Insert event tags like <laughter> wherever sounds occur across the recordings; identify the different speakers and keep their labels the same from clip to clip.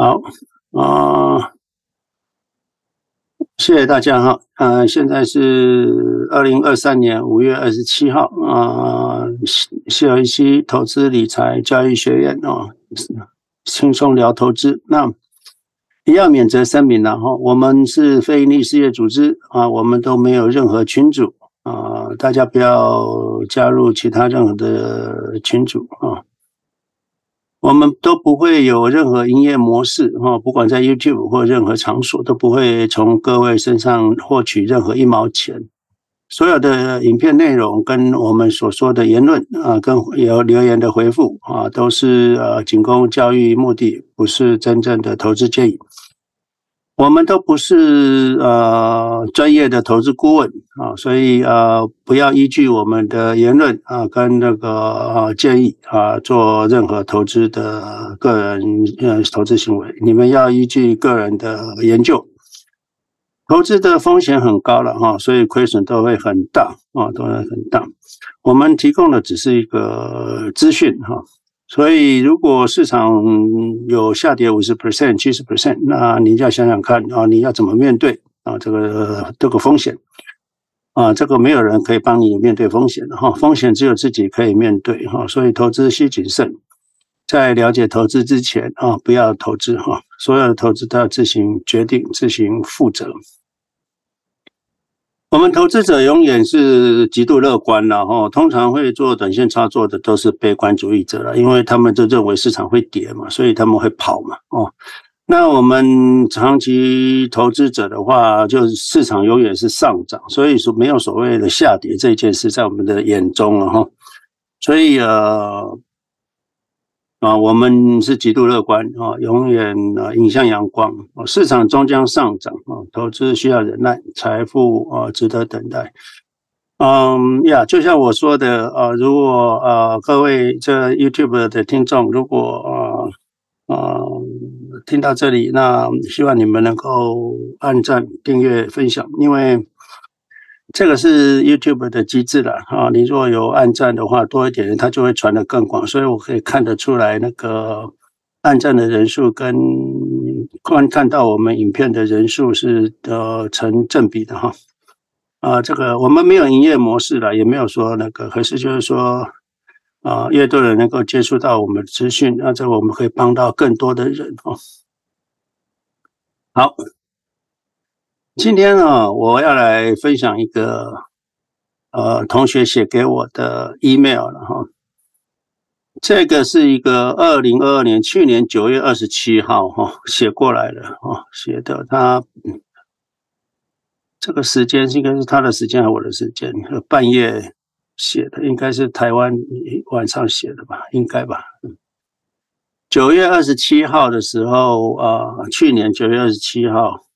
Speaker 1: 好啊、谢谢大家哈。呃，现在是二零二三年五月二十七号啊，CIC 投资理财教育学院啊，轻松聊投资。那一样免责声明了哈，我们是非营利事业组织啊，我们都没有任何群组啊，大家不要加入其他任何的群组啊。我们都不会有任何营业模式哈，不管在 YouTube 或任何场所，都不会从各位身上获取任何一毛钱。所有的影片内容跟我们所说的言论啊，跟有留言的回复啊，都是呃仅供教育目的，不是真正的投资建议。我们都不是呃专业的投资顾问啊，所以呃不要依据我们的言论啊跟那个建议啊做任何投资的个人呃投资行为，你们要依据个人的研究。投资的风险很高了哈，所以亏损都会很大啊，都会很大。我们提供的只是一个资讯哈。所以，如果市场有下跌五十 percent、七十 percent，那你就要想想看啊，你要怎么面对啊？这个这个风险啊，这个没有人可以帮你面对风险的哈，风险只有自己可以面对哈。所以，投资需谨慎，在了解投资之前啊，不要投资哈。所有的投资都要自行决定、自行负责。我们投资者永远是极度乐观然后，通常会做短线操作的都是悲观主义者了，因为他们就认为市场会跌嘛，所以他们会跑嘛哦。那我们长期投资者的话，就是市场永远是上涨，所以说没有所谓的下跌这件事在我们的眼中了哈。所以呃。啊，我们是极度乐观啊，永远啊迎向阳光啊，市场终将上涨啊，投资需要忍耐，财富啊值得等待。嗯呀，就像我说的啊，如果啊各位这 YouTube 的听众，如果啊啊听到这里，那希望你们能够按赞、订阅、分享，因为。这个是 YouTube 的机制了啊！你如果有按赞的话，多一点，它就会传得更广，所以我可以看得出来那个按赞的人数跟观看到我们影片的人数是呃成正比的哈啊！这个我们没有营业模式了，也没有说那个，可是就是说啊，越多人能够接触到我们的资讯，那这我们可以帮到更多的人哦。好。今天呢，我要来分享一个呃同学写给我的 email 了哈。这个是一个二零二二年去年九月二十七号哈写过来的哈写的他，这个时间应该是他的时间还是我的时间？半夜写的，应该是台湾晚上写的吧？应该吧？九月二十七号的时候啊，去年九月二十七号。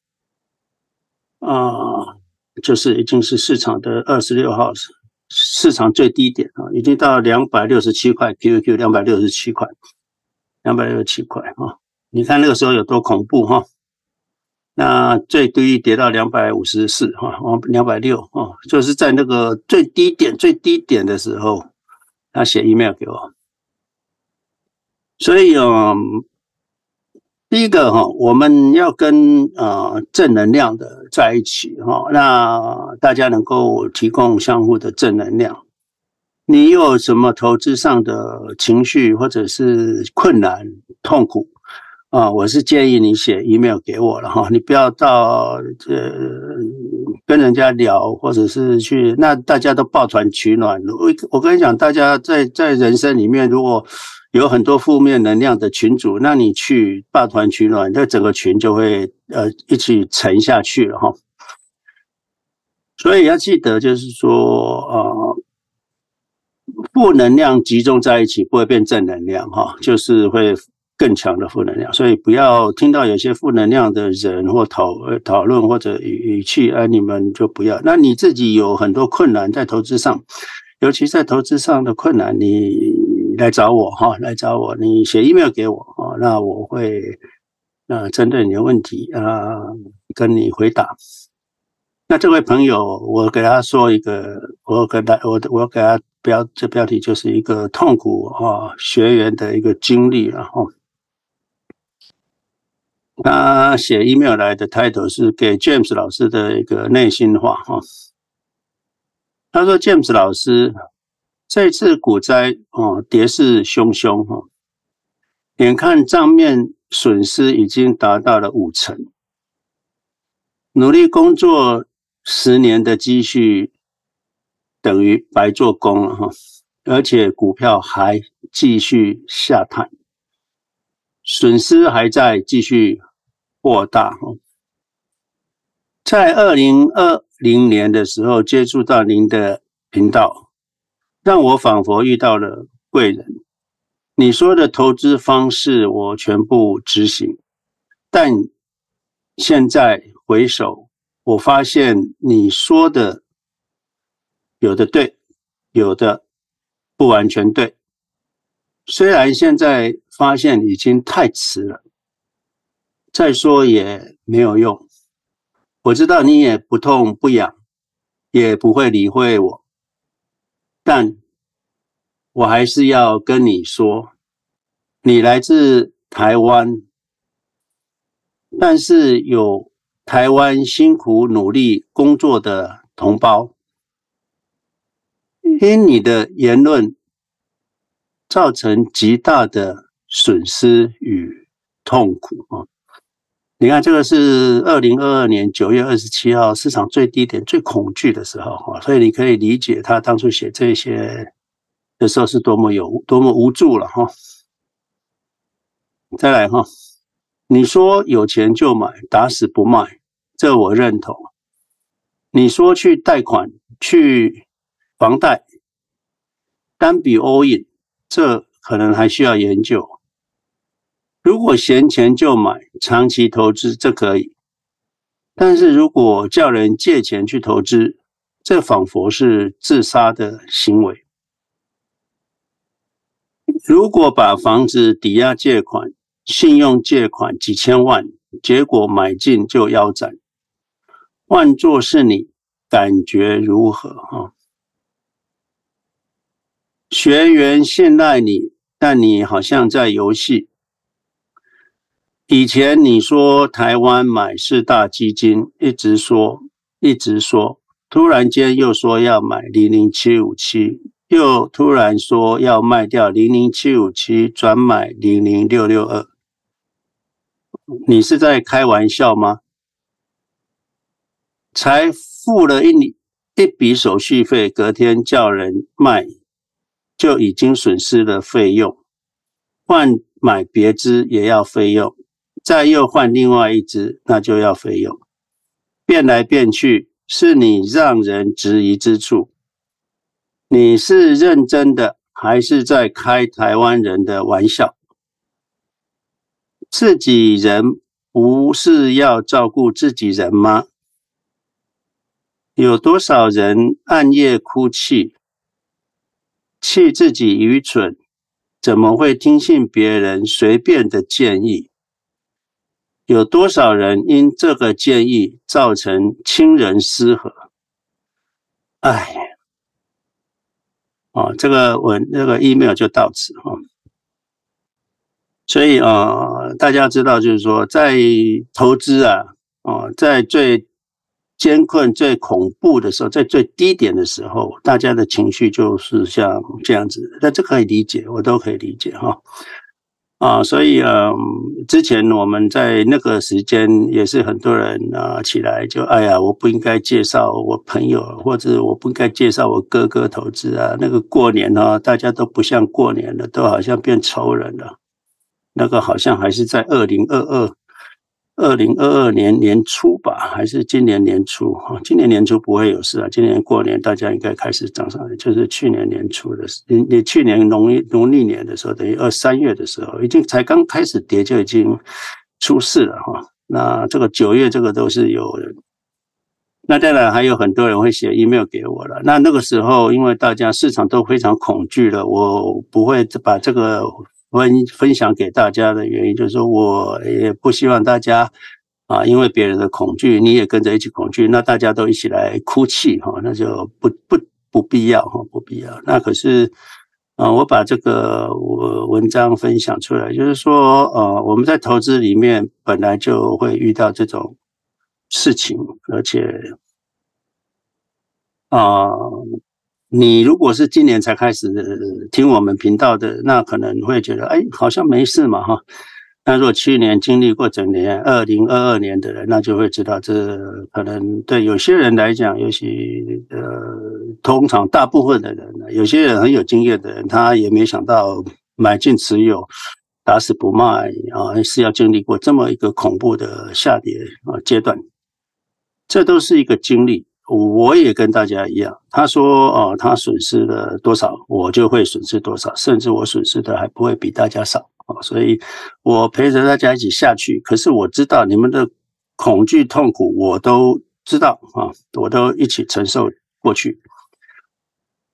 Speaker 1: 啊，就是已经是市场的二十六号市场最低点啊，已经到两百六十七块，QQ 两百六十七块，两百六十七块啊！你看那个时候有多恐怖哈？那最低跌到两百五十四哈，哦，两百六啊，就是在那个最低点最低点的时候，他写 email 给我，所以嗯。第一个哈，我们要跟呃正能量的在一起哈，那大家能够提供相互的正能量。你有什么投资上的情绪或者是困难、痛苦啊？我是建议你写 email 给我了哈，你不要到这跟人家聊，或者是去那大家都抱团取暖。我我跟你讲，大家在在人生里面如果。有很多负面能量的群组，那你去抱团取暖，那整个群就会呃一起沉下去了哈。所以要记得，就是说呃，负能量集中在一起不会变正能量哈，就是会更强的负能量。所以不要听到有些负能量的人或讨讨论或者语语气，哎，你们就不要。那你自己有很多困难在投资上，尤其在投资上的困难，你。来找我哈，来找我，你写 email 给我啊，那我会啊针对你的问题啊跟你回答。那这位朋友，我给他说一个，我给他我我给他标这标题就是一个痛苦啊学员的一个经历了哈。他写 email 来的 title 是给 James 老师的一个内心话哈。他说：“James 老师，这次股灾哦，跌势汹汹哈，眼看账面损失已经达到了五成，努力工作十年的积蓄等于白做工了哈，而且股票还继续下探，损失还在继续扩大哈。”在二零二零年的时候接触到您的频道，让我仿佛遇到了贵人。你说的投资方式我全部执行，但现在回首，我发现你说的有的对，有的不完全对。虽然现在发现已经太迟了，再说也没有用。我知道你也不痛不痒，也不会理会我，但我还是要跟你说，你来自台湾，但是有台湾辛苦努力工作的同胞，因你的言论造成极大的损失与痛苦啊！你看，这个是二零二二年九月二十七号市场最低点、最恐惧的时候哈，所以你可以理解他当初写这些的时候是多么有多么无助了哈。再来哈，你说有钱就买，打死不卖，这我认同。你说去贷款、去房贷，单笔 all in，这可能还需要研究。如果闲钱就买，长期投资这可以，但是如果叫人借钱去投资，这仿佛是自杀的行为。如果把房子抵押借款、信用借款几千万，结果买进就腰斩，换作是你，感觉如何？哈，学员信赖你，但你好像在游戏。以前你说台湾买四大基金，一直说一直说，突然间又说要买零零七五七，又突然说要卖掉零零七五七，转买零零六六二。你是在开玩笑吗？才付了一一笔手续费，隔天叫人卖，就已经损失了费用，换买别支也要费用。再又换另外一只，那就要费用，变来变去，是你让人质疑之处。你是认真的，还是在开台湾人的玩笑？自己人不是要照顾自己人吗？有多少人暗夜哭泣，气自己愚蠢，怎么会听信别人随便的建议？有多少人因这个建议造成亲人失和？哎，哦，这个文这个 email 就到此哈。所以啊，大家知道，就是说，在投资啊，哦，在最艰困、最恐怖的时候，在最低点的时候，大家的情绪就是像这样子。那这可以理解，我都可以理解哈。啊，所以呃，之前我们在那个时间也是很多人啊起来就哎呀，我不应该介绍我朋友，或者我不应该介绍我哥哥投资啊。那个过年呢，大家都不像过年了，都好像变仇人了。那个好像还是在二零二二。二零二二年年初吧，还是今年年初？哈，今年年初不会有事啊。今年过年大家应该开始涨上来，就是去年年初的，你你去年农农历年的时候，等于二三月的时候，已经才刚开始跌就已经出事了哈。那这个九月这个都是有，那当然还有很多人会写 email 给我了。那那个时候，因为大家市场都非常恐惧了，我不会把这个。分分享给大家的原因，就是说我也不希望大家啊，因为别人的恐惧，你也跟着一起恐惧，那大家都一起来哭泣哈，那就不不不必要哈，不必要。那可是啊，我把这个我文章分享出来，就是说，呃，我们在投资里面本来就会遇到这种事情，而且，啊，你如果是今年才开始听我们频道的，那可能会觉得，哎，好像没事嘛，哈。那如果去年经历过整年二零二二年的人，那就会知道，这可能对有些人来讲，尤其呃，通常大部分的人，有些人很有经验的人，他也没想到买进持有，打死不卖啊，是要经历过这么一个恐怖的下跌啊阶段，这都是一个经历。我也跟大家一样，他说哦，他损失了多少，我就会损失多少，甚至我损失的还不会比大家少啊。所以，我陪着大家一起下去。可是我知道你们的恐惧、痛苦，我都知道啊，我都一起承受过去。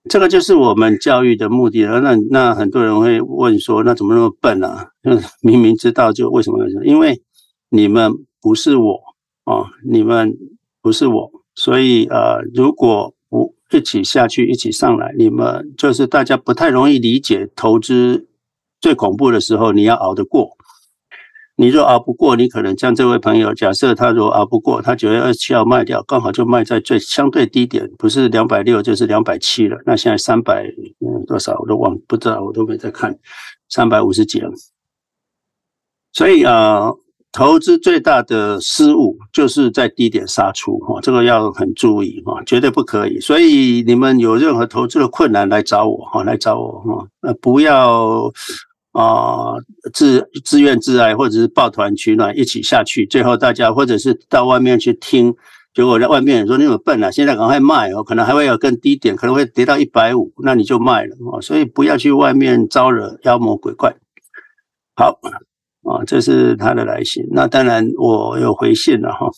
Speaker 1: 这个就是我们教育的目的了。那那很多人会问说，那怎么那么笨啊？<laughs> 明明知道，就为什么？因为你们不是我啊，你们不是我，所以呃，如果不一起下去，一起上来，你们就是大家不太容易理解投资。最恐怖的时候，你要熬得过。你若熬不过，你可能像这位朋友，假设他如果熬不过，他九月二十七号卖掉，刚好就卖在最相对低点，不是两百六就是两百七了。那现在三百嗯多少我都忘不知道，我都没在看，三百五十几了。所以啊、呃，投资最大的失误就是在低点杀出哈，这个要很注意哈，绝对不可以。所以你们有任何投资的困难来找我哈，来找我哈，呃不要。啊，自自怨自艾，或者是抱团取暖，一起下去，最后大家或者是到外面去听，结果在外面说你怎么笨啊，现在赶快卖哦，可能还会有更低点，可能会跌到一百五，那你就卖了啊，所以不要去外面招惹妖魔鬼怪。好啊，这是他的来信，那当然我有回信了哈，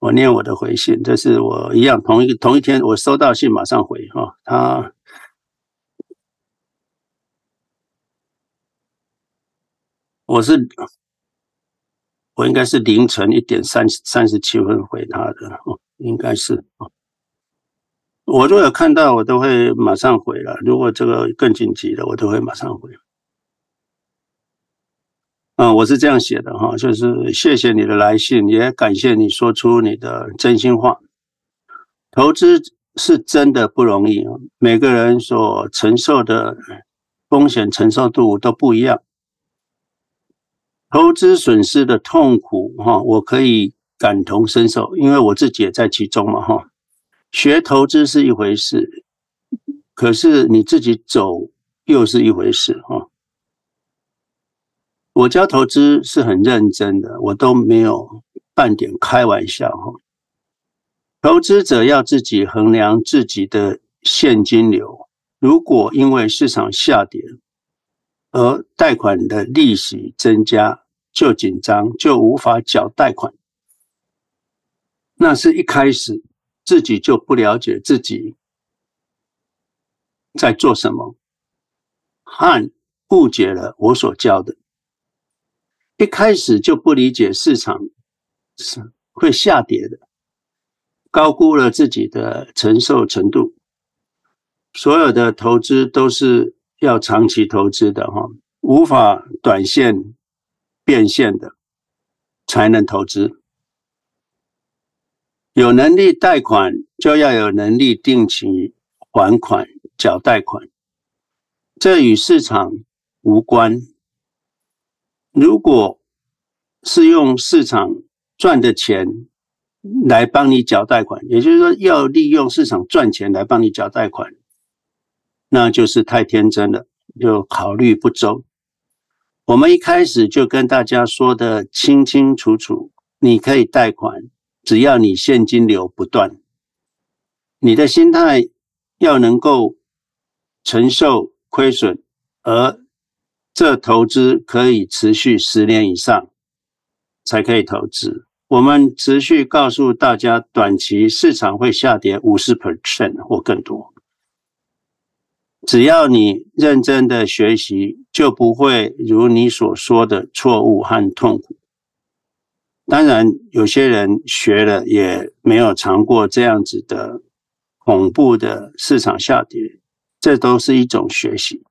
Speaker 1: 我念我的回信，这是我一样同一同一天我收到信马上回哈，他。我是我应该是凌晨一点三三十七分回他的，应该是啊。我如果有看到，我都会马上回了。如果这个更紧急的，我都会马上回。嗯，我是这样写的哈，就是谢谢你的来信，也感谢你说出你的真心话。投资是真的不容易，每个人所承受的风险承受度都不一样。投资损失的痛苦，哈，我可以感同身受，因为我自己也在其中嘛，哈。学投资是一回事，可是你自己走又是一回事，哈。我教投资是很认真的，我都没有半点开玩笑，哈。投资者要自己衡量自己的现金流，如果因为市场下跌而贷款的利息增加，就紧张，就无法缴贷款。那是一开始自己就不了解自己在做什么，和误解了我所教的。一开始就不理解市场是会下跌的，高估了自己的承受程度。所有的投资都是要长期投资的哈，无法短线。变现的才能投资，有能力贷款就要有能力定期还款缴贷款，这与市场无关。如果是用市场赚的钱来帮你缴贷款，也就是说要利用市场赚钱来帮你缴贷款，那就是太天真了，就考虑不周。我们一开始就跟大家说的清清楚楚，你可以贷款，只要你现金流不断，你的心态要能够承受亏损，而这投资可以持续十年以上才可以投资。我们持续告诉大家，短期市场会下跌五十 percent 或更多。只要你认真的学习，就不会如你所说的错误和痛苦。当然，有些人学了也没有尝过这样子的恐怖的市场下跌，这都是一种学习。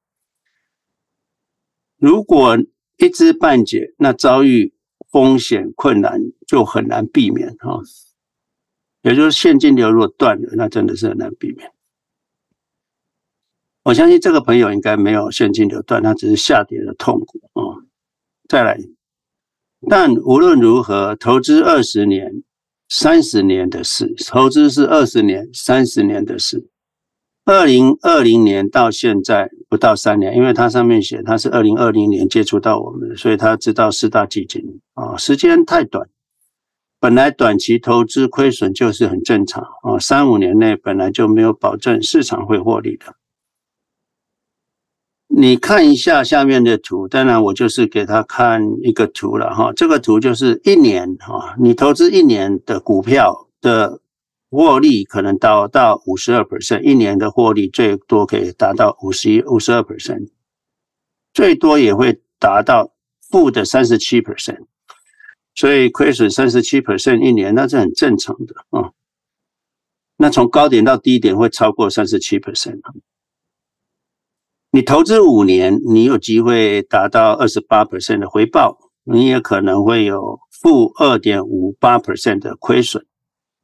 Speaker 1: 如果一知半解，那遭遇风险困难就很难避免哈。也就是现金流如果断了，那真的是很难避免。我相信这个朋友应该没有现金流断，他只是下跌的痛苦啊。再来，但无论如何，投资二十年、三十年的事，投资是二十年、三十年的事。二零二零年到现在不到三年，因为他上面写他是二零二零年接触到我们，所以他知道四大基金啊，时间太短。本来短期投资亏损就是很正常啊，三五年内本来就没有保证市场会获利的。你看一下下面的图，当然我就是给他看一个图了哈。这个图就是一年哈，你投资一年的股票的获利可能达到五十二 percent，一年的获利最多可以达到五十一、五十二 percent，最多也会达到负的三十七 percent。所以亏损三十七 percent 一年，那是很正常的啊。那从高点到低点会超过三十七 percent。你投资五年，你有机会达到二十八 percent 的回报，你也可能会有负二点五八 percent 的亏损，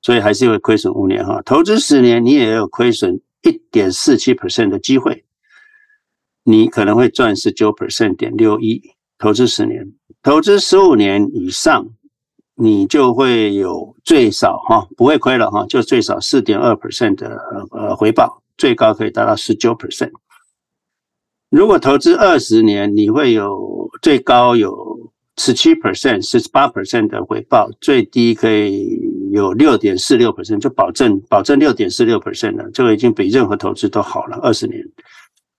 Speaker 1: 所以还是会亏损五年哈。投资十年，你也有亏损一点四七 percent 的机会，你可能会赚十九 percent 点六一。投资十年。投资十五年以上，你就会有最少哈，不会亏了哈，就最少四点二 percent 的呃回报，最高可以达到十九 percent。如果投资二十年，你会有最高有十七 percent、十八 percent 的回报，最低可以有六点四六 percent，就保证保证六点四六 percent 了，这个已经比任何投资都好了。二十年，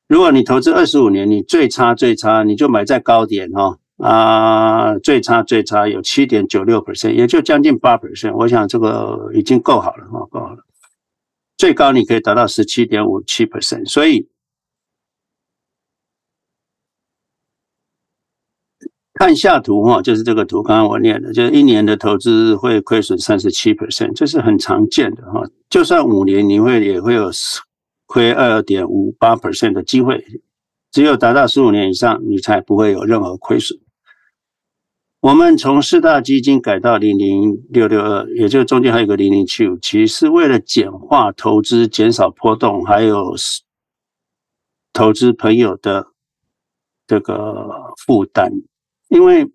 Speaker 1: 如果你投资二十五年，你最差最差，你就买在高点哈。啊，最差最差有七点九六 percent，也就将近八 percent。我想这个已经够好了哈，够好了。最高你可以达到十七点五七 percent。所以看下图哈，就是这个图，刚刚我念的，就是一年的投资会亏损三十七 percent，这是很常见的哈。就算五年，你会也会有亏二点五八 percent 的机会。只有达到十五年以上，你才不会有任何亏损。我们从四大基金改到零零六六二，也就中间还有个零零七五七，是为了简化投资、减少波动，还有投资朋友的这个负担。因为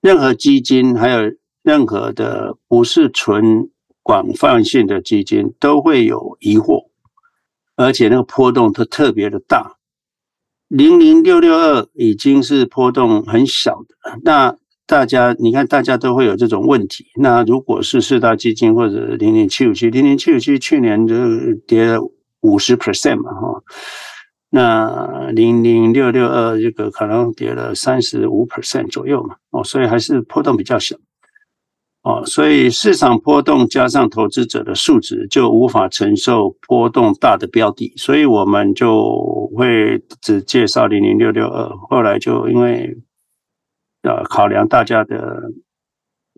Speaker 1: 任何基金，还有任何的不是纯广泛性的基金，都会有疑惑，而且那个波动都特别的大。零零六六二已经是波动很小的，那大家你看，大家都会有这种问题。那如果是四大基金或者零零七五七，零零七五七去年就跌了五十 percent 嘛，哈，那零零六六二这个可能跌了三十五 percent 左右嘛，哦，所以还是波动比较小。哦，所以市场波动加上投资者的素质，就无法承受波动大的标的，所以我们就会只介绍零零六六二。后来就因为呃考量大家的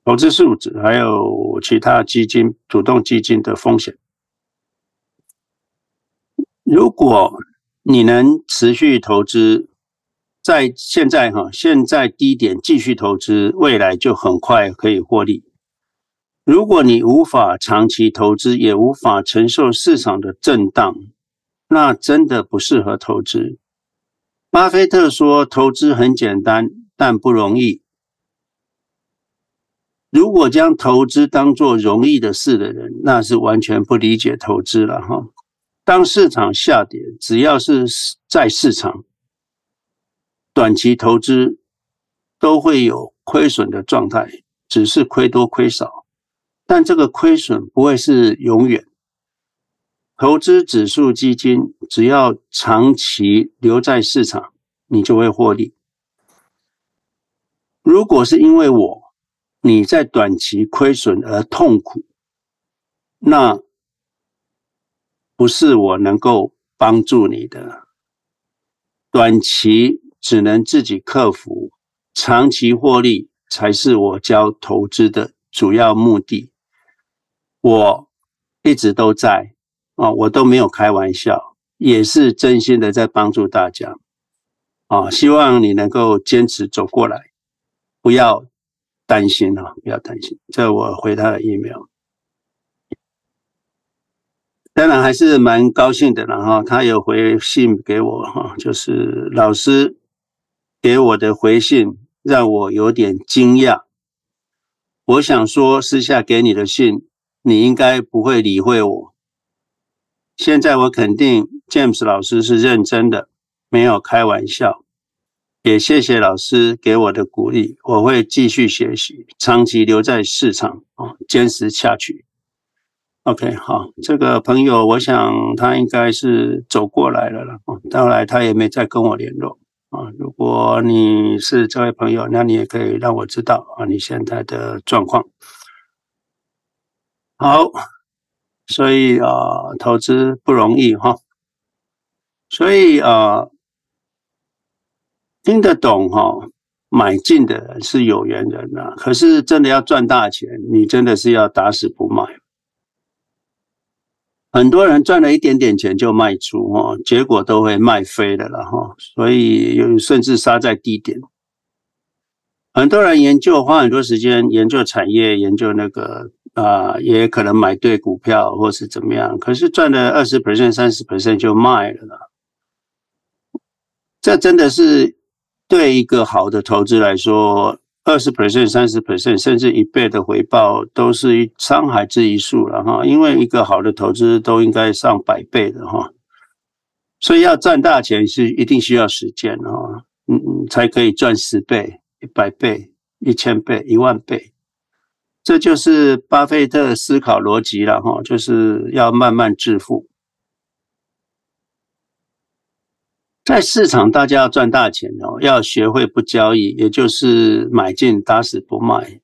Speaker 1: 投资素质，还有其他基金主动基金的风险，如果你能持续投资，在现在哈现在低点继续投资，未来就很快可以获利。如果你无法长期投资，也无法承受市场的震荡，那真的不适合投资。巴菲特说：“投资很简单，但不容易。”如果将投资当作容易的事的人，那是完全不理解投资了哈。当市场下跌，只要是在市场，短期投资都会有亏损的状态，只是亏多亏少。但这个亏损不会是永远。投资指数基金，只要长期留在市场，你就会获利。如果是因为我你在短期亏损而痛苦，那不是我能够帮助你的。短期只能自己克服，长期获利才是我教投资的主要目的。我一直都在啊，我都没有开玩笑，也是真心的在帮助大家啊！希望你能够坚持走过来，不要担心啊，不要担心。这我回他的 email，当然还是蛮高兴的了哈。他有回信给我哈，就是老师给我的回信让我有点惊讶。我想说，私下给你的信，你应该不会理会我。现在我肯定 James 老师是认真的，没有开玩笑。也谢谢老师给我的鼓励，我会继续学习，长期留在市场啊，坚持下去。OK，好，这个朋友，我想他应该是走过来了了。后来他也没再跟我联络。啊，如果你是这位朋友，那你也可以让我知道啊，你现在的状况。好，所以啊，投资不容易哈，所以啊，听得懂哈，买进的人是有缘人呐，可是真的要赚大钱，你真的是要打死不卖。很多人赚了一点点钱就卖出哦，结果都会卖飞的了哈，所以甚至杀在低点。很多人研究花很多时间研究产业，研究那个啊，也可能买对股票或是怎么样，可是赚了二十 percent、三十 percent 就卖了。这真的是对一个好的投资来说。二十 percent、三十 percent，甚至一倍的回报，都是一沧海之一粟了哈。因为一个好的投资都应该上百倍的哈，所以要赚大钱是一定需要时间哈，嗯嗯，才可以赚十倍、一百倍、一千倍、一万倍。这就是巴菲特思考逻辑了哈，就是要慢慢致富。在市场，大家要赚大钱哦，要学会不交易，也就是买进打死不卖。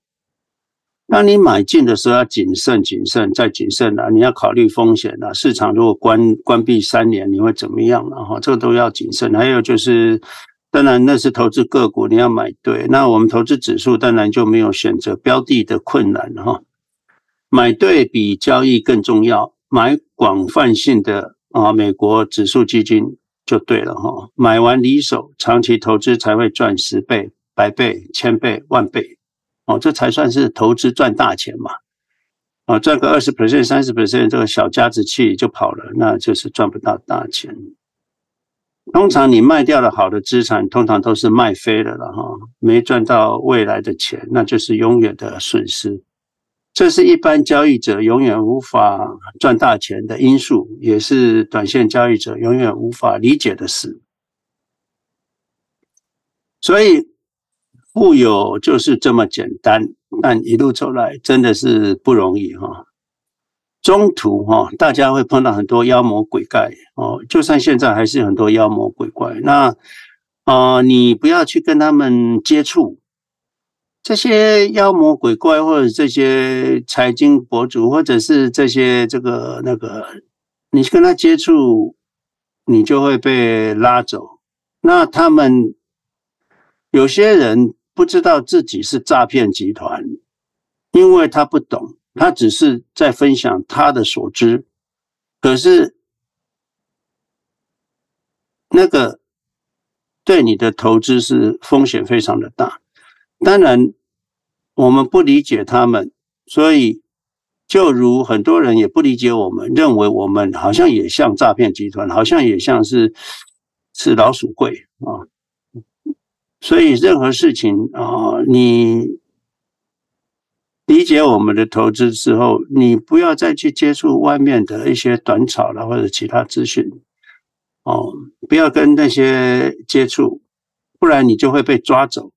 Speaker 1: 当你买进的时候，要谨慎、谨慎再谨慎了。你要考虑风险了。市场如果关关闭三年，你会怎么样了？哈，这个都要谨慎。还有就是，当然那是投资个股，你要买对。那我们投资指数，当然就没有选择标的的困难哈。买对比交易更重要。买广泛性的啊，美国指数基金。就对了哈，买完离手，长期投资才会赚十倍、百倍、千倍、万倍，哦，这才算是投资赚大钱嘛，啊，赚个二十 percent、三十 percent，这个小家子气就跑了，那就是赚不到大钱。通常你卖掉了好的资产，通常都是卖飞了了哈，没赚到未来的钱，那就是永远的损失。这是一般交易者永远无法赚大钱的因素，也是短线交易者永远无法理解的事。所以，富有就是这么简单，但一路走来真的是不容易哈。中途哈，大家会碰到很多妖魔鬼怪哦，就算现在还是很多妖魔鬼怪。那啊，你不要去跟他们接触。这些妖魔鬼怪，或者这些财经博主，或者是这些这个那个，你跟他接触，你就会被拉走。那他们有些人不知道自己是诈骗集团，因为他不懂，他只是在分享他的所知，可是那个对你的投资是风险非常的大。当然，我们不理解他们，所以就如很多人也不理解我们，认为我们好像也像诈骗集团，好像也像是是老鼠会啊。所以任何事情啊，你理解我们的投资之后，你不要再去接触外面的一些短炒了或者其他资讯哦，不要跟那些接触，不然你就会被抓走。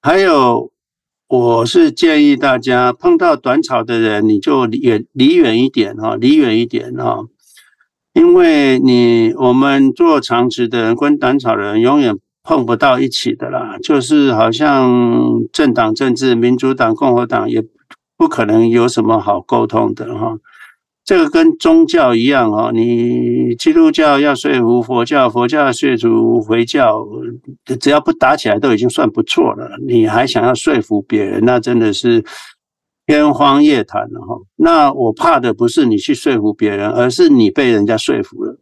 Speaker 1: 还有，我是建议大家碰到短炒的人，你就远离远一点哈，离远一点哈，因为你我们做长期的人跟短炒的人永远碰不到一起的啦，就是好像政党政治，民主党、共和党也不可能有什么好沟通的哈。这个跟宗教一样哈，你基督教要说服佛教，佛教要说服回教，只要不打起来都已经算不错了。你还想要说服别人，那真的是天方夜谭了哈。那我怕的不是你去说服别人，而是你被人家说服了。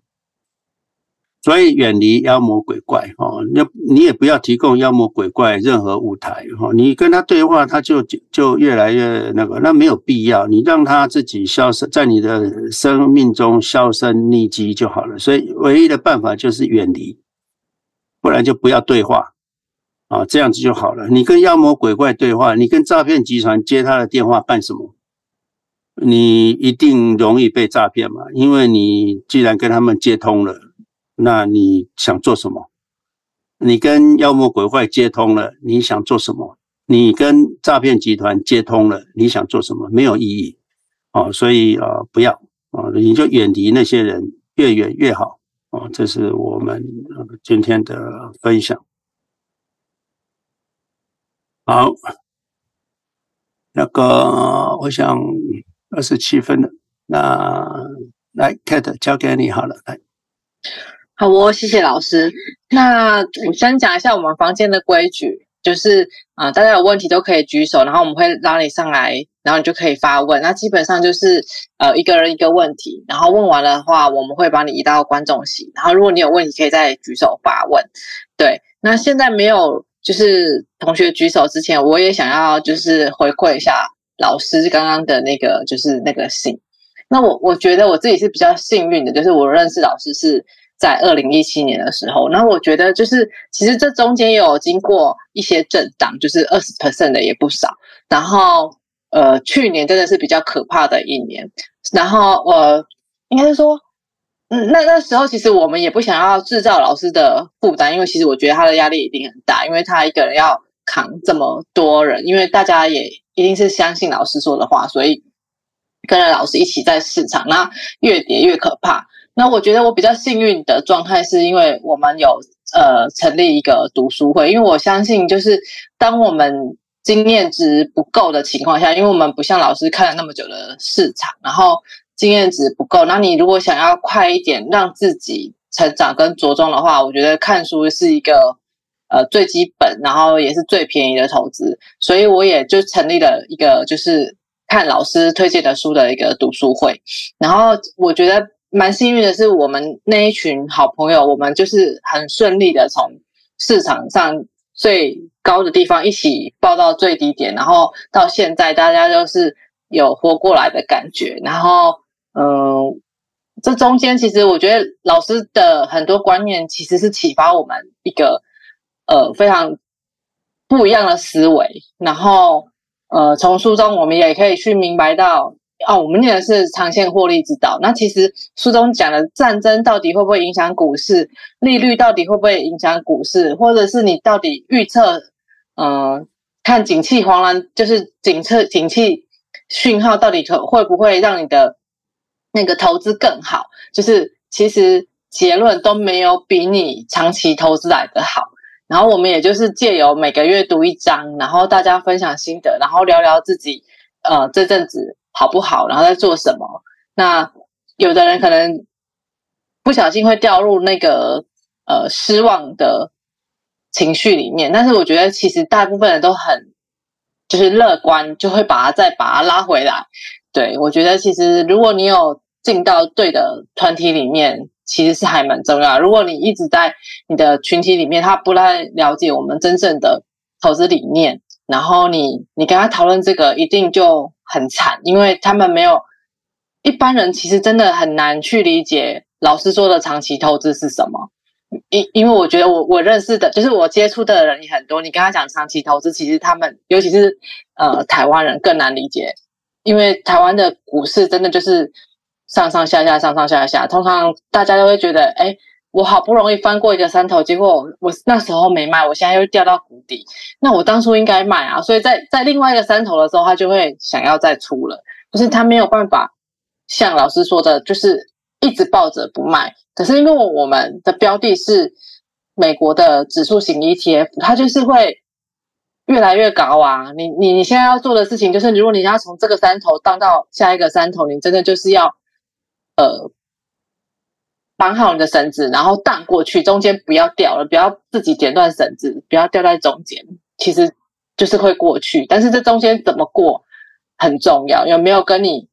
Speaker 1: 所以远离妖魔鬼怪哦，你你也不要提供妖魔鬼怪任何舞台哈，你跟他对话，他就就越来越那个，那没有必要，你让他自己消失在你的生命中销声匿迹就好了。所以唯一的办法就是远离，不然就不要对话啊，这样子就好了。你跟妖魔鬼怪对话，你跟诈骗集团接他的电话干什么？你一定容易被诈骗嘛，因为你既然跟他们接通了。那你想做什么？你跟妖魔鬼怪接通了，你想做什么？你跟诈骗集团接通了，你想做什么？没有意义哦，所以啊、不要啊、你就远离那些人，越远越好哦。这是我们今天的分享。好，那个我想二十七分了，那来 Kate 交给你好了，来。
Speaker 2: 好哦，谢谢老师。那我先讲一下我们房间的规矩，就是啊、大家有问题都可以举手，然后我们会拉你上来，然后你就可以发问。那基本上就是呃一个人一个问题，然后问完了的话，我们会把你移到观众席，然后如果你有问题，可以再举手发问。对，那现在没有就是同学举手之前，我也想要就是回馈一下老师刚刚的那个就是那个信。那我我觉得我自己是比较幸运的，就是我认识老师是。在二零一七年的时候，那我觉得就是其实这中间有经过一些震荡，就是二十 percent 的也不少。然后呃，去年真的是比较可怕的一年。然后呃，应该是说，嗯，那那时候其实我们也不想要制造老师的负担，因为其实我觉得他的压力一定很大，因为他一个人要扛这么多人，因为大家也一定是相信老师说的话，所以跟着老师一起在市场，那越跌越可怕。那我觉得我比较幸运的状态，是因为我们有呃成立一个读书会，因为我相信，就是当我们经验值不够的情况下，因为我们不像老师看了那么久的市场，然后经验值不够，那你如果想要快一点让自己成长跟着重的话，我觉得看书是一个呃最基本，然后也是最便宜的投资，所以我也就成立了一个就是看老师推荐的书的一个读书会，然后我觉得。蛮幸运的是，我们那一群好朋友，我们就是很顺利的从市场上最高的地方一起报到最低点，然后到现在大家都是有活过来的感觉。然后，嗯、这中间其实我觉得老师的很多观念其实是启发我们一个呃非常不一样的思维。然后，呃，从书中我们也可以去明白到。哦，我们念的是长线获利之道。那其实书中讲的战争到底会不会影响股市？利率到底会不会影响股市？或者是你到底预测，嗯、看景气黄蓝，就是景测景气讯号到底可会不会让你的那个投资更好？就是其实结论都没有比你长期投资来的好。然后我们也就是借由每个月读一章，然后大家分享心得，然后聊聊自己，呃，这阵子。好不好？然后在做什么？那有的人可能不小心会掉入那个呃失望的情绪里面，但是我觉得其实大部分人都很就是乐观，就会把它再把它拉回来。对，我觉得其实如果你有进到对的团体里面，其实是还蛮重要。如果你一直在你的群体里面，他不太了解我们真正的投资理念，然后你你跟他讨论这个，一定就。很惨，因为他们没有一般人，其实真的很难去理解老师说的长期投资是什么。因因为我觉得我我认识的，就是我接触的人也很多。你跟他讲长期投资，其实他们尤其是呃台湾人更难理解，因为台湾的股市真的就是上上下下，上上下下。通常大家都会觉得，哎。我好不容易翻过一个山头，结果我那时候没卖，我现在又掉到谷底。那我当初应该卖啊，所以在在另外一个山头的时候，他就会想要再出了，就是他没有办法像老师说的，就是一直抱着不卖。可是因为我们的标的是美国的指数型 ETF，它就是会越来越高啊。你你你现在要做的事情就是，如果你要从这个山头荡到下一个山头，你真的就是要呃。绑好你的绳子，然后荡过去，中间不要掉了，不要自己剪断绳子，不要掉在中间，其实就是会过去。但是这中间怎么过很重要，有没有跟你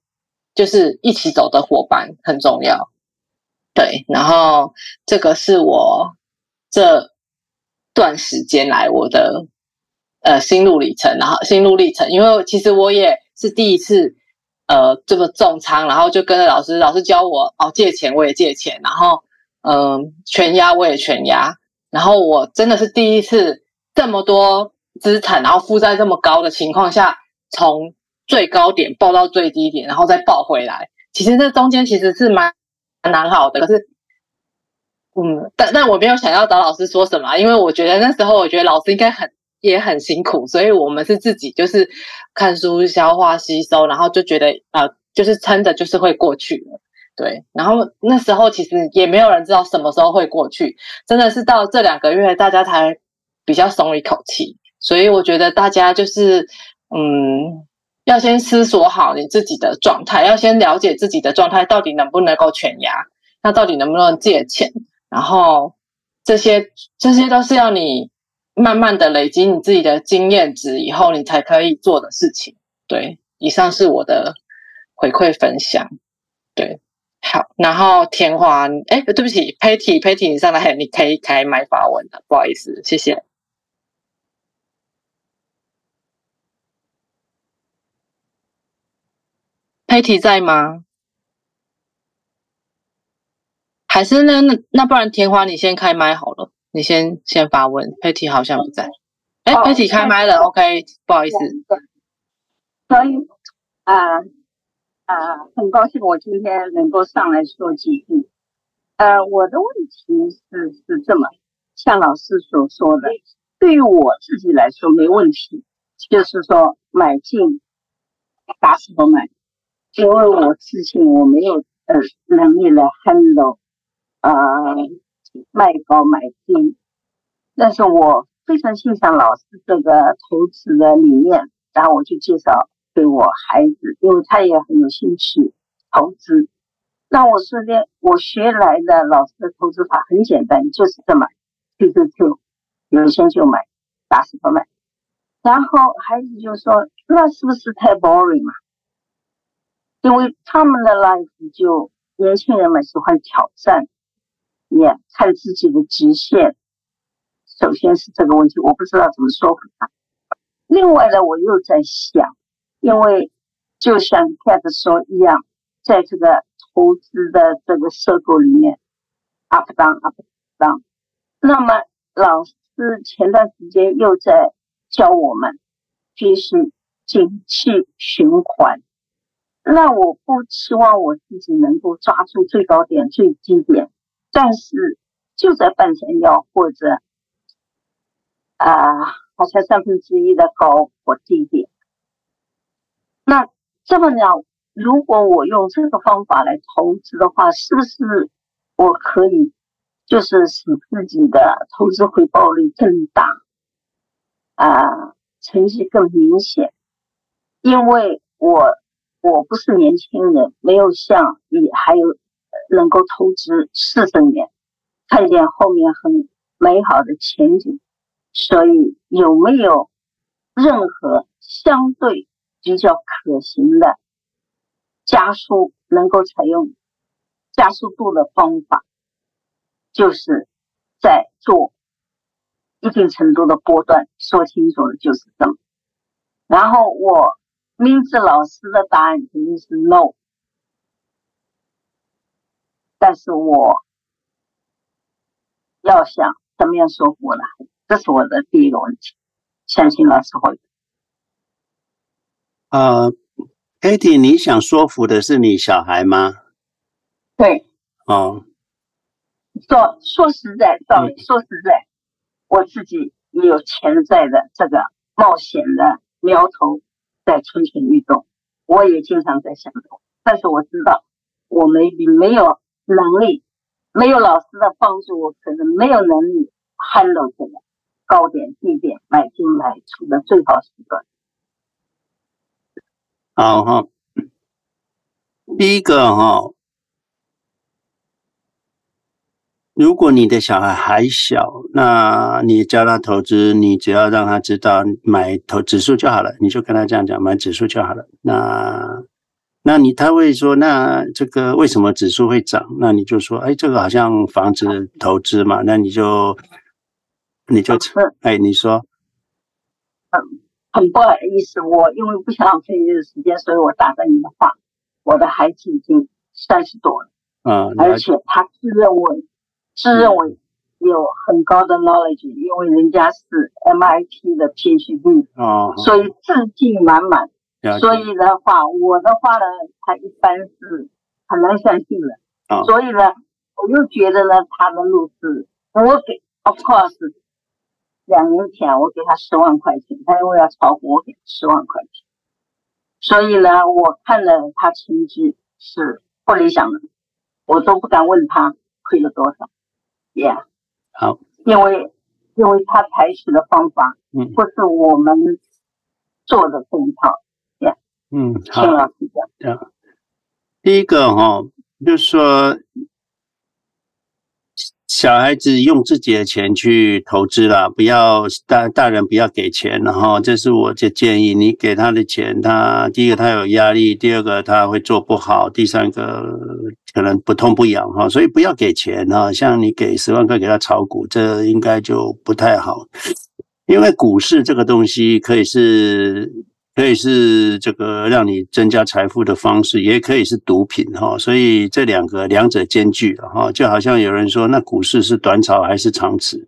Speaker 2: 就是一起走的伙伴很重要。对，然后这个是我这段时间来我的呃心路历程，然后心路历程，因为其实我也是第一次呃这么重仓，然后就跟着老师，老师教我哦借钱我也借钱，然后嗯、全押我也全押，然后我真的是第一次这么多资产，然后负债这么高的情况下，从最高点报到最低点，然后再报回来，其实这中间其实是蛮。蛮好的，可是，嗯，但但我没有想要找老师说什么，因为我觉得那时候我觉得老师应该很也很辛苦，所以我们是自己就是看书消化吸收，然后就觉得呃，就是撑着就是会过去了，对。然后那时候其实也没有人知道什么时候会过去，真的是到这两个月大家才比较松一口气，所以我觉得大家就是嗯。要先思索好你自己的状态，要先了解自己的状态到底能不能够全押，那到底能不能借钱，然后这些这些都是要你慢慢的累积你自己的经验值以后，你才可以做的事情。对，以上是我的回馈分享。对，好，然后天花，哎，对不起，Patty，Patty，你上来，你可以开麦发问了，不好意思，谢谢。Patty 在吗？还是那那那不然天花你先开麦好了，你先先发问。，Patty 好像不在，哎、欸，黑体开麦了、哦、，OK，不好意思。
Speaker 3: 所以啊啊，很高兴我今天能够上来说几句。呃，我的问题是是这么，像老师所说的，对于我自己来说没问题，就是说买进打死不买。因为我自信，我没有呃能力来 handle 啊、呃、卖高买低，但是我非常欣赏老师这个投资的理念，然后我就介绍给我孩子，因为他也很有兴趣投资。那我说的我学来的老师的投资法很简单，就是这么 QQQ，有钱就买，打死不卖。然后孩子就说：“那是不是太 boring 嘛？”因为他们的 life 就年轻人们喜欢挑战，也看自己的极限。首先是这个问题，我不知道怎么说服他。另外呢，我又在想，因为就像 Cat 说一样，在这个投资的这个 circle 里面，up down up down。那么老师前段时间又在教我们，就是景气循环。那我不期望我自己能够抓住最高点、最低点，但是就在半山腰或者啊，好像三分之一的高或低点。那这么讲，如果我用这个方法来投资的话，是不是我可以就是使自己的投资回报率更大啊，成绩更明显？因为我。我不是年轻人，没有像你还有能够投资四十年，看见后面很美好的前景，所以有没有任何相对比较可行的加速能够采用加速度的方法，就是在做一定程度的波段，说清楚了就是这么，然后我。明知老师的答案肯定是 no，但是我要想怎么样说服呢？这是我的第一个问题，相信老师会。
Speaker 1: 呃，Katie，你想说服的是你小孩吗？
Speaker 3: 对。
Speaker 1: 哦。
Speaker 3: 说说实在，说说实在，嗯、我自己也有潜在的这个冒险的苗头。在蠢蠢欲动，我也经常在想，但是我知道我没没有能力，没有老师的帮助，我可能没有能力 handle 这个高点低点买进买出的最好时段。
Speaker 1: 好哈，第一个哈。如果你的小孩还小，那你教他投资，你只要让他知道买投指数就好了，你就跟他这样讲，买指数就好了。那那你他会说，那这个为什么指数会涨？那你就说，哎，这个好像房子投资嘛，那你就你就哎，你说，
Speaker 3: 嗯，很不好意思，我因为不想浪费你的时间，所以我打断你的话。我的孩子已经三十多了，嗯，而且他自认为自认为有很高的 knowledge，因为人家是 MIT 的 PhD，哦，所以自信满满。所以的话，我的话呢，他一般是很难相信的。啊，所以呢，我又觉得呢，他的路是，我给，of course，两年前我给他十万块钱，他因为要炒股，我给他十万块钱。所以呢，我看了他成绩是不理想的，我都不敢问他亏了多少。Yeah，
Speaker 1: 好，
Speaker 3: 因为因为他采取的方法，嗯，不是我们做的这一套。
Speaker 1: 嗯，好，这样，第一个哈、哦，就是说，小孩子用自己的钱去投资啦，不要大大人不要给钱，然后这是我的建议。你给他的钱，他第一个他有压力，第二个他会做不好，第三个可能不痛不痒哈，所以不要给钱啊。像你给十万块给他炒股，这应该就不太好，因为股市这个东西可以是。可以是这个让你增加财富的方式，也可以是毒品哈，所以这两个两者兼具了哈，就好像有人说，那股市是短炒还是长持？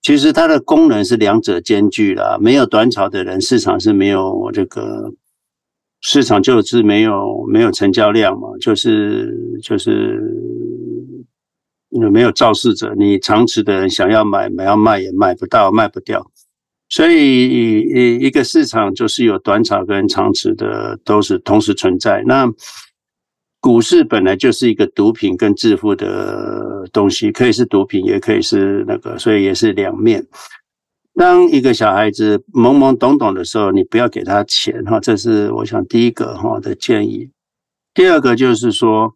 Speaker 1: 其实它的功能是两者兼具了。没有短炒的人，市场是没有这个市场就是没有没有成交量嘛，就是就是没有肇事者，你长持的人想要买买要卖也卖不到，卖不掉。所以，一一个市场就是有短炒跟长持的，都是同时存在。那股市本来就是一个毒品跟致富的东西，可以是毒品，也可以是那个，所以也是两面。当一个小孩子懵懵懂懂的时候，你不要给他钱哈，这是我想第一个哈的建议。第二个就是说，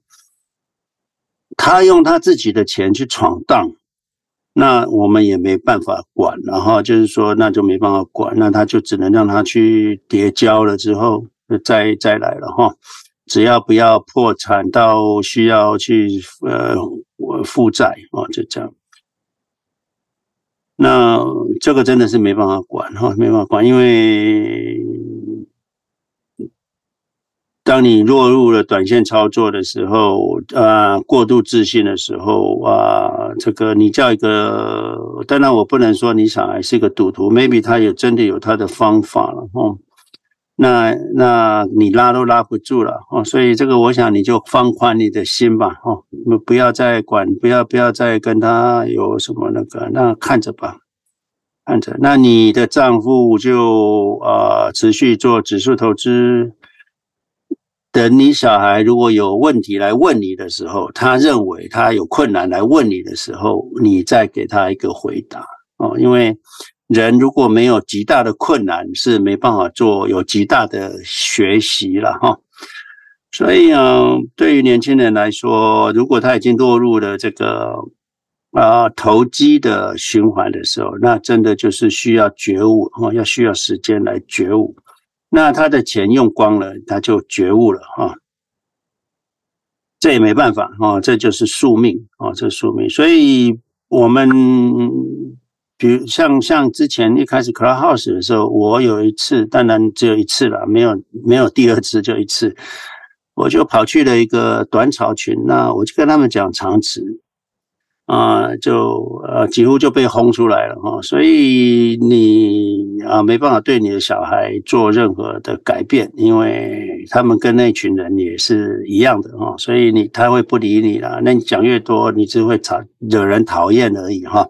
Speaker 1: 他用他自己的钱去闯荡。那我们也没办法管，然后就是说，那就没办法管，那他就只能让他去叠交了之后，再再来了哈。只要不要破产到需要去呃负债啊，就这样。那这个真的是没办法管哈，没办法管，因为。当你落入了短线操作的时候，啊，过度自信的时候，啊，这个你叫一个，当然我不能说你小孩是一个赌徒，maybe 他也真的有他的方法了，哦，那那你拉都拉不住了，哦，所以这个我想你就放宽你的心吧，哦，不要再管，不要不要再跟他有什么那个，那看着吧，看着，那你的账户就啊持续做指数投资。等你小孩如果有问题来问你的时候，他认为他有困难来问你的时候，你再给他一个回答哦。因为人如果没有极大的困难，是没办法做有极大的学习了哈。所以啊，对于年轻人来说，如果他已经落入了这个啊投机的循环的时候，那真的就是需要觉悟哈，要需要时间来觉悟。那他的钱用光了，他就觉悟了哈，这也没办法啊，这就是宿命啊，这宿命。所以我们比如像像之前一开始 Clubhouse 的时候，我有一次，当然只有一次了，没有没有第二次，就一次，我就跑去了一个短炒群，那我就跟他们讲长持。啊，就呃几乎就被轰出来了哈，所以你啊没办法对你的小孩做任何的改变，因为他们跟那群人也是一样的哈，所以你他会不理你了，那你讲越多，你只会讨惹人讨厌而已哈，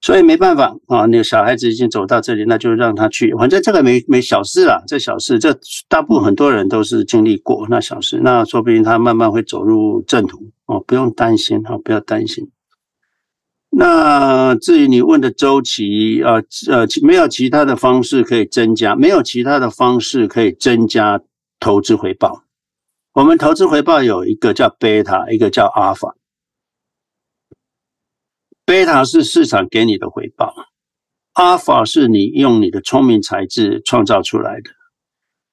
Speaker 1: 所以没办法啊，那个小孩子已经走到这里，那就让他去，反正这个没没小事啦，这小事，这大部分很多人都是经历过那小事，那说不定他慢慢会走入正途。哦，不用担心哈，不要担心。那至于你问的周期啊，呃，没有其他的方式可以增加，没有其他的方式可以增加投资回报。我们投资回报有一个叫贝塔，一个叫阿尔法。贝塔是市场给你的回报，阿尔法是你用你的聪明才智创造出来的。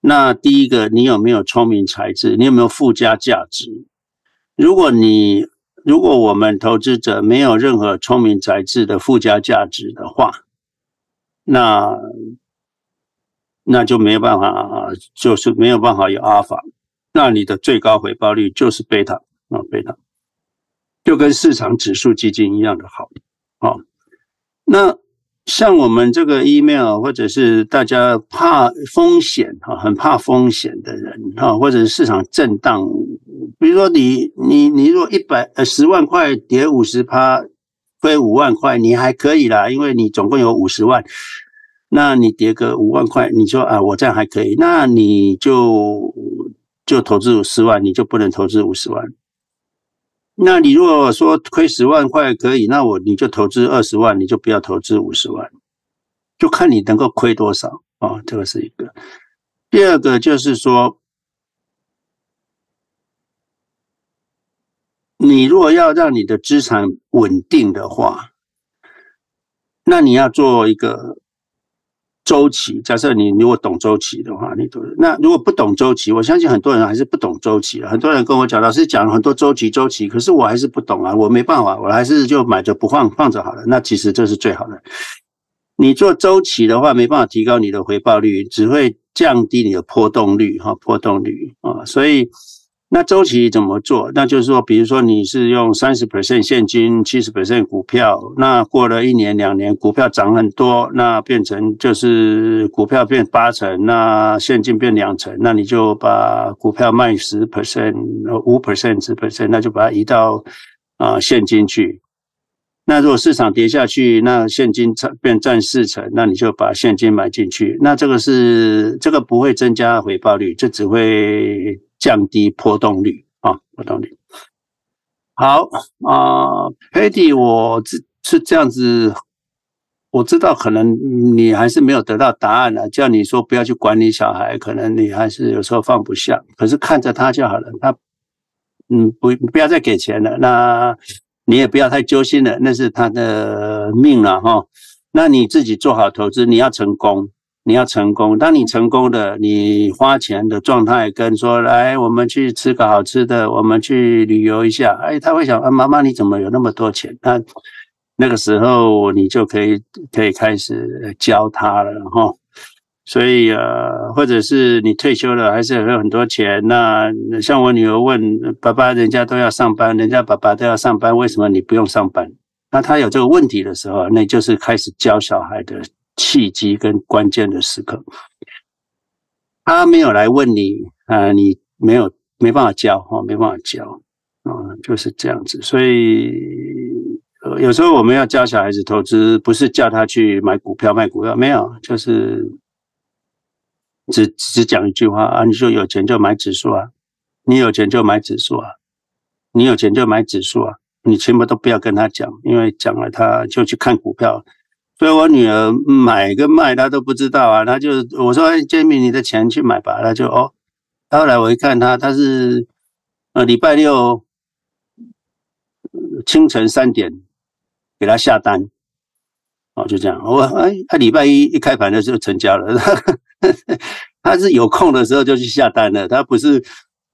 Speaker 1: 那第一个，你有没有聪明才智？你有没有附加价值？如果你如果我们投资者没有任何聪明才智的附加价值的话，那那就没有办法，就是没有办法有阿尔法。那你的最高回报率就是贝塔啊，贝塔，就跟市场指数基金一样的好。好，那。像我们这个 email，或者是大家怕风险哈，很怕风险的人哈，或者是市场震荡，比如说你你你如果一百呃十万块跌五十趴，亏五万块，你还可以啦，因为你总共有五十万，那你跌个五万块，你说啊我这样还可以，那你就就投资五十万，你就不能投资五十万。那你如果说亏十万块可以，那我你就投资二十万，你就不要投资五十万，就看你能够亏多少啊。这个是一个。第二个就是说，你如果要让你的资产稳定的话，那你要做一个。周期，假设你如果懂周期的话，你都。那如果不懂周期，我相信很多人还是不懂周期。很多人跟我讲，老师讲了很多周期，周期，可是我还是不懂啊，我没办法，我还是就买着不放，放着好了。那其实这是最好的。你做周期的话，没办法提高你的回报率，只会降低你的波动率，哈，波动率啊，所以。那周期怎么做？那就是说，比如说你是用三十 percent 现金，七十 percent 股票，那过了一年两年，股票涨很多，那变成就是股票变八成，那现金变两成，那你就把股票卖十 percent，五 percent 十 percent，那就把它移到啊现金去。那如果市场跌下去，那现金占变占四成，那你就把现金买进去。那这个是这个不会增加回报率，这只会。降低波动率啊，波动率。好啊黑弟我是是这样子，我知道可能你还是没有得到答案了。叫你说不要去管理小孩，可能你还是有时候放不下。可是看着他就好了，他嗯不不要再给钱了，那你也不要太揪心了，那是他的命了哈。那你自己做好投资，你要成功。你要成功，当你成功的，你花钱的状态跟说，来，我们去吃个好吃的，我们去旅游一下，哎，他会想啊，妈妈你怎么有那么多钱？那那个时候你就可以可以开始教他了哈。所以呃，或者是你退休了，还是有很多钱。那像我女儿问爸爸，人家都要上班，人家爸爸都要上班，为什么你不用上班？那他有这个问题的时候，那就是开始教小孩的。契机跟关键的时刻，他没有来问你啊，你没有没办法教哈，没办法教啊，就是这样子。所以有时候我们要教小孩子投资，不是叫他去买股票卖股票，没有，就是只只讲一句话啊，你说有钱就买指数啊，你有钱就买指数啊，你有钱就买指数啊，你全部都不要跟他讲，因为讲了他就去看股票。所以我女儿买跟卖她都不知道啊，她就我说杰米，你的钱去买吧，她就哦。后来我一看她，她是呃礼拜六清晨三点给她下单，哦就这样，我哎她礼拜一一开盘的时候成交了，<laughs> 她是有空的时候就去下单了，她不是。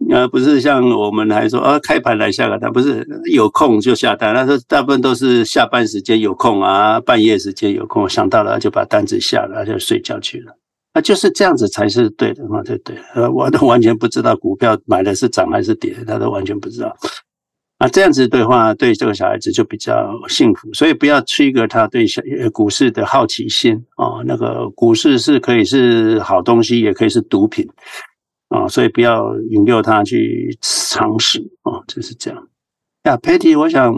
Speaker 1: 呃，不是像我们还说啊，开盘来下个单，不是有空就下单。那说大部分都是下班时间有空啊，半夜时间有空，想到了就把单子下了，就睡觉去了。那就是这样子才是对的嘛，对对。呃，我都完全不知道股票买的是涨还是跌，他都完全不知道。啊，这样子对话对这个小孩子就比较幸福，所以不要 trigger 他对小股市的好奇心啊。那个股市是可以是好东西，也可以是毒品。啊，所以不要引诱他去尝试啊，就是这样。呀，Patty，我想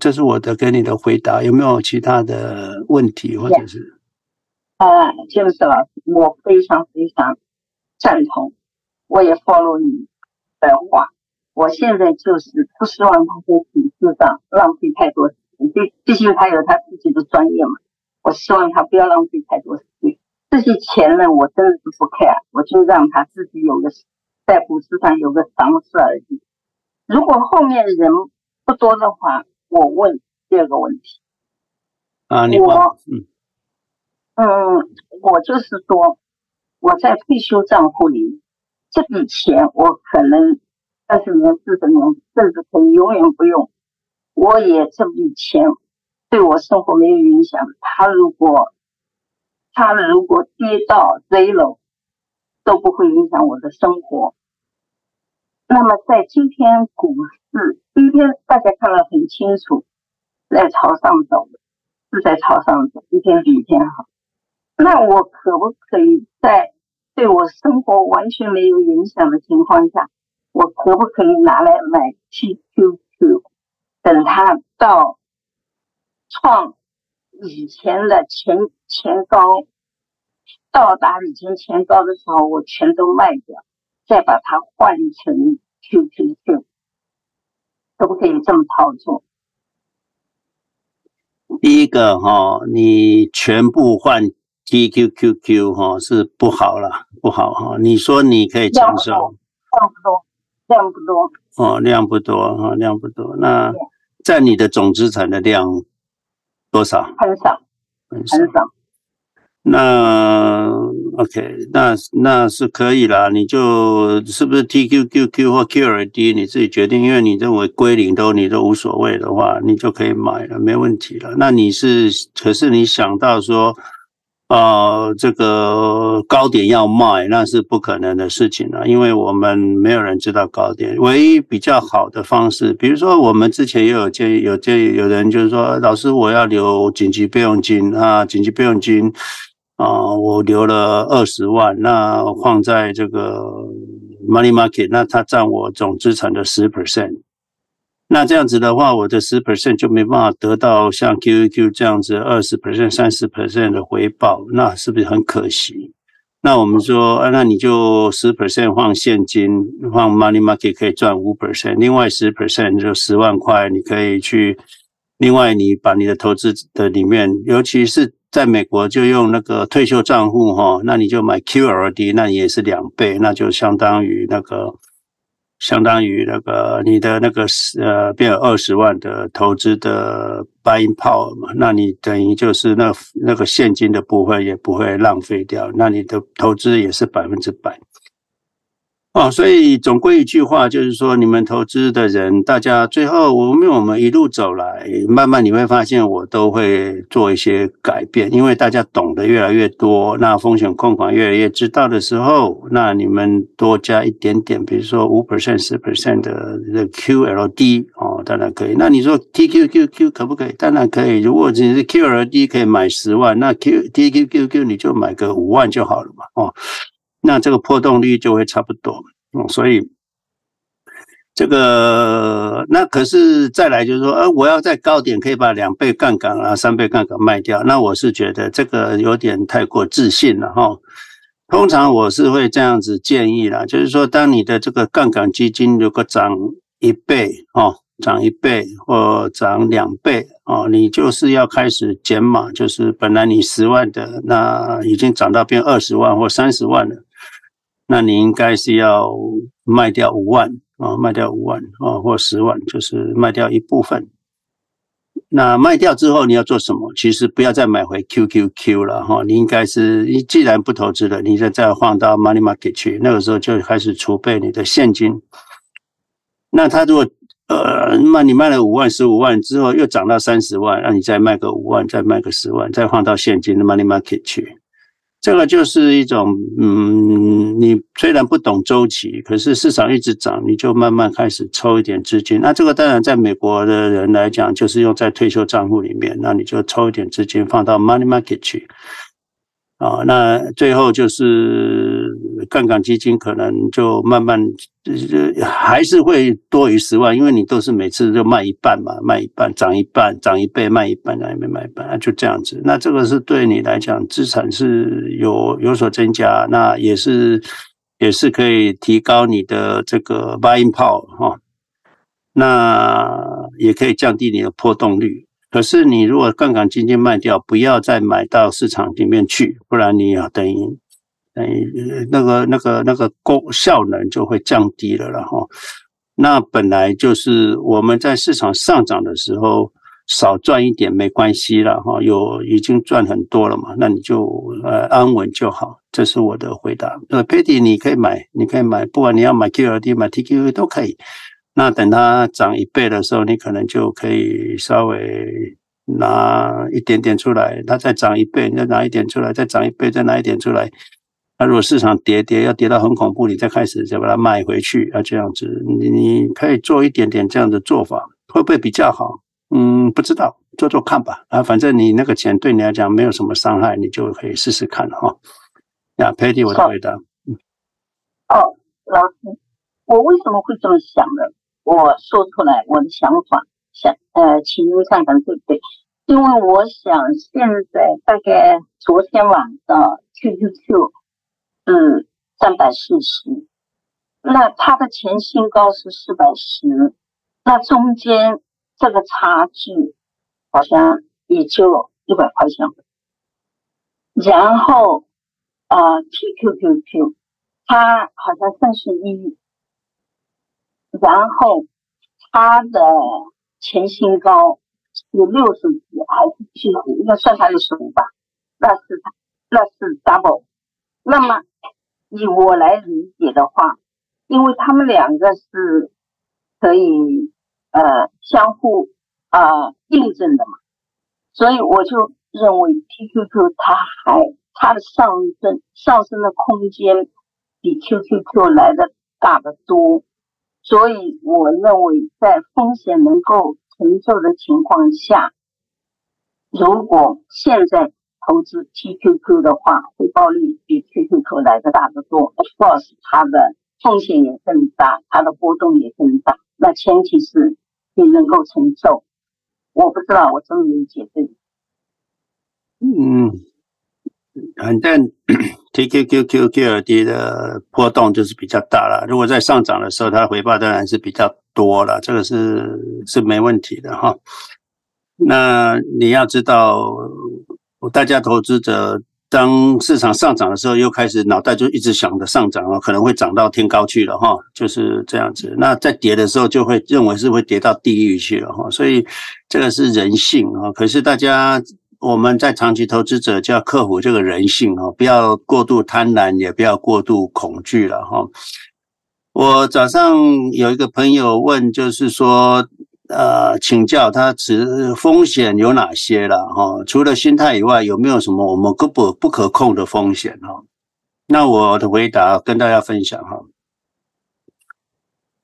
Speaker 1: 这是我的给你的回答，有没有其他的问题或者是？
Speaker 3: 呃，詹姆斯老师，我非常非常赞同，我也 follow 你的话。我现在就是不希望他在体制上浪费太多时间，毕毕竟他有他自己的专业嘛。我希望他不要浪费太多时间。这些钱呢，我真的是不 care，我就让他自己有个在股市上有个尝试而已。如果后面人不多的话，我问第二个问题。
Speaker 1: 啊，你
Speaker 3: 我嗯嗯，我就是说，我在退休账户里，这笔钱我可能二十年、四十年，甚至可以永远不用。我也这笔钱对我生活没有影响。他如果他如果跌到 zero，都不会影响我的生活。那么在今天股市，今天大家看得很清楚，在朝上走，是在朝上走，一天比一天好。那我可不可以在对我生活完全没有影响的情况下，我可不可以拿来买 TQQ？等它到创以前的前前高，到达以前前高的时候，我全都卖掉，再把它换成 QQQ，可不可以这么操作？
Speaker 1: 第一个哈，你全部换 TQQQ 哈是不好了，不好哈。你说你可以承受，
Speaker 3: 量不多，量不多，
Speaker 1: 哦，量不多哈，量不多。那在你的总资产的量多少？
Speaker 3: 很少，很少。很少
Speaker 1: 那 OK，那那是可以啦。你就是不是 TQQQ 或 QRD 你自己决定。因为你认为归零都你都无所谓的话，你就可以买了，没问题了。那你是，可是你想到说，呃，这个高点要卖，那是不可能的事情了，因为我们没有人知道高点。唯一比较好的方式，比如说我们之前也有建议，有建议，有人就是说，老师我要留紧急备用金啊，紧急备用金。啊，我留了二十万，那放在这个 money market，那它占我总资产的十 percent。那这样子的话，我的十 percent 就没办法得到像 Q Q 这样子二十 percent、三十 percent 的回报，那是不是很可惜？那我们说，啊，那你就十 percent 放现金，放 money market 可以赚五 percent，另外十 percent 就十万块，你可以去，另外你把你的投资的里面，尤其是。在美国就用那个退休账户哈，那你就买 QLD，那也是两倍，那就相当于那个，相当于那个你的那个呃，变二十万的投资的 buying power 嘛，那你等于就是那那个现金的部分也不会浪费掉，那你的投资也是百分之百。哦，所以总归一句话就是说，你们投资的人，大家最后我们我们一路走来，慢慢你会发现，我都会做一些改变，因为大家懂得越来越多，那风险控管越来越知道的时候，那你们多加一点点，比如说五 percent、十 percent 的的 QLD 哦，当然可以。那你说 TQQQ 可不可以？当然可以。如果你是 QLD 可以买十万，那 Q TQQQ 你就买个五万就好了嘛，哦。那这个波动率就会差不多，嗯，所以这个那可是再来就是说，呃，我要在高点可以把两倍杠杆啊、三倍杠杆卖掉，那我是觉得这个有点太过自信了哈。通常我是会这样子建议啦，就是说，当你的这个杠杆基金如果涨一倍哦，涨一倍或涨两倍哦，你就是要开始减码，就是本来你十万的，那已经涨到变二十万或三十万了。那你应该是要卖掉五万啊，卖掉五万啊，或十万，就是卖掉一部分。那卖掉之后你要做什么？其实不要再买回 QQQ 了哈，你应该是你既然不投资了，你再再放到 Money Market 去，那个时候就开始储备你的现金。那他如果呃卖你卖了五万、十五万之后又涨到三十万，那你再卖个五万，再卖个十万，再换到现金的 Money Market 去。这个就是一种，嗯，你虽然不懂周期，可是市场一直涨，你就慢慢开始抽一点资金。那这个当然在美国的人来讲，就是用在退休账户里面，那你就抽一点资金放到 money market 去。啊，那最后就是杠杆基金可能就慢慢还是会多于十万，因为你都是每次就卖一半嘛，卖一半涨一半，涨一倍卖一半，涨一倍卖一半，那就这样子。那这个是对你来讲资产是有有所增加，那也是也是可以提高你的这个 buying power 哈，那也可以降低你的波动率。可是你如果杠杆基金卖掉，不要再买到市场里面去，不然你要等于等于那个那个那个功效能就会降低了，然后那本来就是我们在市场上涨的时候，少赚一点没关系了哈，有已经赚很多了嘛，那你就呃安稳就好。这是我的回答。呃，Patty 你可以买，你可以买，不管你要买 QLD 买 TQQQ 都可以。那等它涨一倍的时候，你可能就可以稍微拿一点点出来。它再涨一倍，你再拿一点出来，再涨一倍，再拿一点出来。那如果市场跌跌要跌到很恐怖，你再开始再把它卖回去，要这样子，你你可以做一点点这样的做法，会不会比较好？嗯，不知道，做做看吧。啊，反正你那个钱对你来讲没有什么伤害，你就可以试试看哈。那，Patty，我的回答。
Speaker 3: 哦，老师，我为什么会这么想呢？我说出来我的想法，想呃，请您看看对不对？因为我想现在大概昨天晚上 QQQ。是三百四十，那它的前新高是四百十，那中间这个差距好像也就一百块钱。然后啊、呃、，TQQQ 它好像三十一，然后它的前新高是六十几还是七十，应该算它六十五吧？那是它，那是 double。那么以我来理解的话，因为他们两个是可以呃相互啊印证的嘛，所以我就认为 TQQ 它还它的上升上升的空间比 QQQ 来的大得多，所以我认为在风险能够承受的情况下，如果现在。投资 TQQ 的话，回报率比 QQQ 来的大得多。Of course，它的风险也更大，它的波动也更大。那前提是你能够承受。我不知道我这么理解对。
Speaker 1: 嗯，反正 TQQQ QLD 的波动就是比较大了。如果在上涨的时候，它回报当然是比较多了，这个是是没问题的哈。那你要知道。大家投资者当市场上涨的时候，又开始脑袋就一直想着上涨了，可能会涨到天高去了哈，就是这样子。那在跌的时候，就会认为是会跌到地狱去了哈。所以这个是人性啊。可是大家我们在长期投资者就要克服这个人性啊，不要过度贪婪，也不要过度恐惧了哈。我早上有一个朋友问，就是说。呃，请教他，指风险有哪些了哈？除了心态以外，有没有什么我们根本不可控的风险哈？那我的回答跟大家分享哈。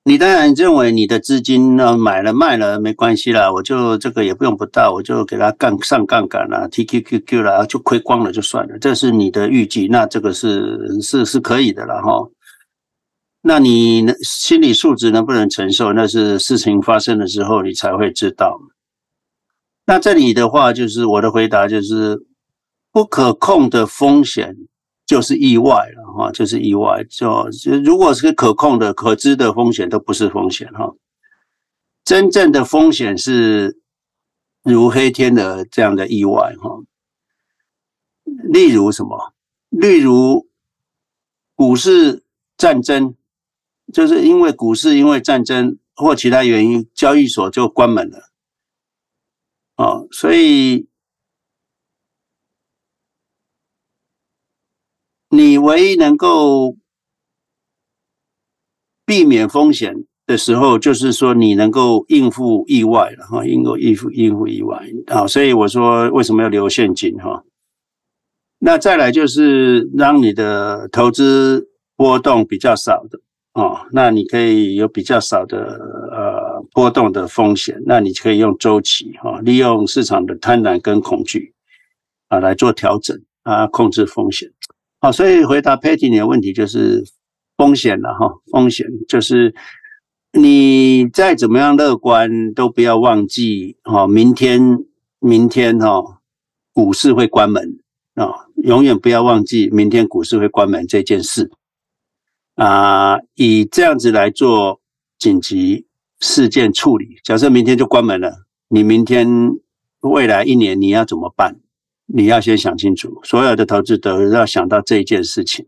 Speaker 1: 你当然认为你的资金呢，买了卖了没关系啦，我就这个也不用不到，我就给他杠上杠杆啦，TQQQ 啦，就亏光了就算了，这是你的预计，那这个是是是可以的了哈。那你心理素质能不能承受？那是事情发生的时候你才会知道。那这里的话，就是我的回答就是不可控的风险就是意外了哈，就是意外。就如果是可控的、可知的风险，都不是风险哈。真正的风险是如黑天鹅这样的意外哈。例如什么？例如股市战争。就是因为股市因为战争或其他原因，交易所就关门了，啊，所以你唯一能够避免风险的时候，就是说你能够应付意外了哈，应够应付应付意外啊，所以我说为什么要留现金哈？那再来就是让你的投资波动比较少的。哦，那你可以有比较少的呃波动的风险，那你可以用周期哈，利用市场的贪婪跟恐惧啊来做调整啊，控制风险。好，所以回答 Patty 你的问题就是风险了哈，风险就是你再怎么样乐观，都不要忘记哈，明天明天哈股市会关门啊，永远不要忘记明天股市会关门这件事。啊，以这样子来做紧急事件处理。假设明天就关门了，你明天未来一年你要怎么办？你要先想清楚。所有的投资者都要想到这一件事情：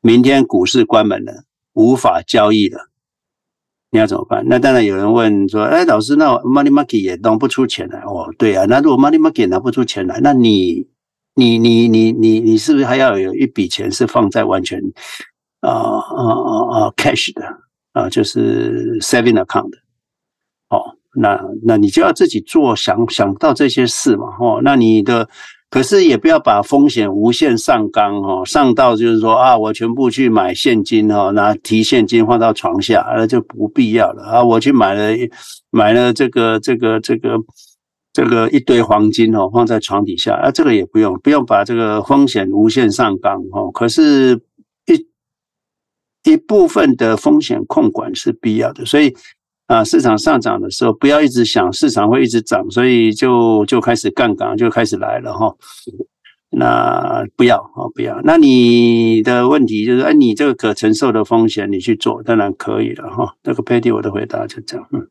Speaker 1: 明天股市关门了，无法交易了，你要怎么办？那当然有人问说，哎，老师，那 money market 也拿不出钱来哦？对啊，那如果 money market 拿不出钱来，那你你你你你你是不是还要有一笔钱是放在完全啊啊啊啊 cash 的啊，就是 saving account 的？那那你就要自己做，想想到这些事嘛，哦，那你的。可是也不要把风险无限上纲哦，上到就是说啊，我全部去买现金哦，拿提现金放到床下，那就不必要了啊。我去买了买了这个这个这个这个一堆黄金哦，放在床底下啊，这个也不用不用把这个风险无限上纲哦。可是一一部分的风险控管是必要的，所以。啊，市场上涨的时候，不要一直想市场会一直涨，所以就就开始杠杆就开始来了哈。那不要啊，不要。那你的问题就是，哎，你这个可承受的风险，你去做，当然可以了哈。那个 Patty，我的回答就这样。嗯，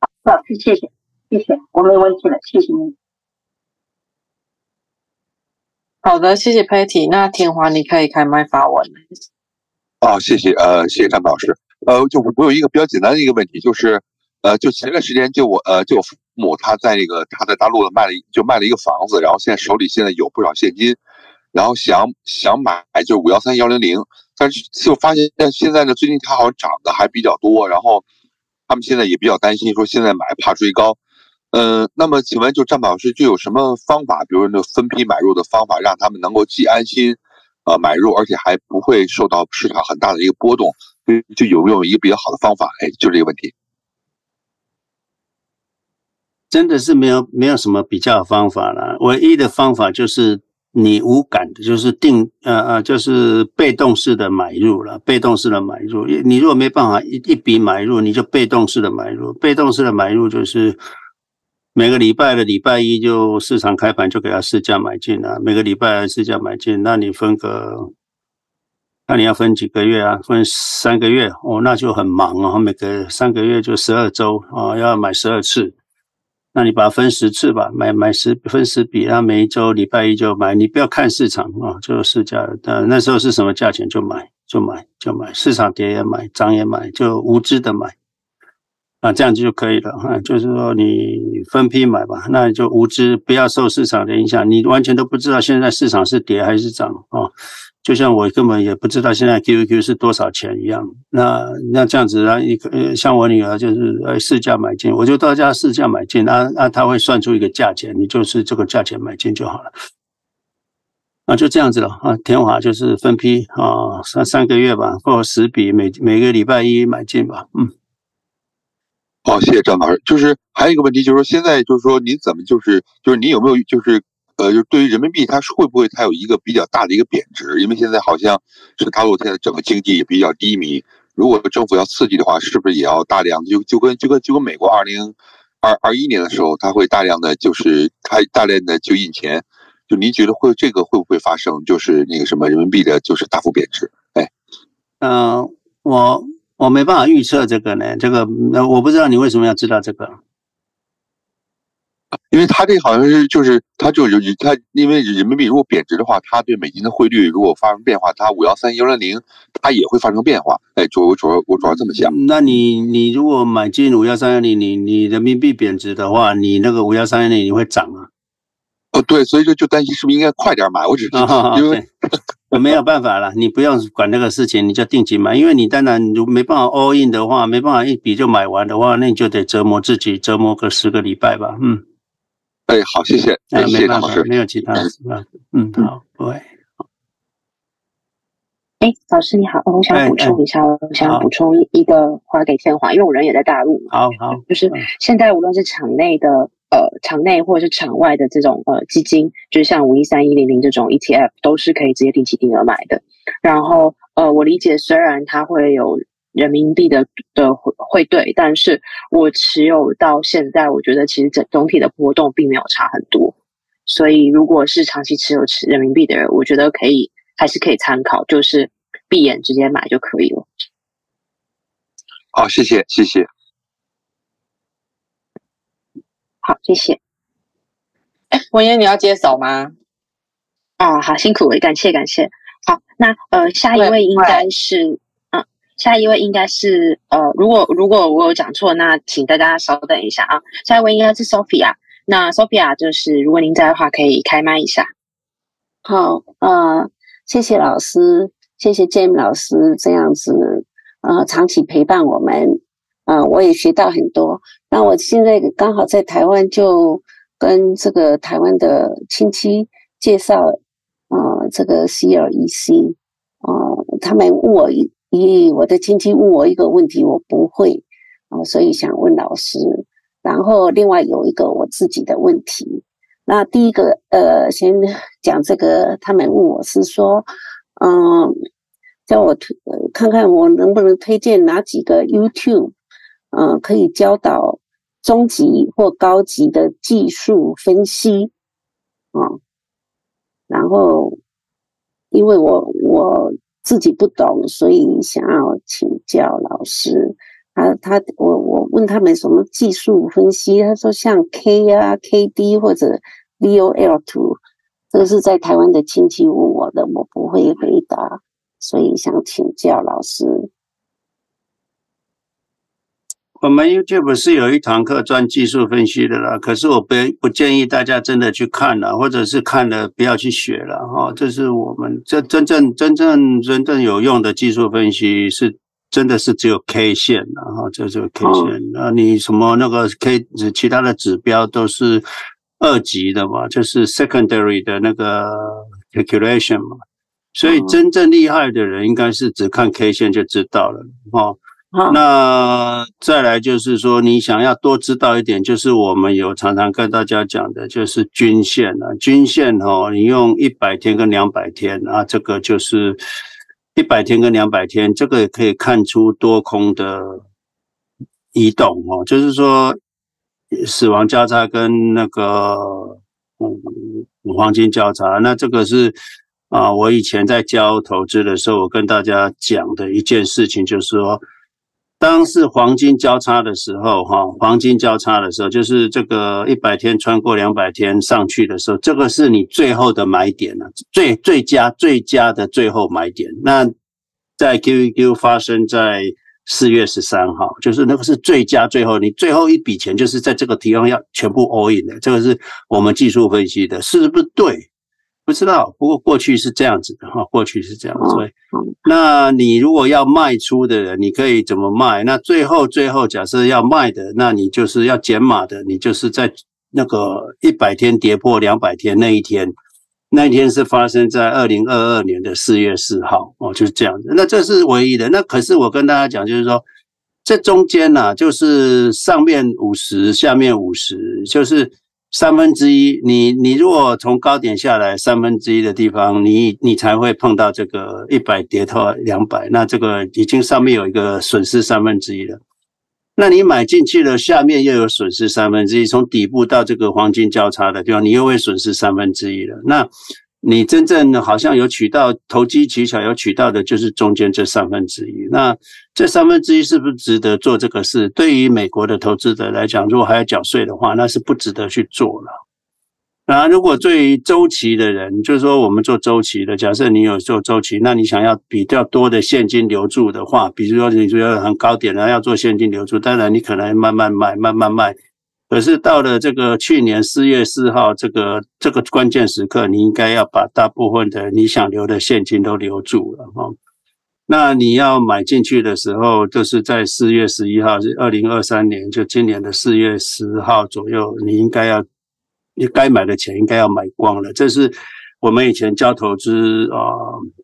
Speaker 3: 好，老师，谢谢，谢谢，我没问题了，谢谢你。
Speaker 2: 好的，谢谢 Patty。那天华，你可以开麦发问。
Speaker 4: 哦，谢谢，呃，谢谢张老师。呃，就我有一个比较简单的一个问题，就是，呃，就前段时间就我呃就我父母他在那个他在大陆的卖了就卖了一个房子，然后现在手里现在有不少现金，然后想想买就五幺三幺零零，但是就发现但现在呢最近它好像涨得还比较多，然后他们现在也比较担心说现在买怕追高，嗯、呃，那么请问就张老师就有什么方法，比如说那分批买入的方法，让他们能够既安心呃买入，而且还不会受到市场很大的一个波动？就有没有一个比较好的方法？哎，就这个问题，
Speaker 1: 真的是没有没有什么比较方法了。唯一的方法就是你无感的，就是定呃呃，就是被动式的买入了。被动式的买入，你如果没办法一一笔买入，你就被动式的买入。被动式的买入就是每个礼拜的礼拜一就市场开盘就给他市价买进了，每个礼拜市价买进，那你分个。那你要分几个月啊？分三个月哦，那就很忙哦。每个三个月就十二周啊，要买十二次。那你把它分十次吧，买买十分十笔，那每一周礼拜一就买。你不要看市场啊，就市价。那那时候是什么价钱就买，就买，就买。市场跌也买，涨也买，就无知的买。啊，这样子就可以了哈。就是说你分批买吧，那你就无知，不要受市场的影响。你完全都不知道现在市场是跌还是涨啊。就像我根本也不知道现在 QQ 是多少钱一样，那那这样子啊，一个像我女儿就是呃市价买进，我就到家市价买进，那那他会算出一个价钱，你就是这个价钱买进就好了，那就这样子了啊。天华就是分批啊，三三个月吧，或十笔，每每个礼拜一买进吧，嗯。
Speaker 4: 好，谢谢张老师。就是还有一个问题，就是说现在就是说你怎么就是就是你有没有就是。呃，就对于人民币，它会不会它有一个比较大的一个贬值？因为现在好像是大陆现在整个经济也比较低迷，如果政府要刺激的话，是不是也要大量就就跟就跟就跟美国二零二二一年的时候，它会大量的就是它大量的就印钱？就您觉得会这个会不会发生？就是那个什么人民币的就是大幅贬值？哎，
Speaker 1: 嗯、我我没办法预测这个呢，这个那我不知道你为什么要知道这个。
Speaker 4: 因为它这好像是就是它就是它，因为人民币如果贬值的话，它对美金的汇率如果发生变化，它五幺三幺零零它也会发生变化。哎，主我主要我主要这么想。
Speaker 1: 那你你如果买进五幺三幺零零，你人民币贬值的话，你那个五幺三幺零零会涨啊？
Speaker 4: 哦，对，所以说就担心是不是应该快点买？我只是因
Speaker 1: 为没有办法了，你不用管那个事情，你就定期买。因为你当然如没办法 all in 的话，没办法一笔就买完的话，那你就得折磨自己，折磨个十个礼拜吧。嗯。
Speaker 4: 哎，好，谢谢，谢谢张老师。
Speaker 1: 没有其他的是吧？嗯，好，对。
Speaker 5: 哎，老师你好，我想补充一下，我想补充一个话给天华，因为我人也在大陆嘛。
Speaker 1: 好好，
Speaker 5: 就是现在无论是场内的呃场内或者是场外的这种呃基金，就是像五一三一零零这种 ETF，都是可以直接定期定额买的。然后呃，我理解虽然它会有。人民币的的汇汇兑，但是我持有到现在，我觉得其实整总体的波动并没有差很多，所以如果是长期持有持人民币的人，我觉得可以还是可以参考，就是闭眼直接买就可以了。
Speaker 4: 好，谢谢谢谢。
Speaker 5: 好，谢谢。
Speaker 2: 哎，文言，你要接手吗？
Speaker 5: 啊，好辛苦，感谢感谢。好，那呃，下一位应该是。下一位应该是呃，如果如果我有讲错，那请大家稍等一下啊。下一位应该是 Sophia，那 Sophia 就是如果您在的话，可以开麦一下。
Speaker 6: 好，呃，谢谢老师，谢谢 jam 老师这样子，呃，长期陪伴我们，呃，我也学到很多。那我现在刚好在台湾，就跟这个台湾的亲戚介绍，呃，这个 CLEC，呃，他们问我。咦，我的亲戚问我一个问题，我不会啊，所以想问老师。然后另外有一个我自己的问题。那第一个，呃，先讲这个，他们问我是说，嗯，叫我推看看我能不能推荐哪几个 YouTube，嗯，可以教导中级或高级的技术分析啊。然后，因为我我。自己不懂，所以想要请教老师。他他我我问他们什么技术分析，他说像 K 啊、KD 或者 VOL two，这个是在台湾的亲戚问我的，我不会回答，所以想请教老师。
Speaker 1: 我们 YouTube 是有一堂课专技术分析的啦，可是我不不建议大家真的去看了，或者是看了不要去学了哈。这是我们这真正真正真正有用的技术分析是真的是只有 K 线的哈，这是 K 线。那你什么那个 K 其他的指标都是二级的嘛，就是 secondary 的那个 calculation 嘛。所以真正厉害的人应该是只看 K 线就知道了那再来就是说，你想要多知道一点，就是我们有常常跟大家讲的，就是均线啊，均线哦，你用一百天跟两百天啊，这个就是一百天跟两百天，这个也可以看出多空的移动哦，就是说死亡交叉跟那个嗯黄金交叉，那这个是啊，我以前在教投资的时候，我跟大家讲的一件事情，就是说。当是黄金交叉的时候，哈，黄金交叉的时候，就是这个一百天穿过两百天上去的时候，这个是你最后的买点了，最最佳最佳的最后买点。那在 QQQ 发生在四月十三号，就是那个是最佳最后，你最后一笔钱就是在这个地方要全部 all in 的，这个是我们技术分析的，是不是对？不知道，不过过去是这样子的哈，过去是这样子。所以，那你如果要卖出的人，你可以怎么卖？那最后最后假设要卖的，那你就是要减码的，你就是在那个一百天跌破两百天那一天，那一天是发生在二零二二年的四月四号哦，就是这样子。那这是唯一的。那可是我跟大家讲，就是说这中间呢，就是上面五十，下面五十，就是。三分之一，你你如果从高点下来三分之一的地方，你你才会碰到这个一百跌到两百，那这个已经上面有一个损失三分之一了。那你买进去了，下面又有损失三分之一，从底部到这个黄金交叉的地方，你又会损失三分之一了。那你真正好像有取到投机取巧，有取到的就是中间这三分之一。那这三分之一是不是值得做这个事？对于美国的投资者来讲，如果还要缴税的话，那是不值得去做了。那如果对于周期的人，就是说我们做周期的，假设你有做周期，那你想要比较多的现金流入的话，比如说你说要很高点然后要做现金流入，当然你可能慢慢卖，慢慢卖。可是到了这个去年四月四号这个这个关键时刻，你应该要把大部分的你想留的现金都留住了哈。那你要买进去的时候，就是在四月十一号，是二零二三年，就今年的四月十号左右，你应该要你该买的钱应该要买光了。这是我们以前教投资啊，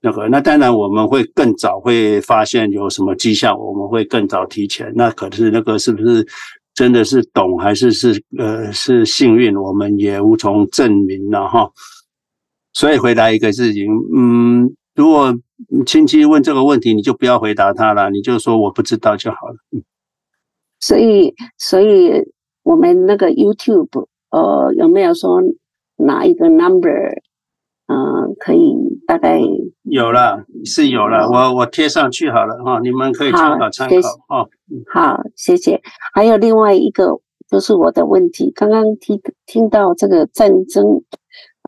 Speaker 1: 那个那当然我们会更早会发现有什么迹象，我们会更早提前。那可是那个是不是？真的是懂还是是呃是幸运，我们也无从证明了哈。所以回答一个事情，嗯，如果亲戚问这个问题，你就不要回答他了，你就说我不知道就好了。
Speaker 6: 所以，所以我们那个 YouTube 呃有没有说哪一个 number？嗯、呃，可以大概
Speaker 1: 有了，是有了，我我贴上去好了哈，你们可以参考参考哦。
Speaker 6: 好，谢谢。还有另外一个就是我的问题，刚刚听听到这个战争，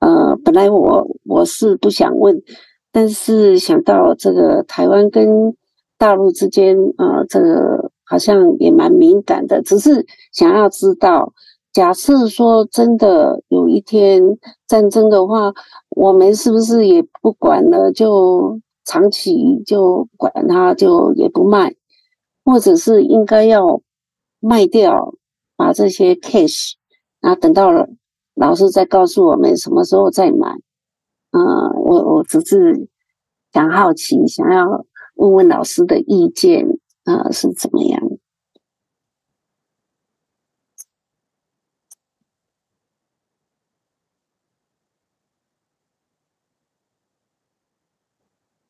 Speaker 6: 呃，本来我我是不想问，但是想到这个台湾跟大陆之间，呃，这个好像也蛮敏感的，只是想要知道，假设说真的有一天战争的话，我们是不是也不管了，就长期就管它，就也不卖，或者是应该要卖掉，把这些 cash，然后等到了老师再告诉我们什么时候再买。嗯、我我只是想好奇，想要。问问老师的意见，呃，是怎么样？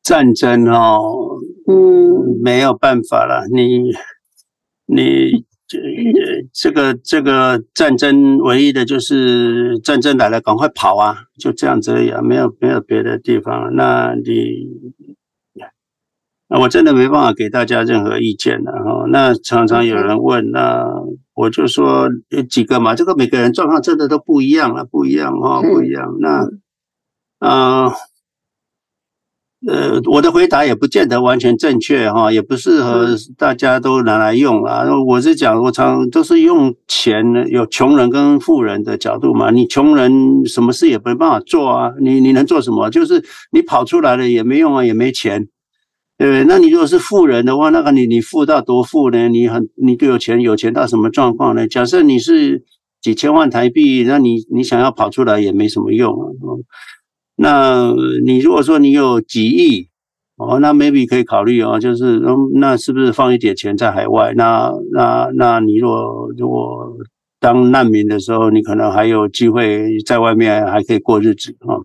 Speaker 1: 战争哦，嗯，没有办法了。你你这这个这个战争，唯一的就是战争来了，赶快跑啊，就这样子而已啊，没有没有别的地方。那你。那我真的没办法给大家任何意见了哈。那常常有人问，那我就说有几个嘛，这个每个人状况真的都不一样了，不一样哈，不一样。那啊呃，我的回答也不见得完全正确哈，也不适合大家都拿来用啊。我是讲，我常都是用钱，有穷人跟富人的角度嘛。你穷人什么事也没办法做啊，你你能做什么？就是你跑出来了也没用啊，也没钱。对不对？那你如果是富人的话，那个你你富到多富呢？你很你就有钱，有钱到什么状况呢？假设你是几千万台币，那你你想要跑出来也没什么用啊。那你如果说你有几亿哦，那 maybe 可以考虑哦，就是那是不是放一点钱在海外？那那那你如果如果当难民的时候，你可能还有机会在外面还可以过日子啊。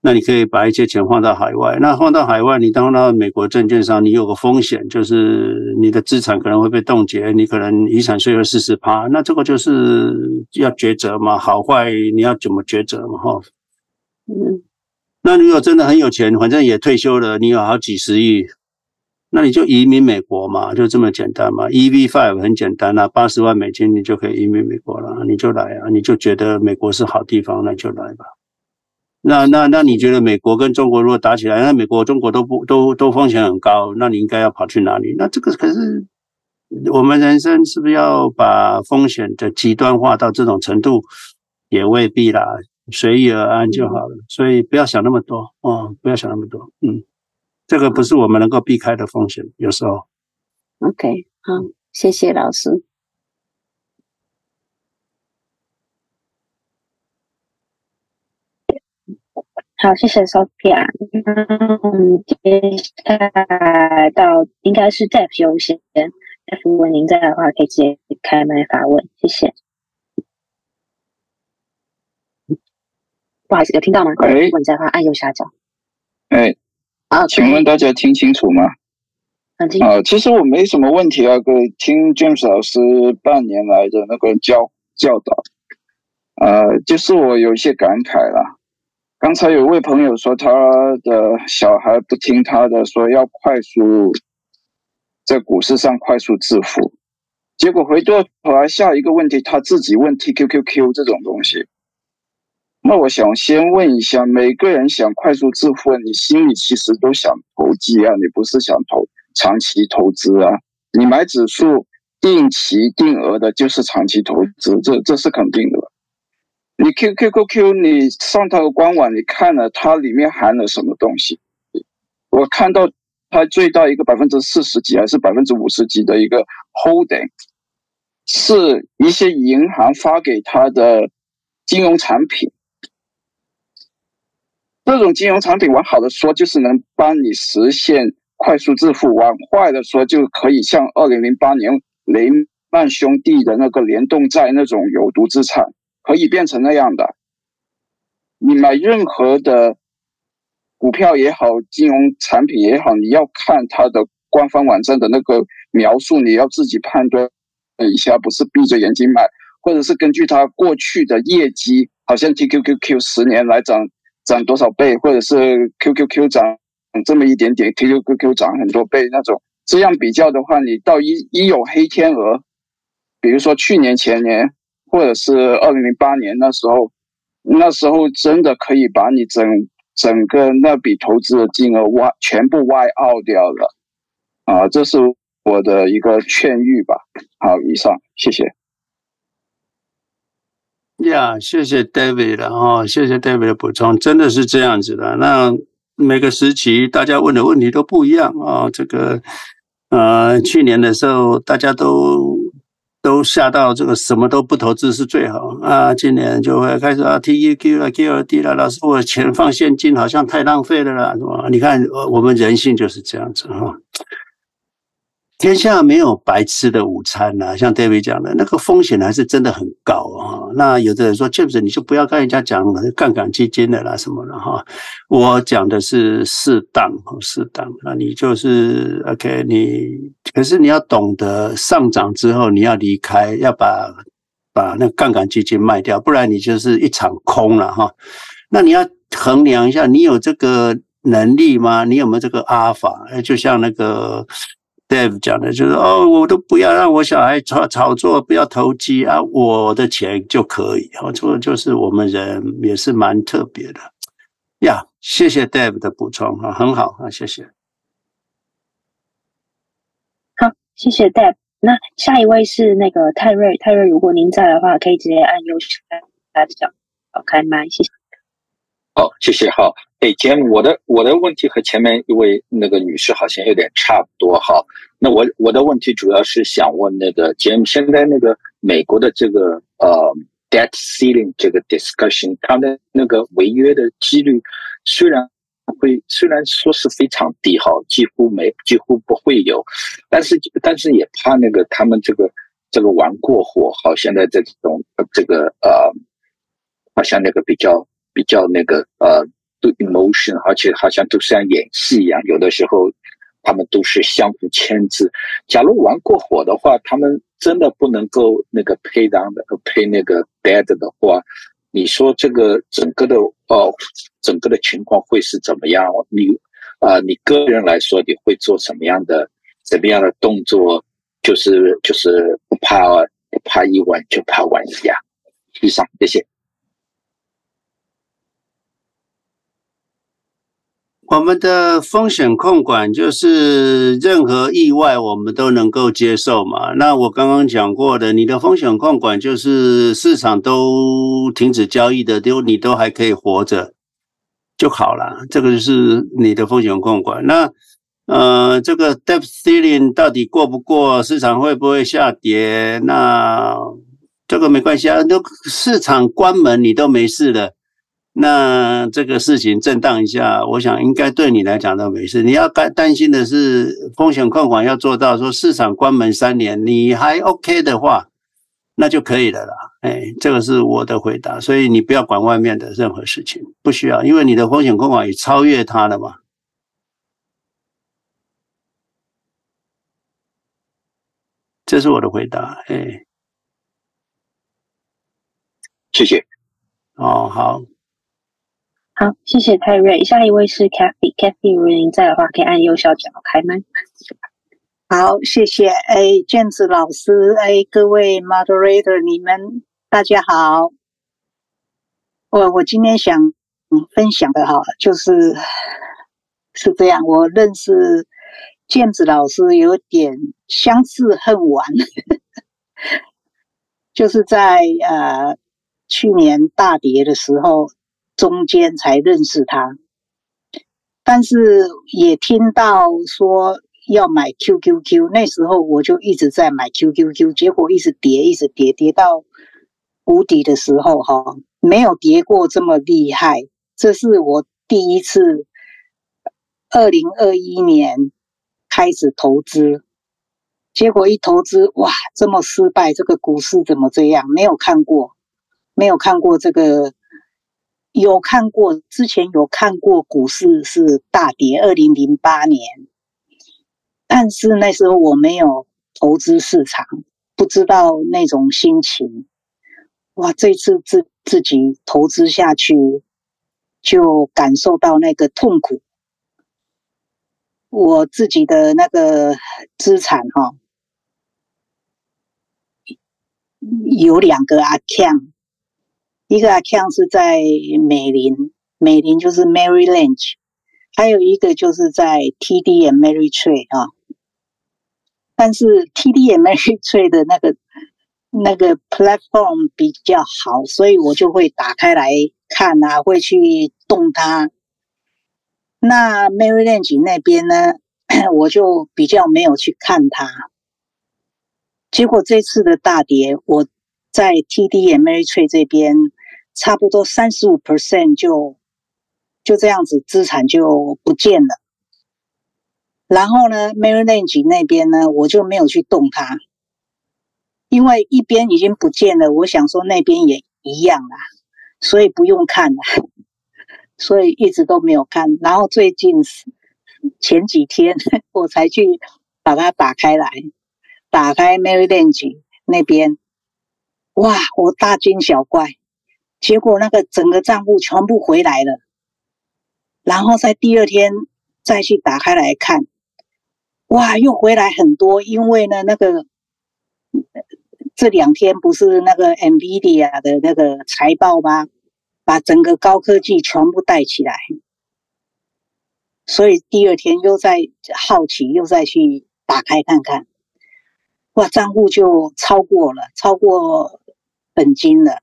Speaker 1: 那你可以把一些钱放到海外，那放到海外，你当到美国证券商，你有个风险，就是你的资产可能会被冻结，你可能遗产税有四十趴，那这个就是要抉择嘛，好坏你要怎么抉择嘛，哈。嗯，那你如果真的很有钱，反正也退休了，你有好几十亿，那你就移民美国嘛，就这么简单嘛。EB-5 很简单啊，八十万美金你就可以移民美国了，你就来啊，你就觉得美国是好地方，那就来吧。那那那你觉得美国跟中国如果打起来，那美国中国都不都都风险很高，那你应该要跑去哪里？那这个可是我们人生是不是要把风险的极端化到这种程度？也未必啦，随遇而安就好了。所以不要想那么多哦，不要想那么多。嗯，这个不是我们能够避开的风险，有时候。
Speaker 6: OK，好，谢谢老师。
Speaker 5: 好，谢谢 Sophia。嗯，接下来到应该是 Jeff 优先，Jeff 如果您在的话，可以直接开麦发问，谢谢。不好意思，有听到吗？
Speaker 7: 喂，
Speaker 5: 如果你在的话，按右下角。
Speaker 7: 哎，啊，请问大家听清楚吗？
Speaker 5: 很清楚。
Speaker 7: 啊，其实我没什么问题啊，可听 James 老师半年来的那个教教导，呃，就是我有一些感慨了。刚才有位朋友说他的小孩不听他的，说要快速在股市上快速致富，结果回过头来下一个问题，他自己问 TQQQ 这种东西。那我想先问一下，每个人想快速致富，你心里其实都想投机啊，你不是想投长期投资啊？你买指数定期定额的，就是长期投资，这这是肯定的。你 Q Q Q Q，你上它的官网，你看了它里面含了什么东西？我看到它最大一个百分之四十几还是百分之五十几的一个 holding，是一些银行发给他的金融产品。这种金融产品往好的说就是能帮你实现快速致富，往坏的说就可以像二零零八年雷曼兄弟的那个联动债那种有毒资产。可以变成那样的，你买任何的股票也好，金融产品也好，你要看它的官方网站的那个描述，你要自己判断等一下，不是闭着眼睛买，或者是根据它过去的业绩，好像 TQQQ 十年来涨涨多少倍，或者是 QQQ 涨这么一点点 Q Q Q Q 涨很多倍那种，这样比较的话，你到一一有黑天鹅，比如说去年前年。或者是二零零八年那时候，那时候真的可以把你整整个那笔投资的金额挖全部 wipe out 掉了。啊，这是我的一个劝喻吧。好，以上，谢谢。
Speaker 1: 呀，谢谢 David 的哦，谢谢 David 的补充，真的是这样子的。那每个时期大家问的问题都不一样啊、这个呃，去年的时候大家都都下到这个什么都不投资是最好啊，今年就会开始啊，TEQ 了，QD 了，老师我钱放现金好像太浪费了啦，是吧？你看我们人性就是这样子哈。天下没有白吃的午餐呐、啊，像 David 讲的那个风险还是真的很高啊。那有的人说 James，你就不要跟人家讲杠杆基金的啦什么的哈。我讲的是适当，适当。那你就是 OK，你可是你要懂得上涨之后你要离开，要把把那杠杆基金卖掉，不然你就是一场空了哈。那你要衡量一下，你有这个能力吗？你有没有这个阿尔法？就像那个。Dave 讲的就是哦，我都不要让我小孩炒炒作，不要投机啊，我的钱就可以。哦，这个就是我们人也是蛮特别的呀。谢谢 Dave 的补充啊，很好啊，谢谢。
Speaker 5: 好，谢谢 Dave。那下一位是那个泰瑞，泰瑞，如果您在的话，可以直接按右下角好开麦，谢谢。
Speaker 8: 好，谢谢。好，哎，杰姆，我的我的问题和前面一位那个女士好像有点差不多。哈，那我我的问题主要是想问那个杰姆，现在那个美国的这个呃 debt ceiling 这个 discussion，它的那个违约的几率虽然会虽然说是非常低，哈，几乎没几乎不会有，但是但是也怕那个他们这个这个玩过火，好，现在这种这个呃，好像那个比较。比较那个呃，都 emotion，而且好像都像演戏一样，有的时候他们都是相互牵制。假如玩过火的话，他们真的不能够那个 pay down 的配那个 debt 的话，你说这个整个的哦，整个的情况会是怎么样？你啊、你个人来说，你会做什么样的怎么样的动作？就是就是不怕不怕一玩，就怕玩一家。以上，谢谢。
Speaker 1: 我们的风险控管就是任何意外我们都能够接受嘛。那我刚刚讲过的，你的风险控管就是市场都停止交易的，都你都还可以活着就好了。这个就是你的风险控管。那呃，这个 depth ceiling 到底过不过？市场会不会下跌？那这个没关系啊，都市场关门你都没事的。那这个事情震荡一下，我想应该对你来讲都没事。你要担担心的是风险控管要做到，说市场关门三年你还 OK 的话，那就可以了啦。哎，这个是我的回答。所以你不要管外面的任何事情，不需要，因为你的风险控管已超越它了嘛。这是我的回答。哎，
Speaker 8: 谢谢。
Speaker 1: 哦，好。
Speaker 5: 好，谢谢泰瑞。下一位是 Kathy，Kathy，如果您在的话，可以按右下角开麦。
Speaker 9: 好，谢谢。哎卷子老师，哎，各位 Moderator，你们大家好。我我今天想分享的哈，就是是这样，我认识卷子老师有点相识恨晚，<laughs> 就是在呃去年大跌的时候。中间才认识他，但是也听到说要买 QQQ，那时候我就一直在买 QQQ，结果一直跌，一直跌，跌到谷底的时候，哈，没有跌过这么厉害。这是我第一次，二零二一年开始投资，结果一投资，哇，这么失败，这个股市怎么这样？没有看过，没有看过这个。有看过，之前有看过股市是大跌，二零零八年，但是那时候我没有投资市场，不知道那种心情。哇，这次自自己投资下去，就感受到那个痛苦。我自己的那个资产哈，有两个 account。一个 account 是在美林，美林就是 Merrill Lynch，还有一个就是在 TD Ameritrade 啊。但是 TD Ameritrade <laughs> 的那个那个 platform 比较好，所以我就会打开来看啊，会去动它。那 Merrill Lynch 那边呢，<coughs> 我就比较没有去看它。结果这次的大跌，我在 TD Ameritrade 这边差不多三十五 percent 就就这样子资产就不见了。然后呢，Merrill Lynch 那边呢，我就没有去动它，因为一边已经不见了，我想说那边也一样啦，所以不用看了，<laughs> 所以一直都没有看。然后最近前几天 <laughs> 我才去把它打开来，打开 Merrill Lynch 那边，哇，我大惊小怪，结果那个整个账户全部回来了，然后在第二天再去打开来看。哇，又回来很多，因为呢，那个这两天不是那个 NVIDIA 的那个财报吗？把整个高科技全部带起来，所以第二天又在好奇，又再去打开看看，哇，账户就超过了，超过本金了，